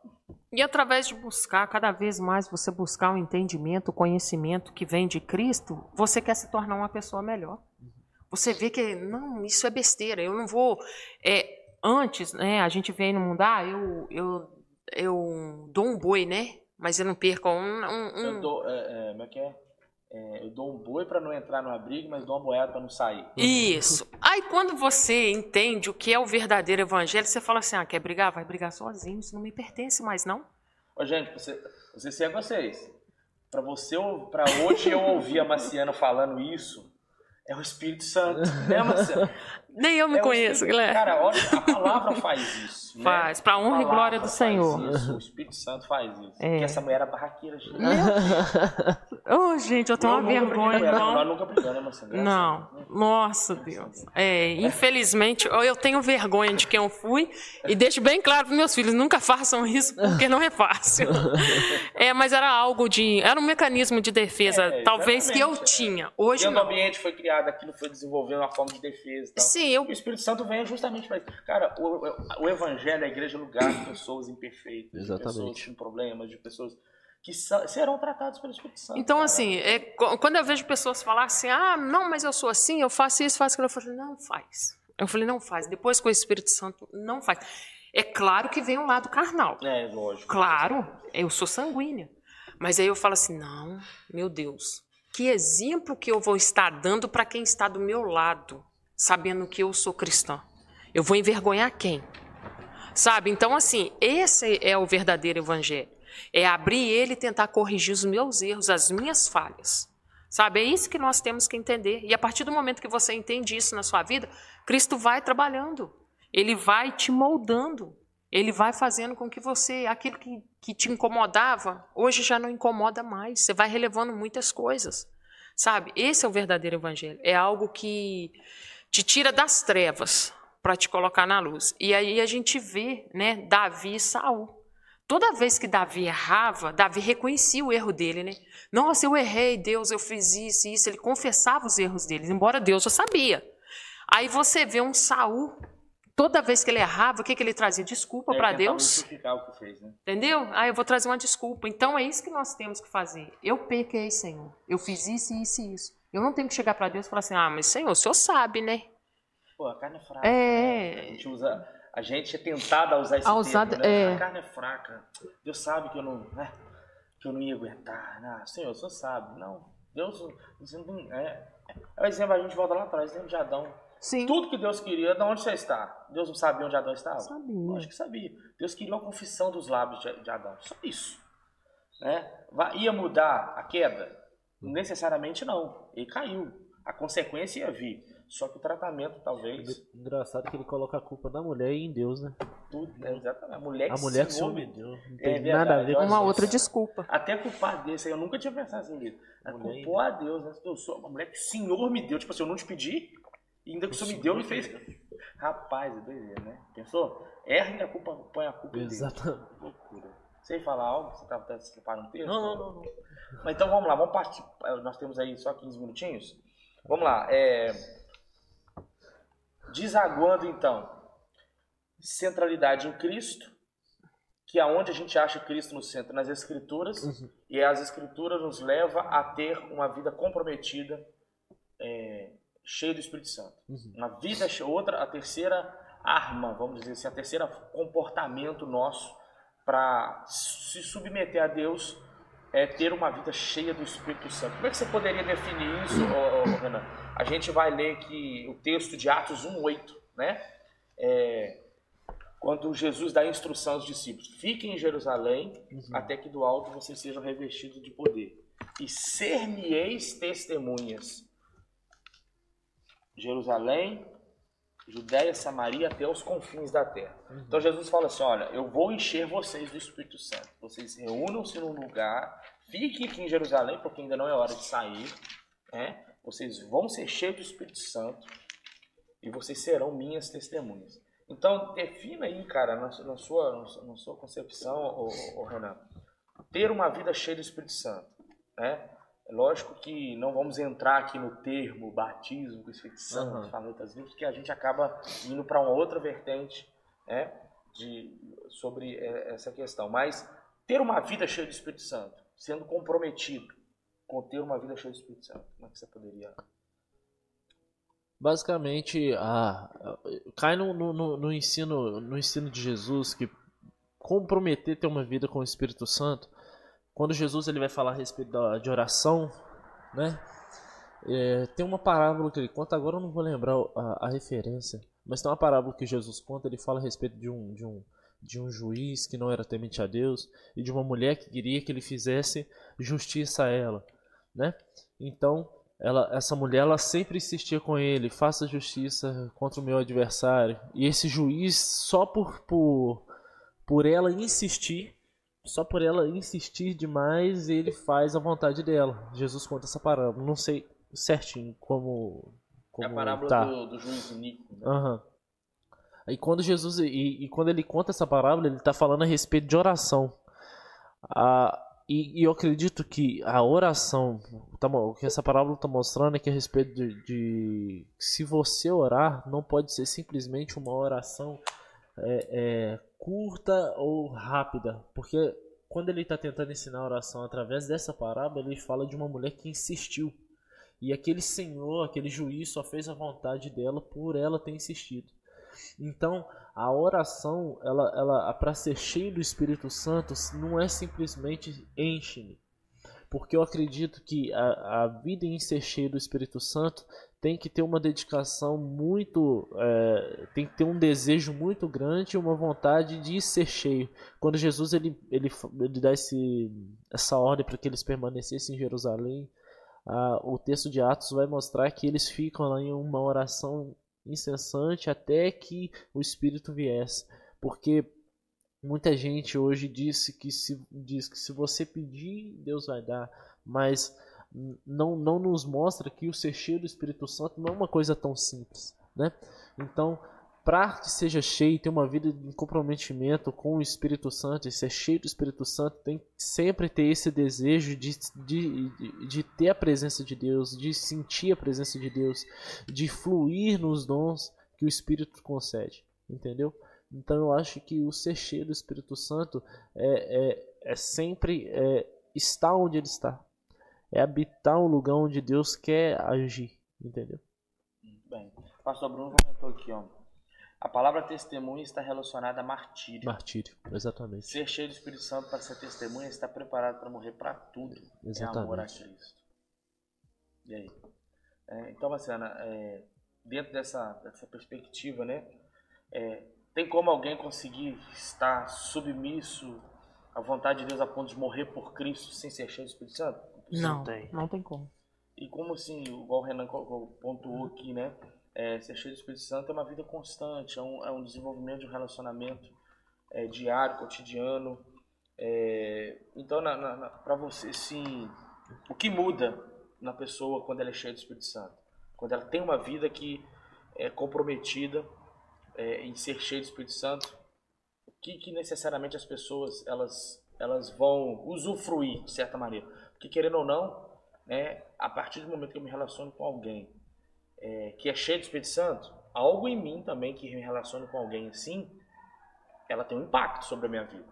E através de buscar, cada vez mais você buscar o um entendimento, o conhecimento que vem de Cristo, você quer se tornar uma pessoa melhor. Você vê que, não, isso é besteira, eu não vou. É, antes, né, a gente vem no mundo, ah, eu, eu, eu dou um boi, né? Mas eu não perco um. um, um... Eu dou, é, é, como é que é? É, eu dou um boi para não entrar numa briga, mas dou uma boiada para não sair. Isso. Aí quando você entende o que é o verdadeiro evangelho, você fala assim: ah, quer brigar? Vai brigar sozinho, isso não me pertence mais, não. Ô, gente, você, você ser vocês. Para você, para hoje eu ouvir a Marciana falando isso, é o Espírito Santo, né, Marcelo? Nem eu me é conheço, Guilherme. Cara, olha, a palavra faz isso. Né? Faz, para honra e glória do Senhor. Isso, o Espírito Santo faz isso. É. Porque essa mulher era barraqueira, gente. Ô, oh, gente, eu tenho uma vergonha. Não. Nós nunca brigamos, né, Marcelo? Não. Nossa, Deus. É, infelizmente, eu tenho vergonha de quem eu fui e deixo bem claro para meus filhos, nunca façam isso, porque não é fácil. É, mas era algo de... Era um mecanismo de defesa, é, talvez, que eu tinha. Hoje não. O ambiente foi criado, aquilo foi desenvolvendo uma forma de defesa. Tal. Sim, eu... O Espírito Santo vem justamente para isso. Cara, o, o Evangelho, a igreja é lugar de pessoas imperfeitas, Exatamente. de pessoas com problemas, de pessoas que serão tratados pelo Espírito Santo. Então, cara. assim, é, quando eu vejo pessoas falar assim, ah, não, mas eu sou assim, eu faço isso, faço aquilo, eu falei, não faz. Eu falei, não faz. Depois com o Espírito Santo, não faz. É claro que vem um lado carnal. É, lógico. Claro, eu sou sanguínea. Mas aí eu falo assim, não, meu Deus, que exemplo que eu vou estar dando para quem está do meu lado, sabendo que eu sou cristã? Eu vou envergonhar quem? Sabe? Então, assim, esse é o verdadeiro evangelho. É abrir ele e tentar corrigir os meus erros, as minhas falhas. Sabe? É isso que nós temos que entender. E a partir do momento que você entende isso na sua vida, Cristo vai trabalhando. Ele vai te moldando. Ele vai fazendo com que você, aquilo que, que te incomodava, hoje já não incomoda mais. Você vai relevando muitas coisas. Sabe? Esse é o verdadeiro evangelho. É algo que te tira das trevas para te colocar na luz. E aí a gente vê, né, Davi e Saul. Toda vez que Davi errava, Davi reconhecia o erro dele, né? Nossa, eu errei, Deus, eu fiz isso e isso. Ele confessava os erros dele, embora Deus já sabia. Aí você vê um Saul, toda vez que ele errava, o que, que ele trazia? Desculpa é, para Deus. O que fez, né? Entendeu? Ah, eu vou trazer uma desculpa. Então é isso que nós temos que fazer. Eu pequei, Senhor. Eu fiz isso, isso e isso. Eu não tenho que chegar para Deus e falar assim: ah, mas Senhor, o Senhor sabe, né? Pô, a carne é fraca. É. Né? A gente usa. A gente é tentado a usar esse a usar, termo, né? é. A carne é fraca. Deus sabe que eu não, né? que eu não ia aguentar. Não, Senhor, o Senhor sabe. Não, Deus, não, é, é o exemplo, a gente volta lá atrás, exemplo de Adão. Sim. Tudo que Deus queria, de onde você está? Deus não sabia onde Adão estava? Sabia. Acho que sabia. Deus queria uma confissão dos lábios de, Adão. Só isso. Né? Ia mudar a queda? Necessariamente não. Ele caiu. A consequência ia vir. Só que o tratamento, talvez. Engraçado que ele coloca a culpa na mulher e em Deus, né? Tudo, né? Exatamente. A mulher que a mulher se humilhou. Não tem é nada a ver com Uma outra desculpa. Até culpar Deus. Eu nunca tinha pensado assim. A culpou a Deus. Né? Eu sou uma mulher que o Senhor me deu. Tipo assim, eu não te pedi. E ainda que o Senhor me deu, me fez. Rapaz, é doideira, né? Pensou? Erra e a culpa, põe a culpa Exatamente. Loucura. Sem falar algo? Você estava se preparando um texto? Não, não, não, não. Mas então vamos lá, vamos partir. Nós temos aí só 15 minutinhos. Vamos lá. É... Desaguando então, centralidade em Cristo, que é onde a gente acha Cristo no centro, nas Escrituras, uhum. e as Escrituras nos leva a ter uma vida comprometida, é, cheia do Espírito Santo. Uhum. Uma vida, outra, a terceira arma, vamos dizer assim, a terceira comportamento nosso para se submeter a Deus é ter uma vida cheia do Espírito Santo. Como é que você poderia definir isso, oh, oh, Renan? A gente vai ler que o texto de Atos 1:8, né? É, quando Jesus dá instrução aos discípulos: fiquem em Jerusalém uhum. até que do alto vocês sejam revestidos de poder e ser-me-eis testemunhas. Jerusalém, Judéia, Samaria até os confins da terra. Uhum. Então Jesus fala assim: olha, eu vou encher vocês do Espírito Santo. Vocês reúnam-se num lugar, fiquem aqui em Jerusalém, porque ainda não é hora de sair. Né? Vocês vão ser cheios do Espírito Santo e vocês serão minhas testemunhas. Então, defina aí, cara, na, na sua, na sua concepção, ô, ô, Renan, ter uma vida cheia do Espírito Santo. né? É lógico que não vamos entrar aqui no termo batismo com o Espírito Santo, uhum. falando outras línguas, porque a gente acaba indo para uma outra vertente né, de, sobre é, essa questão. Mas ter uma vida cheia do Espírito Santo, sendo comprometido com ter uma vida cheia do Espírito Santo, como é que você poderia basicamente a, cai no, no, no, ensino no ensino de Jesus que comprometer ter uma vida com o Espírito Santo quando Jesus ele vai falar a respeito da, de oração né é, tem uma parábola que ele conta agora eu não vou lembrar a, a, referência mas tem uma parábola que Jesus conta ele fala a respeito de um de um de um juiz que não era temente a Deus e de uma mulher que queria que ele fizesse justiça a ela né então ela, essa mulher ela sempre insistia com ele, faça justiça contra o meu adversário. E esse juiz, só por, por, por ela insistir, só por ela insistir demais, ele faz a vontade dela. Jesus conta essa parábola. Não sei certinho como. como é a parábola tá. do, do juiz Nico. Né? Uhum. E quando Jesus e, e, quando ele conta essa parábola, ele está falando a respeito de oração. A, e, e, eu acredito que a oração, tá, o que essa parábola está mostrando é que a respeito de, de, se você orar, não pode ser simplesmente uma oração é, é, curta ou rápida, porque quando ele está tentando ensinar a oração através dessa parábola, ele fala de uma mulher que insistiu. E aquele senhor, aquele juiz, só fez a vontade dela por ela ter insistido. Então, a oração, ela, ela para ser cheio do Espírito Santo, não é simplesmente enche-me. Porque eu acredito que a, a vida em ser cheio do Espírito Santo tem que ter uma dedicação muito. É, tem que ter um desejo muito grande e uma vontade de ser cheio. Quando Jesus ele, ele, ele dá esse, essa ordem para que eles permanecessem em Jerusalém, o texto de Atos vai mostrar que eles ficam lá em uma oração incessante até que o Espírito viesse. Porque muita gente hoje disse que se, diz que se você pedir, Deus vai dar, mas não, não nos mostra que o ser cheio do Espírito Santo não é uma coisa tão simples. Né? Então, para que seja cheio, ter uma vida de comprometimento com o Espírito Santo e ser cheio do Espírito Santo, tem que sempre ter esse desejo de, de, de, de, ter a presença de Deus, de sentir a presença de Deus, de fluir nos dons que o Espírito concede, entendeu? Então eu acho que o ser cheio do Espírito Santo é, é, é sempre é, estar onde ele está, é habitar um lugar onde Deus quer agir, entendeu? Bem, o pastor Bruno comentou aqui, ó a palavra testemunha está relacionada a martírio. Martírio, exatamente. Ser cheio do Espírito Santo para ser testemunha está preparado para morrer para tudo. Exatamente. É amor a Cristo. E aí? É, então, Marciana, é, dentro dessa, dessa perspectiva, né? É, tem como alguém conseguir estar submisso à vontade de Deus a ponto de morrer por Cristo sem ser cheio do Espírito Santo? Não, não tem. Não tem como. E como assim, igual o Renan pontuou aqui, né? É, ser cheio do Espírito Santo é uma vida constante, é um, é um desenvolvimento de um relacionamento é, diário, cotidiano. É, então, para você, sim, o que muda na pessoa quando ela é cheia do Espírito Santo? Quando ela tem uma vida que é comprometida é, em ser cheia do Espírito Santo, o que, que necessariamente as pessoas elas, elas vão usufruir, de certa maneira? Porque, querendo ou não, né, a partir do momento que eu me relaciono com alguém é, que é cheia do Espírito Santo, algo em mim também que me relaciona com alguém assim, ela tem um impacto sobre a minha vida.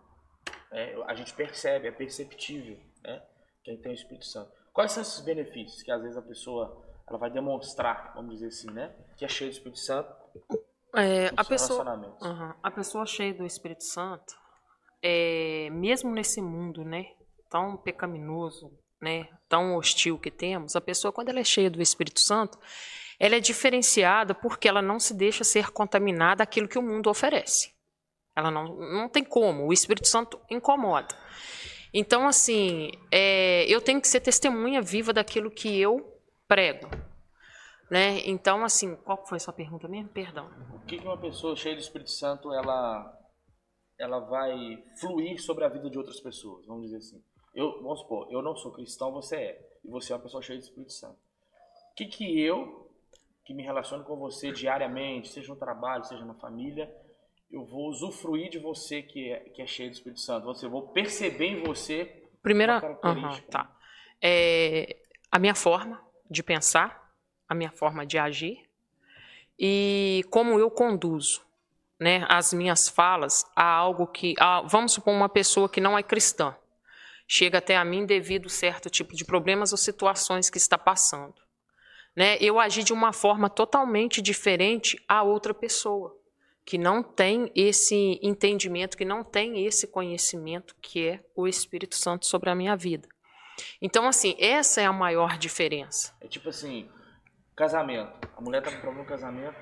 É, a gente percebe, é perceptível, né? Quem tem o Espírito Santo. Quais são esses benefícios que às vezes a pessoa ela vai demonstrar, vamos dizer assim, né? Que é cheia do Espírito Santo. É, a pessoa, uhum, a pessoa cheia do Espírito Santo, é, mesmo nesse mundo, né? Tão pecaminoso, né? Tão hostil que temos, a pessoa quando ela é cheia do Espírito Santo, ela é diferenciada porque ela não se deixa ser contaminada aquilo que o mundo oferece. Ela não, não tem como, o Espírito Santo incomoda. Então, assim, é, eu tenho que ser testemunha viva daquilo que eu prego. Né? Então, assim, qual foi a sua pergunta mesmo? Perdão. O que uma pessoa cheia do Espírito Santo ela, ela vai fluir sobre a vida de outras pessoas? Vamos dizer assim. Eu, vamos supor, eu não sou cristão, você é. E você é uma pessoa cheia do Espírito Santo. O que, que eu que me relaciono com você diariamente, seja no trabalho, seja na família, eu vou usufruir de você que é, que é cheio do Espírito Santo. Você, eu vou perceber em você Primeira. Uhum, tá. é a minha forma de pensar, a minha forma de agir e como eu conduzo né, as minhas falas a algo que. A, vamos supor, uma pessoa que não é cristã chega até a mim devido a certo tipo de problemas ou situações que está passando. Né? Eu agi de uma forma totalmente diferente a outra pessoa que não tem esse entendimento, que não tem esse conhecimento que é o Espírito Santo sobre a minha vida. Então, assim, essa é a maior diferença. É tipo assim, casamento. A mulher tá com problema no casamento,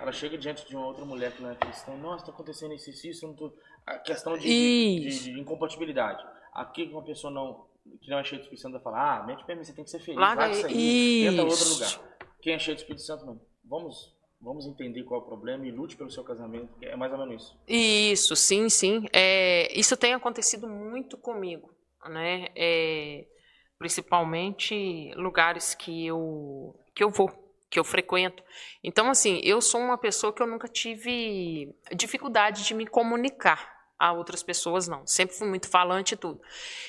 ela chega diante de uma outra mulher que não é cristã, nossa, está acontecendo isso, isso, isso, tô... a questão de, de, de, incompatibilidade. Aqui uma pessoa não, que não é cheia do Espírito Santo vai falar, ah, mente bem, você tem que ser feliz, Larga, vai sair, tenta outro lugar. Quem é cheio do Espírito Santo, não. Vamos Vamos entender qual é o problema e lute pelo seu casamento. É mais ou menos isso. Isso, sim, sim. É, isso tem acontecido muito comigo, né? É, principalmente lugares que eu que eu vou, que eu frequento. Então, assim, eu sou uma pessoa que eu nunca tive dificuldade de me comunicar a outras pessoas, não. Sempre fui muito falante e tudo.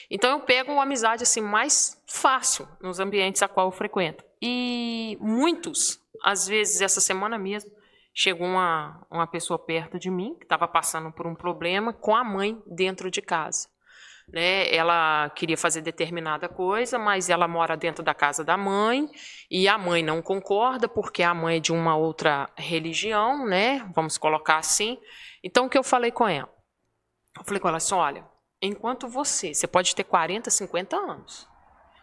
Então, eu pego uma amizade assim mais fácil nos ambientes a qual eu frequento. E muitos às vezes, essa semana mesmo, chegou uma, uma pessoa perto de mim que estava passando por um problema com a mãe dentro de casa. Né? Ela queria fazer determinada coisa, mas ela mora dentro da casa da mãe e a mãe não concorda porque a mãe é de uma outra religião, né? Vamos colocar assim. Então o que eu falei com ela? Eu falei com ela assim: olha, enquanto você, você pode ter 40, 50 anos,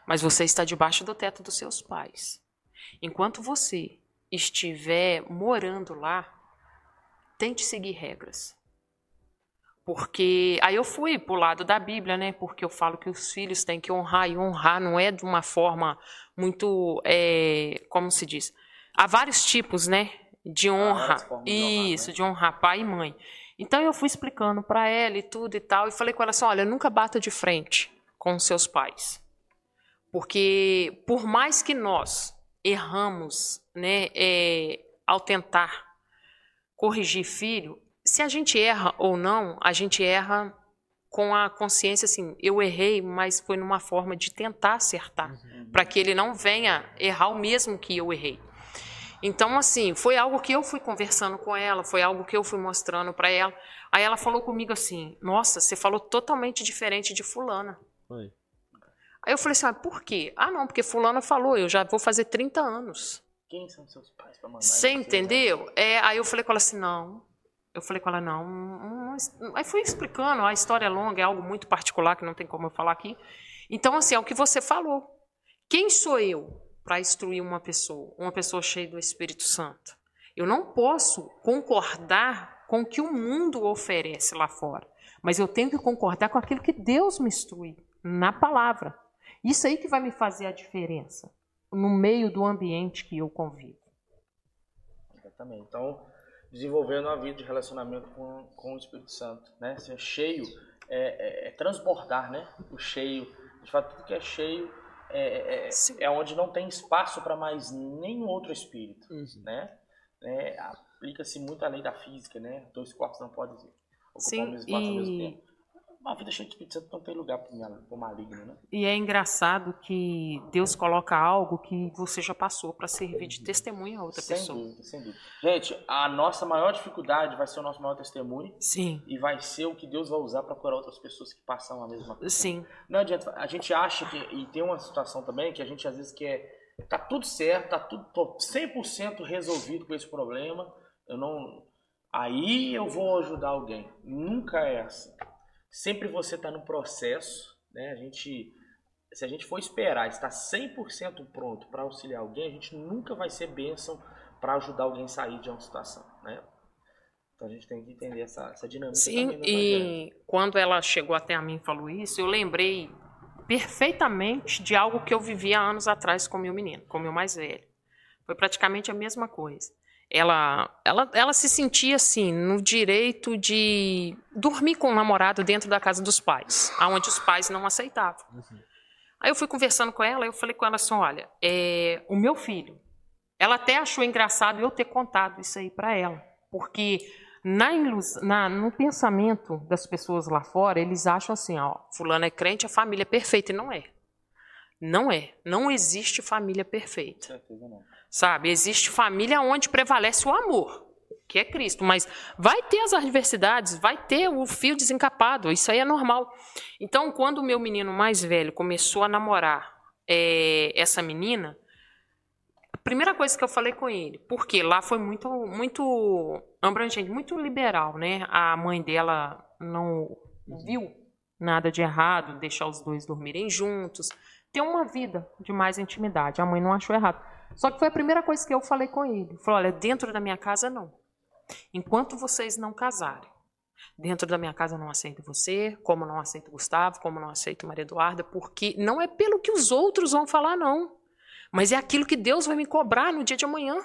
mas você está debaixo do teto dos seus pais. Enquanto você estiver morando lá, tente seguir regras. Porque aí eu fui para o lado da Bíblia, né? Porque eu falo que os filhos têm que honrar e honrar não é de uma forma muito, é, como se diz, há vários tipos, né? De honra, ah, de isso, honrar, né? de honrar pai e mãe. Então eu fui explicando para ela e tudo e tal, e falei com ela assim: olha, nunca bata de frente com seus pais, porque por mais que nós erramos né, é, ao tentar corrigir filho, se a gente erra ou não, a gente erra com a consciência assim, eu errei, mas foi numa forma de tentar acertar, uhum. para que ele não venha errar o mesmo que eu errei. Então, assim, foi algo que eu fui conversando com ela, foi algo que eu fui mostrando para ela. Aí ela falou comigo assim: Nossa, você falou totalmente diferente de Fulana. Foi. Aí eu falei assim: ah, por quê? Ah, não, porque Fulana falou, eu já vou fazer 30 anos. Quem são seus pais para mandar? Você entendeu? É, aí eu falei com ela assim, não. Eu falei com ela, não, não, não. Aí fui explicando, a história é longa, é algo muito particular que não tem como eu falar aqui. Então, assim, é o que você falou. Quem sou eu para instruir uma pessoa, uma pessoa cheia do Espírito Santo? Eu não posso concordar com o que o mundo oferece lá fora, mas eu tenho que concordar com aquilo que Deus me instrui na palavra. Isso aí que vai me fazer a diferença no meio do ambiente que eu convivo. Exatamente. Então, desenvolvendo uma vida de relacionamento com, com o Espírito Santo, né? Ser cheio é, é, é transbordar, né? O cheio, de fato, tudo que é cheio é, é, é onde não tem espaço para mais nenhum outro espírito, uhum. né? É, Aplica-se muito a lei da física, né? Dois corpos não podem ocupar Sim, o mesmo espaço e... ao mesmo tempo uma vida cheia de Espírito Santo não tem lugar para o maligno, né? E é engraçado que Deus coloca algo que você já passou para servir de testemunho a outra sem pessoa. Dúvida, sem dúvida. Gente, a nossa maior dificuldade vai ser o nosso maior testemunho. Sim. E vai ser o que Deus vai usar para curar outras pessoas que passam a mesma coisa. Sim. Não adianta. A gente acha que. E tem uma situação também que a gente às vezes quer. Tá tudo certo, tá tudo tô 100% resolvido com esse problema. Eu não. Aí eu vou ajudar alguém. Nunca é assim sempre você está no processo, né? A gente, se a gente for esperar estar 100% pronto para auxiliar alguém, a gente nunca vai ser bênção para ajudar alguém a sair de uma situação, né? Então a gente tem que entender essa, essa dinâmica. Sim, e quando ela chegou até a mim e falou isso, eu lembrei perfeitamente de algo que eu vivia anos atrás com meu menino, com meu mais velho. Foi praticamente a mesma coisa ela, ela, ela se sentia assim no direito de dormir com o namorado dentro da casa dos pais, aonde os pais não aceitavam. Uhum. Aí eu fui conversando com ela, eu falei com ela assim, olha, é, o meu filho, ela até achou engraçado eu ter contado isso aí para ela, porque na, na, no pensamento das pessoas lá fora, eles acham assim, ó, fulano é crente, a família é perfeita, e não é. Não é. Não existe família perfeita. Certeza não. Sabe? Existe família onde prevalece o amor, que é Cristo. Mas vai ter as adversidades, vai ter o fio desencapado. Isso aí é normal. Então, quando o meu menino mais velho começou a namorar é, essa menina, a primeira coisa que eu falei com ele, porque lá foi muito, muito abrangente, muito liberal, né? A mãe dela não viu nada de errado, deixar os dois dormirem juntos, ter uma vida de mais intimidade. A mãe não achou errado. Só que foi a primeira coisa que eu falei com ele. Falou: olha, dentro da minha casa não. Enquanto vocês não casarem, dentro da minha casa não aceito você, como não aceito Gustavo, como não aceito Maria Eduarda, porque não é pelo que os outros vão falar, não. Mas é aquilo que Deus vai me cobrar no dia de amanhã.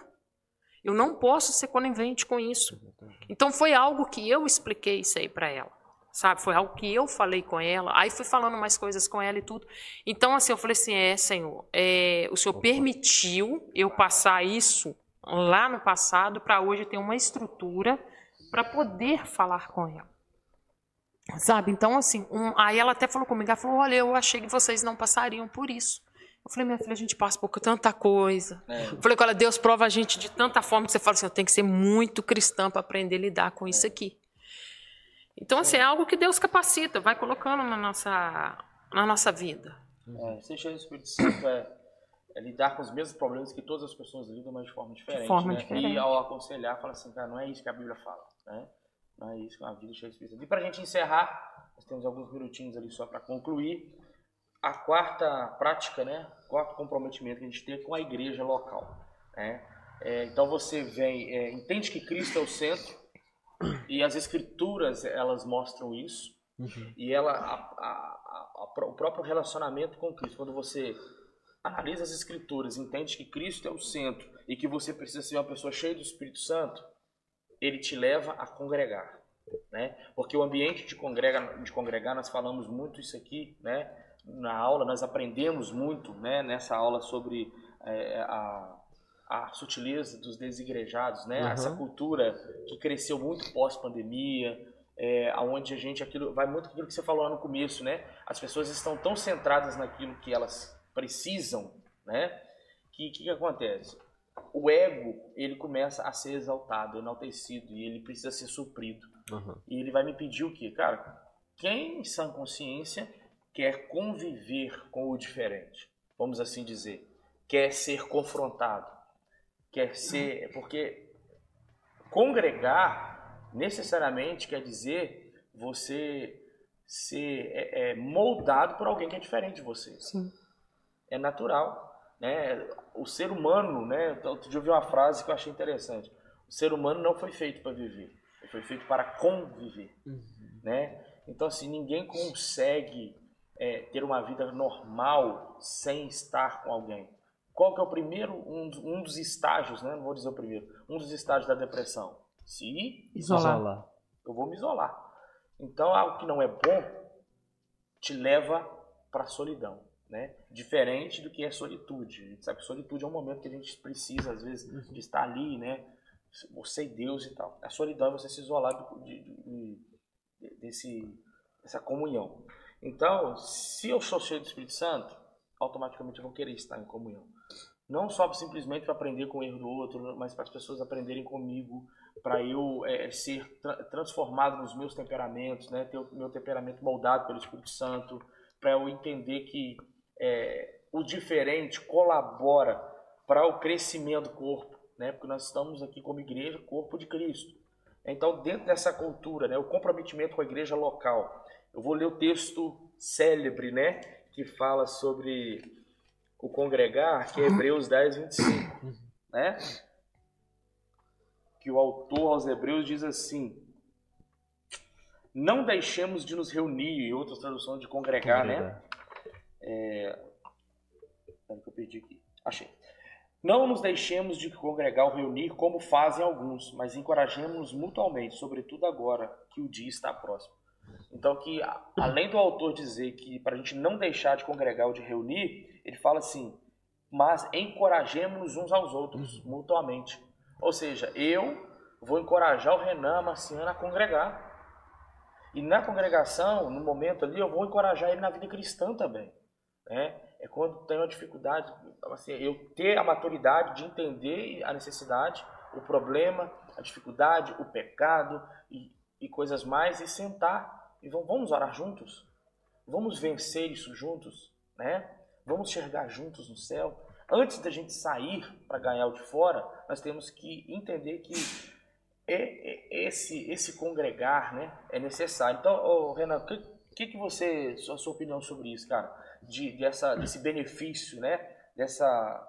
Eu não posso ser conivente com isso. Então foi algo que eu expliquei isso aí para ela sabe? Foi algo que eu falei com ela. Aí fui falando mais coisas com ela e tudo. Então, assim, eu falei assim: é, Senhor, é, o Senhor permitiu eu passar isso lá no passado para hoje ter uma estrutura para poder falar com ela. Sabe? Então, assim, um, aí ela até falou comigo: ela falou, olha, eu achei que vocês não passariam por isso. Eu falei, minha filha, a gente passa por tanta coisa. É. Eu falei, olha, Deus prova a gente de tanta forma que você fala assim: eu tenho que ser muito cristã para aprender a lidar com isso aqui. Então, assim, é algo que Deus capacita, vai colocando na nossa, na nossa vida. É, ser cheio do Espírito Santo é, é, lidar com os mesmos problemas que todas as pessoas lidam, mas de forma diferente. De forma né? diferente. E ao aconselhar, fala assim, cara, não é isso que a Bíblia fala, né? Não é isso que a vida cheia do Espírito Santo. E para a gente encerrar, nós temos alguns minutinhos ali só para concluir. A quarta prática, né? Quarto comprometimento que a gente tem é com a igreja local, né? É, então você vem, é, entende que Cristo é o centro, e as escrituras, elas mostram isso. Uhum. E ela, a, a, a, o próprio relacionamento com Cristo, quando você analisa as escrituras, entende que Cristo é o centro e que você precisa ser uma pessoa cheia do Espírito Santo, ele te leva a congregar, né? Porque o ambiente de congregar, de congregar, nós falamos muito isso aqui, né? Na aula nós aprendemos muito, né? Nessa aula sobre é, a a sutileza dos desigrejados, né? Uhum. Essa cultura que cresceu muito pós-pandemia, é, aonde a gente aquilo vai muito aquilo que você falou lá no começo, né? As pessoas estão tão centradas naquilo que elas precisam, né? Que que, que acontece? O ego ele começa a ser exaltado, enaltecido e ele precisa ser suprido. Uhum. E ele vai me pedir o quê, cara? Quem em sã consciência quer conviver com o diferente, vamos assim dizer, quer ser confrontado, quer ser. Porque congregar necessariamente quer dizer você ser é, é, moldado por alguém que é diferente de você. Sim. É natural. Né? O ser humano, né? Outro dia eu vi uma frase que eu achei interessante. O ser humano não foi feito para viver, ele foi feito para conviver. Uhum. Né? Então, assim, ninguém consegue é, ter uma vida normal sem estar com alguém. Qual que é o primeiro, um, um dos estágios, né? Não vou dizer o primeiro, um dos estágios da depressão? Se isolar. Eu vou me isolar. Então, algo que não é bom te leva para a solidão, né? Diferente do que é solitude. A gente sabe que solitude é um momento que a gente precisa, às vezes, uhum. de estar ali, né? Você e Deus e tal. A solidão é você se isolar de, de, de, desse, dessa comunhão. Então, se eu sou cheio do Espírito Santo, automaticamente eu vou querer estar em comunhão. Não só simplesmente para aprender com o erro do outro, mas para as pessoas aprenderem comigo, para eu é, ser tra transformado nos meus temperamentos, né? ter o meu temperamento moldado pelo Espírito Santo, para eu entender que é, o diferente colabora para o crescimento do corpo, né? porque nós estamos aqui como igreja, corpo de Cristo. Então, dentro dessa cultura, né, o comprometimento com a igreja local, eu vou ler o texto célebre, né, que fala sobre o congregar, que é Hebreus 10, 25, né? Que o autor aos Hebreus diz assim: Não deixemos de nos reunir, e outras traduções de congregar, né? É... Peraí que eu perdi aqui. Achei. Não nos deixemos de congregar ou reunir como fazem alguns, mas encorajemos-nos mutualmente, sobretudo agora que o dia está próximo. Então, que além do autor dizer que para a gente não deixar de congregar ou de reunir, ele fala assim: mas encorajemos uns aos outros uhum. mutuamente. Ou seja, eu vou encorajar o Renan, a Marciana a congregar. E na congregação, no momento ali, eu vou encorajar ele na vida cristã também. Né? É quando tem uma dificuldade, assim, eu ter a maturidade de entender a necessidade, o problema, a dificuldade, o pecado e, e coisas mais, e sentar e vamos orar juntos, vamos vencer isso juntos, né? Vamos enxergar juntos no céu. Antes da gente sair para ganhar o de fora, nós temos que entender que é, é, esse esse congregar, né, é necessário. Então, oh, Renan, o que, que, que você, a sua opinião sobre isso, cara? De, dessa, desse benefício, né? Dessa,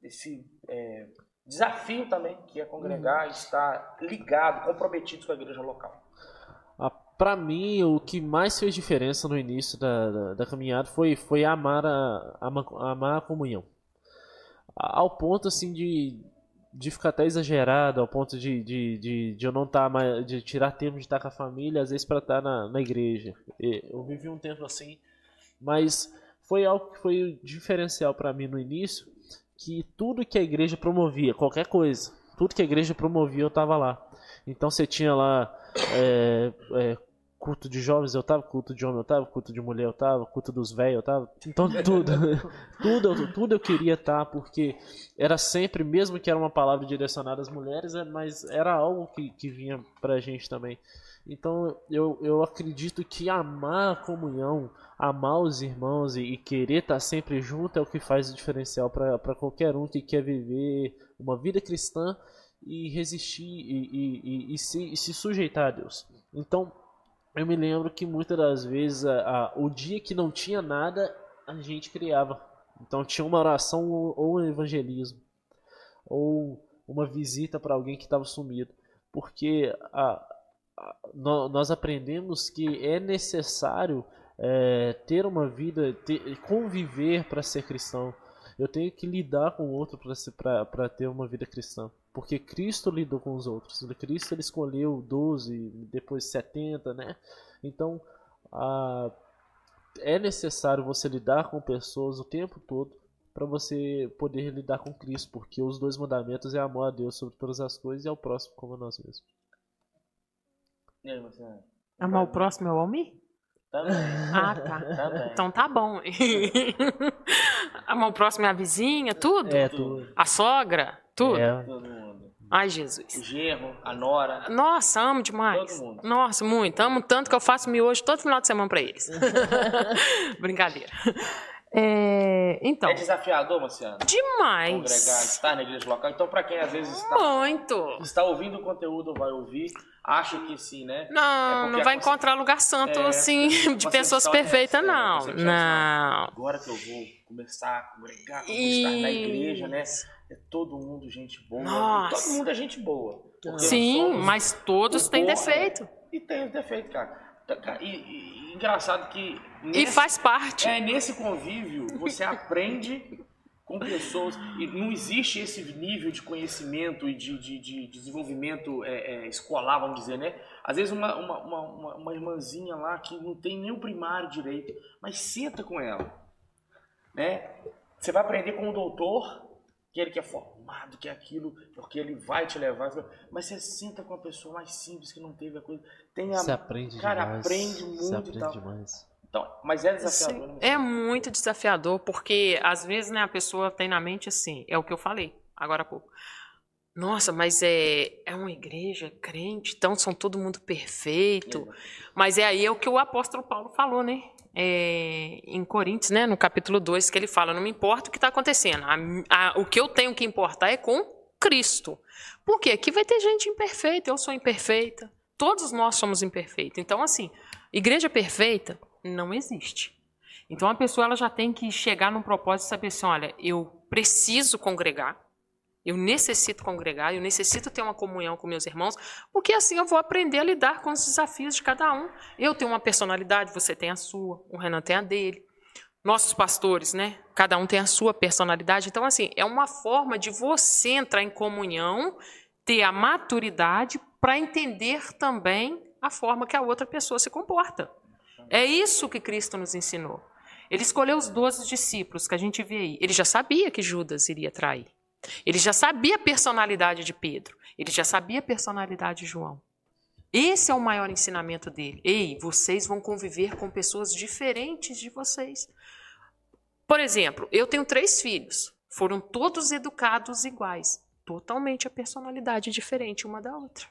desse é, desafio também que é congregar e estar ligado, comprometido com a igreja local. Para mim, o que mais fez diferença no início da, da, da caminhada foi, foi amar a, amar a comunhão. Ao ponto assim de de ficar até exagerado, ao ponto de, de, de, de eu não estar tá mais. de tirar tempo de estar com a família, às vezes para estar tá na, na igreja. Eu vivi um tempo assim, mas foi algo que foi diferencial para mim no início, que tudo que a igreja promovia, qualquer coisa, tudo que a igreja promovia eu estava lá. Então você tinha lá é, é, culto de jovens eu tava, culto de homem eu tava, culto de mulher eu tava, culto dos velhos eu tava. Então tudo, tudo, tudo eu queria estar, tá, porque era sempre, mesmo que era uma palavra direcionada às mulheres, é, mas era algo que, que vinha pra gente também. Então eu, eu acredito que amar a comunhão, amar os irmãos e, e querer estar tá sempre junto é o que faz o diferencial para qualquer um que quer viver uma vida cristã e resistir e, e, e, e se, se sujeitar a Deus. Então, eu me lembro que muitas das vezes a, a, o dia que não tinha nada, a gente criava. Então tinha uma oração ou, ou um evangelismo, ou uma visita para alguém que estava sumido. Porque a, nós aprendemos que é necessário é, ter uma vida, ter, conviver para ser cristão. Eu tenho que lidar com o outro para ter uma vida cristã. Porque Cristo lidou com os outros. Cristo ele escolheu 12, depois 70, né? Então, a, é necessário você lidar com pessoas o tempo todo para você poder lidar com Cristo, porque os dois mandamentos é amor a Deus sobre todas as coisas e ao próximo como a nós mesmos. E aí, você... Amar o próximo é o homem? Também. Ah, tá. Também. Então tá bom. Amar o próximo é a vizinha, tudo? É, tudo. A sogra, tudo? É. Todo mundo. Ai, Jesus. O genro, a nora. Nossa, amo demais. Todo mundo. Nossa, muito. Amo tanto que eu faço miojo todo final de semana para eles. Brincadeira. É, então. É desafiador, Marciano? Demais. Congregar, estar na igreja local. Então, para quem às vezes está, Muito. está ouvindo o conteúdo, vai ouvir, acha que sim, né? Não, é não vai encontrar lugar santo é, assim, de pessoas perfeitas, não. Não. Agora que eu vou começar a congregar, vou estar na igreja, né? É todo mundo gente boa. Nossa. Todo mundo é gente boa. Sim, mas todos têm defeito. E tem defeito, cara. E, e, engraçado que. Nesse, e faz parte. É, nesse convívio, você aprende com pessoas. E não existe esse nível de conhecimento e de, de, de desenvolvimento é, é, escolar, vamos dizer, né? Às vezes uma, uma, uma, uma irmãzinha lá que não tem nem o primário direito, mas senta com ela. Né? Você vai aprender com o doutor aquele que é formado, que é aquilo, porque ele vai te levar. Mas você senta com a pessoa mais simples que não teve a coisa. Tem a, você aprende cara, demais. aprende muito você aprende e tal. demais. Então, mas é desafiador. Sim, é muito desafiador, porque às vezes né, a pessoa tem na mente assim, é o que eu falei agora há pouco. Nossa, mas é, é uma igreja crente, então são todo mundo perfeito. Mas é aí é o que o apóstolo Paulo falou, né? é, em Coríntios, né, no capítulo 2, que ele fala: Não me importa o que está acontecendo, a, a, o que eu tenho que importar é com Cristo. Por quê? Aqui vai ter gente imperfeita, eu sou imperfeita, todos nós somos imperfeitos. Então, assim, igreja perfeita não existe. Então, a pessoa ela já tem que chegar num propósito e saber assim: olha, eu preciso congregar, eu necessito congregar, eu necessito ter uma comunhão com meus irmãos, porque assim eu vou aprender a lidar com os desafios de cada um. Eu tenho uma personalidade, você tem a sua, o Renan tem a dele. Nossos pastores, né? Cada um tem a sua personalidade. Então, assim, é uma forma de você entrar em comunhão, ter a maturidade para entender também a forma que a outra pessoa se comporta. É isso que Cristo nos ensinou. Ele escolheu os doze discípulos que a gente vê aí. Ele já sabia que Judas iria trair. Ele já sabia a personalidade de Pedro, ele já sabia a personalidade de João. Esse é o maior ensinamento dele. Ei, vocês vão conviver com pessoas diferentes de vocês. Por exemplo, eu tenho três filhos. Foram todos educados iguais. Totalmente a personalidade diferente uma da outra.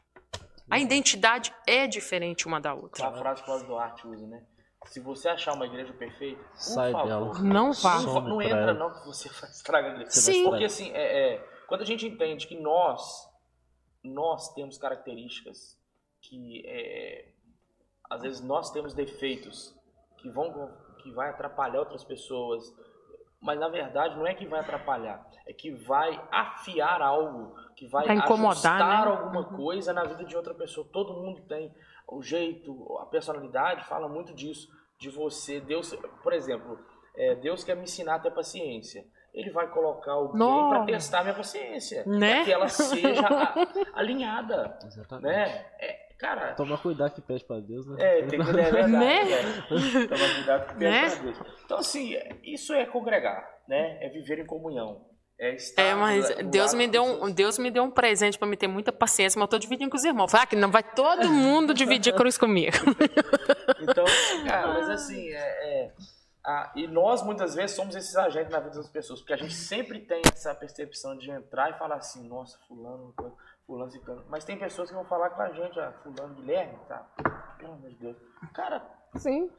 A identidade é diferente uma da outra. A frase que o Duarte usa, né? Se você achar uma igreja perfeita, Sai favor, dela. Não vá. Não, não entra não que você estraga a igreja. Sim. Porque assim, é, é, quando a gente entende que nós, nós temos características que é, às vezes nós temos defeitos que vão que vai atrapalhar outras pessoas, mas na verdade não é que vai atrapalhar, é que vai afiar algo, que vai Vai incomodar, ajustar né? alguma coisa na vida de outra pessoa. Todo mundo tem o jeito, a personalidade fala muito disso, de você, Deus, por exemplo, é, Deus quer me ensinar a ter paciência. Ele vai colocar alguém para testar minha paciência, Né? para que ela seja a- alinhada, Exatamente. né? É, cara, Tomar cuidado que pede pra Deus, né? é, tem que é verdade, Né? né? Tomar cuidado com o Né? pé pra Deus. Então, assim, isso é congregar, né? É viver em comunhão. É estar É, mas do- do Deus me deu um. Deus me deu um presente para me ter muita paciência, mas eu tô dividindo com os irmãos. Falei, ah, que não vai todo mundo dividir a cruz comigo. Então, cara, mas assim, é, é, a- e nós muitas vezes somos esses agentes na vida das pessoas, porque a gente sempre tem essa percepção de entrar e falar assim, nossa, fulano, fulano, ciclano. Mas tem pessoas que vão falar com a gente, ah, fulano, Guilherme, tá? Pelo amor de Deus. Cara, Sim.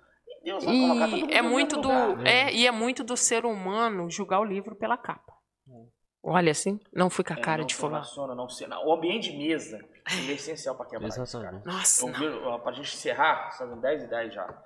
Deus vai colocar todo E mundo é muito do lugar. é e é muito do ser humano julgar o livro pela capa. Olha assim, não fui com a É, cara não de fulano. relaciona, não se- não, O ambiente de mesa é essencial para quebrar isso, cara. Nossa, Eu ó, pra gente encerrar, são 10 e 10 já.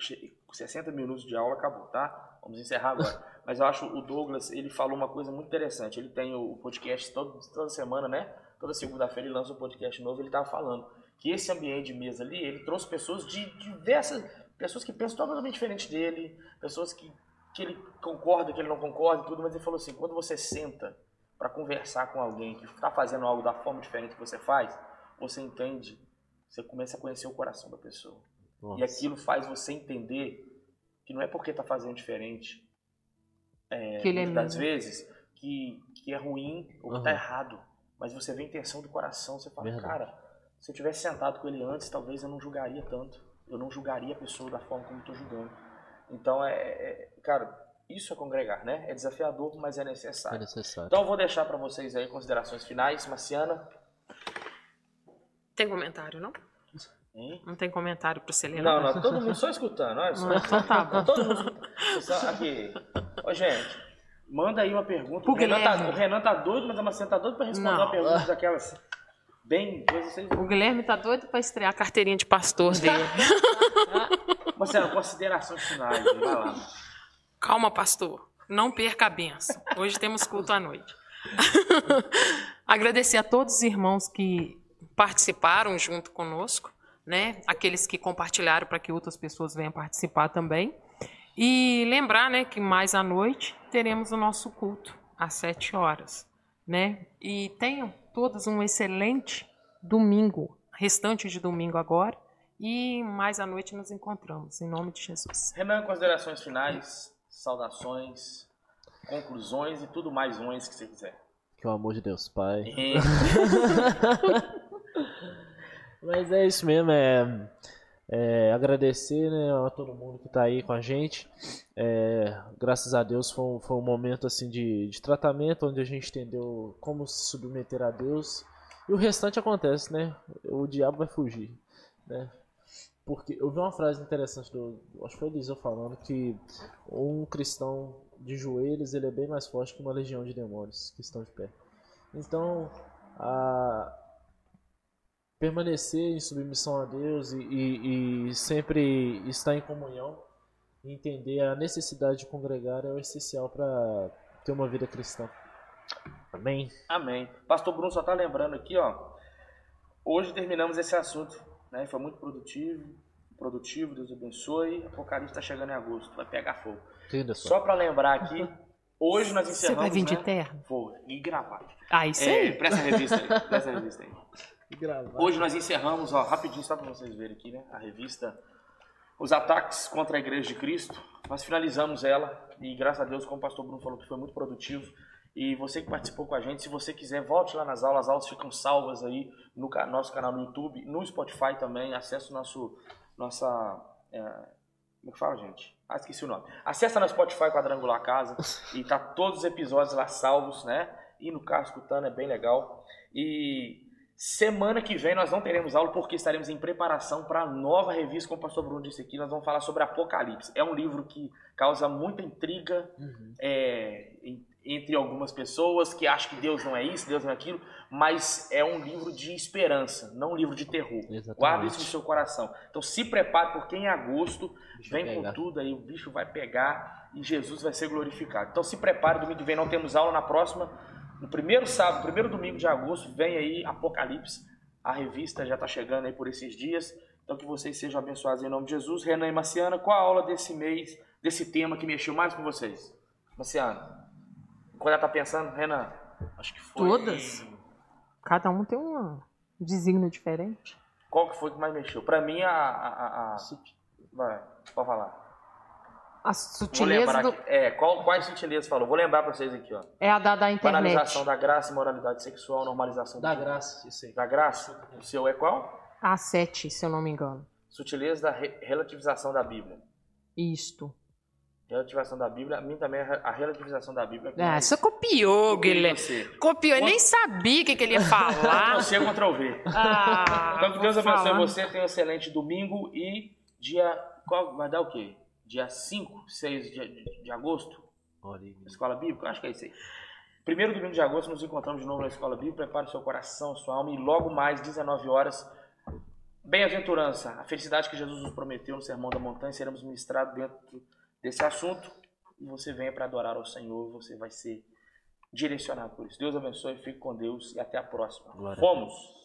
Che- 60 minutos de aula acabou, tá? Vamos encerrar agora. Mas eu acho o Douglas, ele falou uma coisa muito interessante. Ele tem o podcast todo, toda semana, né? Toda segunda-feira ele lança um podcast novo. Ele tava falando que esse ambiente de mesa ali, ele trouxe pessoas de diversas. Pessoas que pensam totalmente diferente dele, pessoas que, que ele concorda, que ele não concorda e tudo. Mas ele falou assim: quando você senta para conversar com alguém que está fazendo algo da forma diferente que você faz, você entende, você começa a conhecer o coração da pessoa. E Nossa. aquilo faz você entender que não é porque tá fazendo diferente, é, que ele é muitas das mesmo. vezes, que, que é ruim ou que Aham. tá errado. Mas você vê a intenção do coração, você fala, Verdade. cara, se eu tivesse sentado com ele antes, talvez eu não julgaria tanto. Eu não julgaria a pessoa da forma como estou julgando. Então, é, é- cara, isso é congregar, né? É desafiador, mas é É necessário. necessário. Então, eu vou deixar para vocês aí considerações finais. Marciana, tem comentário, não? hein? Não tem comentário para você ler, Não, não, todo mundo só escutando. Olha só. Então tá bom. Todo mundo. São- Aqui. Ô, gente, manda aí uma pergunta. O Renan, tá, o Renan tá doido, mas a Marcena tá doido pra responder Não. uma pergunta daquelas bem. Vocês... O Guilherme tá doido para estrear a carteirinha de pastor dele. Marcela, considerações finais. Vai lá. Calma, pastor. Não perca a benção. Hoje temos culto à noite. Agradecer a todos os irmãos que participaram junto conosco, né? Aqueles que compartilharam para que outras pessoas venham participar também. E lembrar, né, que mais à noite teremos o nosso culto às sete horas, né? E tenham todos um excelente domingo, restante de domingo agora. E mais à noite nos encontramos, em nome de Jesus. Renan, considerações finais, saudações, conclusões e tudo mais uns que você quiser. Que o amor de Deus, Pai. E- Mas é isso mesmo, é, é agradecer né, a todo mundo que está aí com a gente. É, graças a Deus foi um, foi um momento assim de, de tratamento onde a gente entendeu como se submeter a Deus. E o restante acontece, né? O diabo vai fugir, né? Porque eu vi uma frase interessante do, acho que foi o Eliseu falando que um cristão de joelhos ele é bem mais forte que uma legião de demônios que estão de pé. Então, a, permanecer em submissão a Deus e, e- e sempre estar em comunhão e entender a necessidade de congregar é o essencial para ter uma vida cristã. Amém? Amém. Pastor Bruno só tá lembrando aqui, ó. Hoje terminamos esse assunto, né? Foi muito produtivo, produtivo, Deus abençoe. Apocalipse tá chegando em agosto, vai pegar fogo. Entenda só. Só para lembrar aqui, hoje nós Você encerramos, vai vir de né? terno? Vou, e gravado. Ah, isso É, aí. presta a revista aí, presta a revista aí. Hoje nós encerramos, ó, rapidinho, só para vocês verem aqui, né? A revista Os Ataques contra a Igreja de Cristo. Nós finalizamos ela e graças a Deus, como o pastor Bruno falou, que foi muito produtivo. E você que participou com a gente, se você quiser, volte lá nas aulas. As aulas ficam salvas aí no nosso canal no YouTube, no Spotify também. Acesse o nosso, nossa, é, como é que fala, gente? Ah, esqueci o nome. Acessa no Spotify Quadrangular Casa e tá todos os episódios lá salvos, né? E no carro escutando é bem legal. E semana que vem nós não teremos aula porque estaremos em preparação para a nova revista, como o pastor Bruno disse aqui. Nós vamos falar sobre Apocalipse. É um livro que causa muita intriga uhum. é, entre algumas pessoas que acham que Deus não é isso, Deus não é aquilo, mas é um livro de esperança, não um livro de terror. Exatamente. Guarda isso no seu coração. Então se prepare, porque em agosto vem com tudo aí, o bicho vai pegar e Jesus vai ser glorificado. Então se prepare, domingo que vem não temos aula, na próxima, no primeiro sábado, primeiro domingo de agosto, vem aí Apocalipse. A revista já está chegando aí por esses dias. Então que vocês sejam abençoados em nome de Jesus. Renan e Marciana, qual a aula desse mês, desse tema que mexeu mais com vocês? Marciana. Quando ela tá pensando, Renan, acho que foi. Todas? Cada um tem um designo diferente. Qual que foi que mais mexeu? Pra mim, a. a, a, a... Vai, pode falar. A sutileza. Do... É, qual, quais sutilezas falou? Vou lembrar pra vocês aqui, ó. É a da, da internet. Banalização da graça e moralidade sexual, normalização da graça, isso aí. Da graça? O seu é qual? A 7, se eu não me engano. Sutileza da re relativização da Bíblia. Isto relativização da Bíblia, a mim também é a relativização da Bíblia. Ah, você copiou, Guilherme. Copiou, eu nem sabia o que, que ele ia falar. Ctrl C, Ctrl V. Ah, então que Deus abençoe você, tenha um excelente domingo e dia. Qual, vai dar o quê? Dia 5, 6 de, de, agosto? Escola Bíblica? Acho que é isso aí. Primeiro domingo de agosto nos encontramos de novo na Escola Bíblica. Prepare o seu coração, sua alma e logo mais, 19 horas. Bem-aventurança, a felicidade que Jesus nos prometeu no Sermão da Montanha, seremos ministrados dentro desse assunto e você venha para adorar ao Senhor, você vai ser direcionado por isso. Deus abençoe, fique com Deus e até a próxima. Glória Fomos!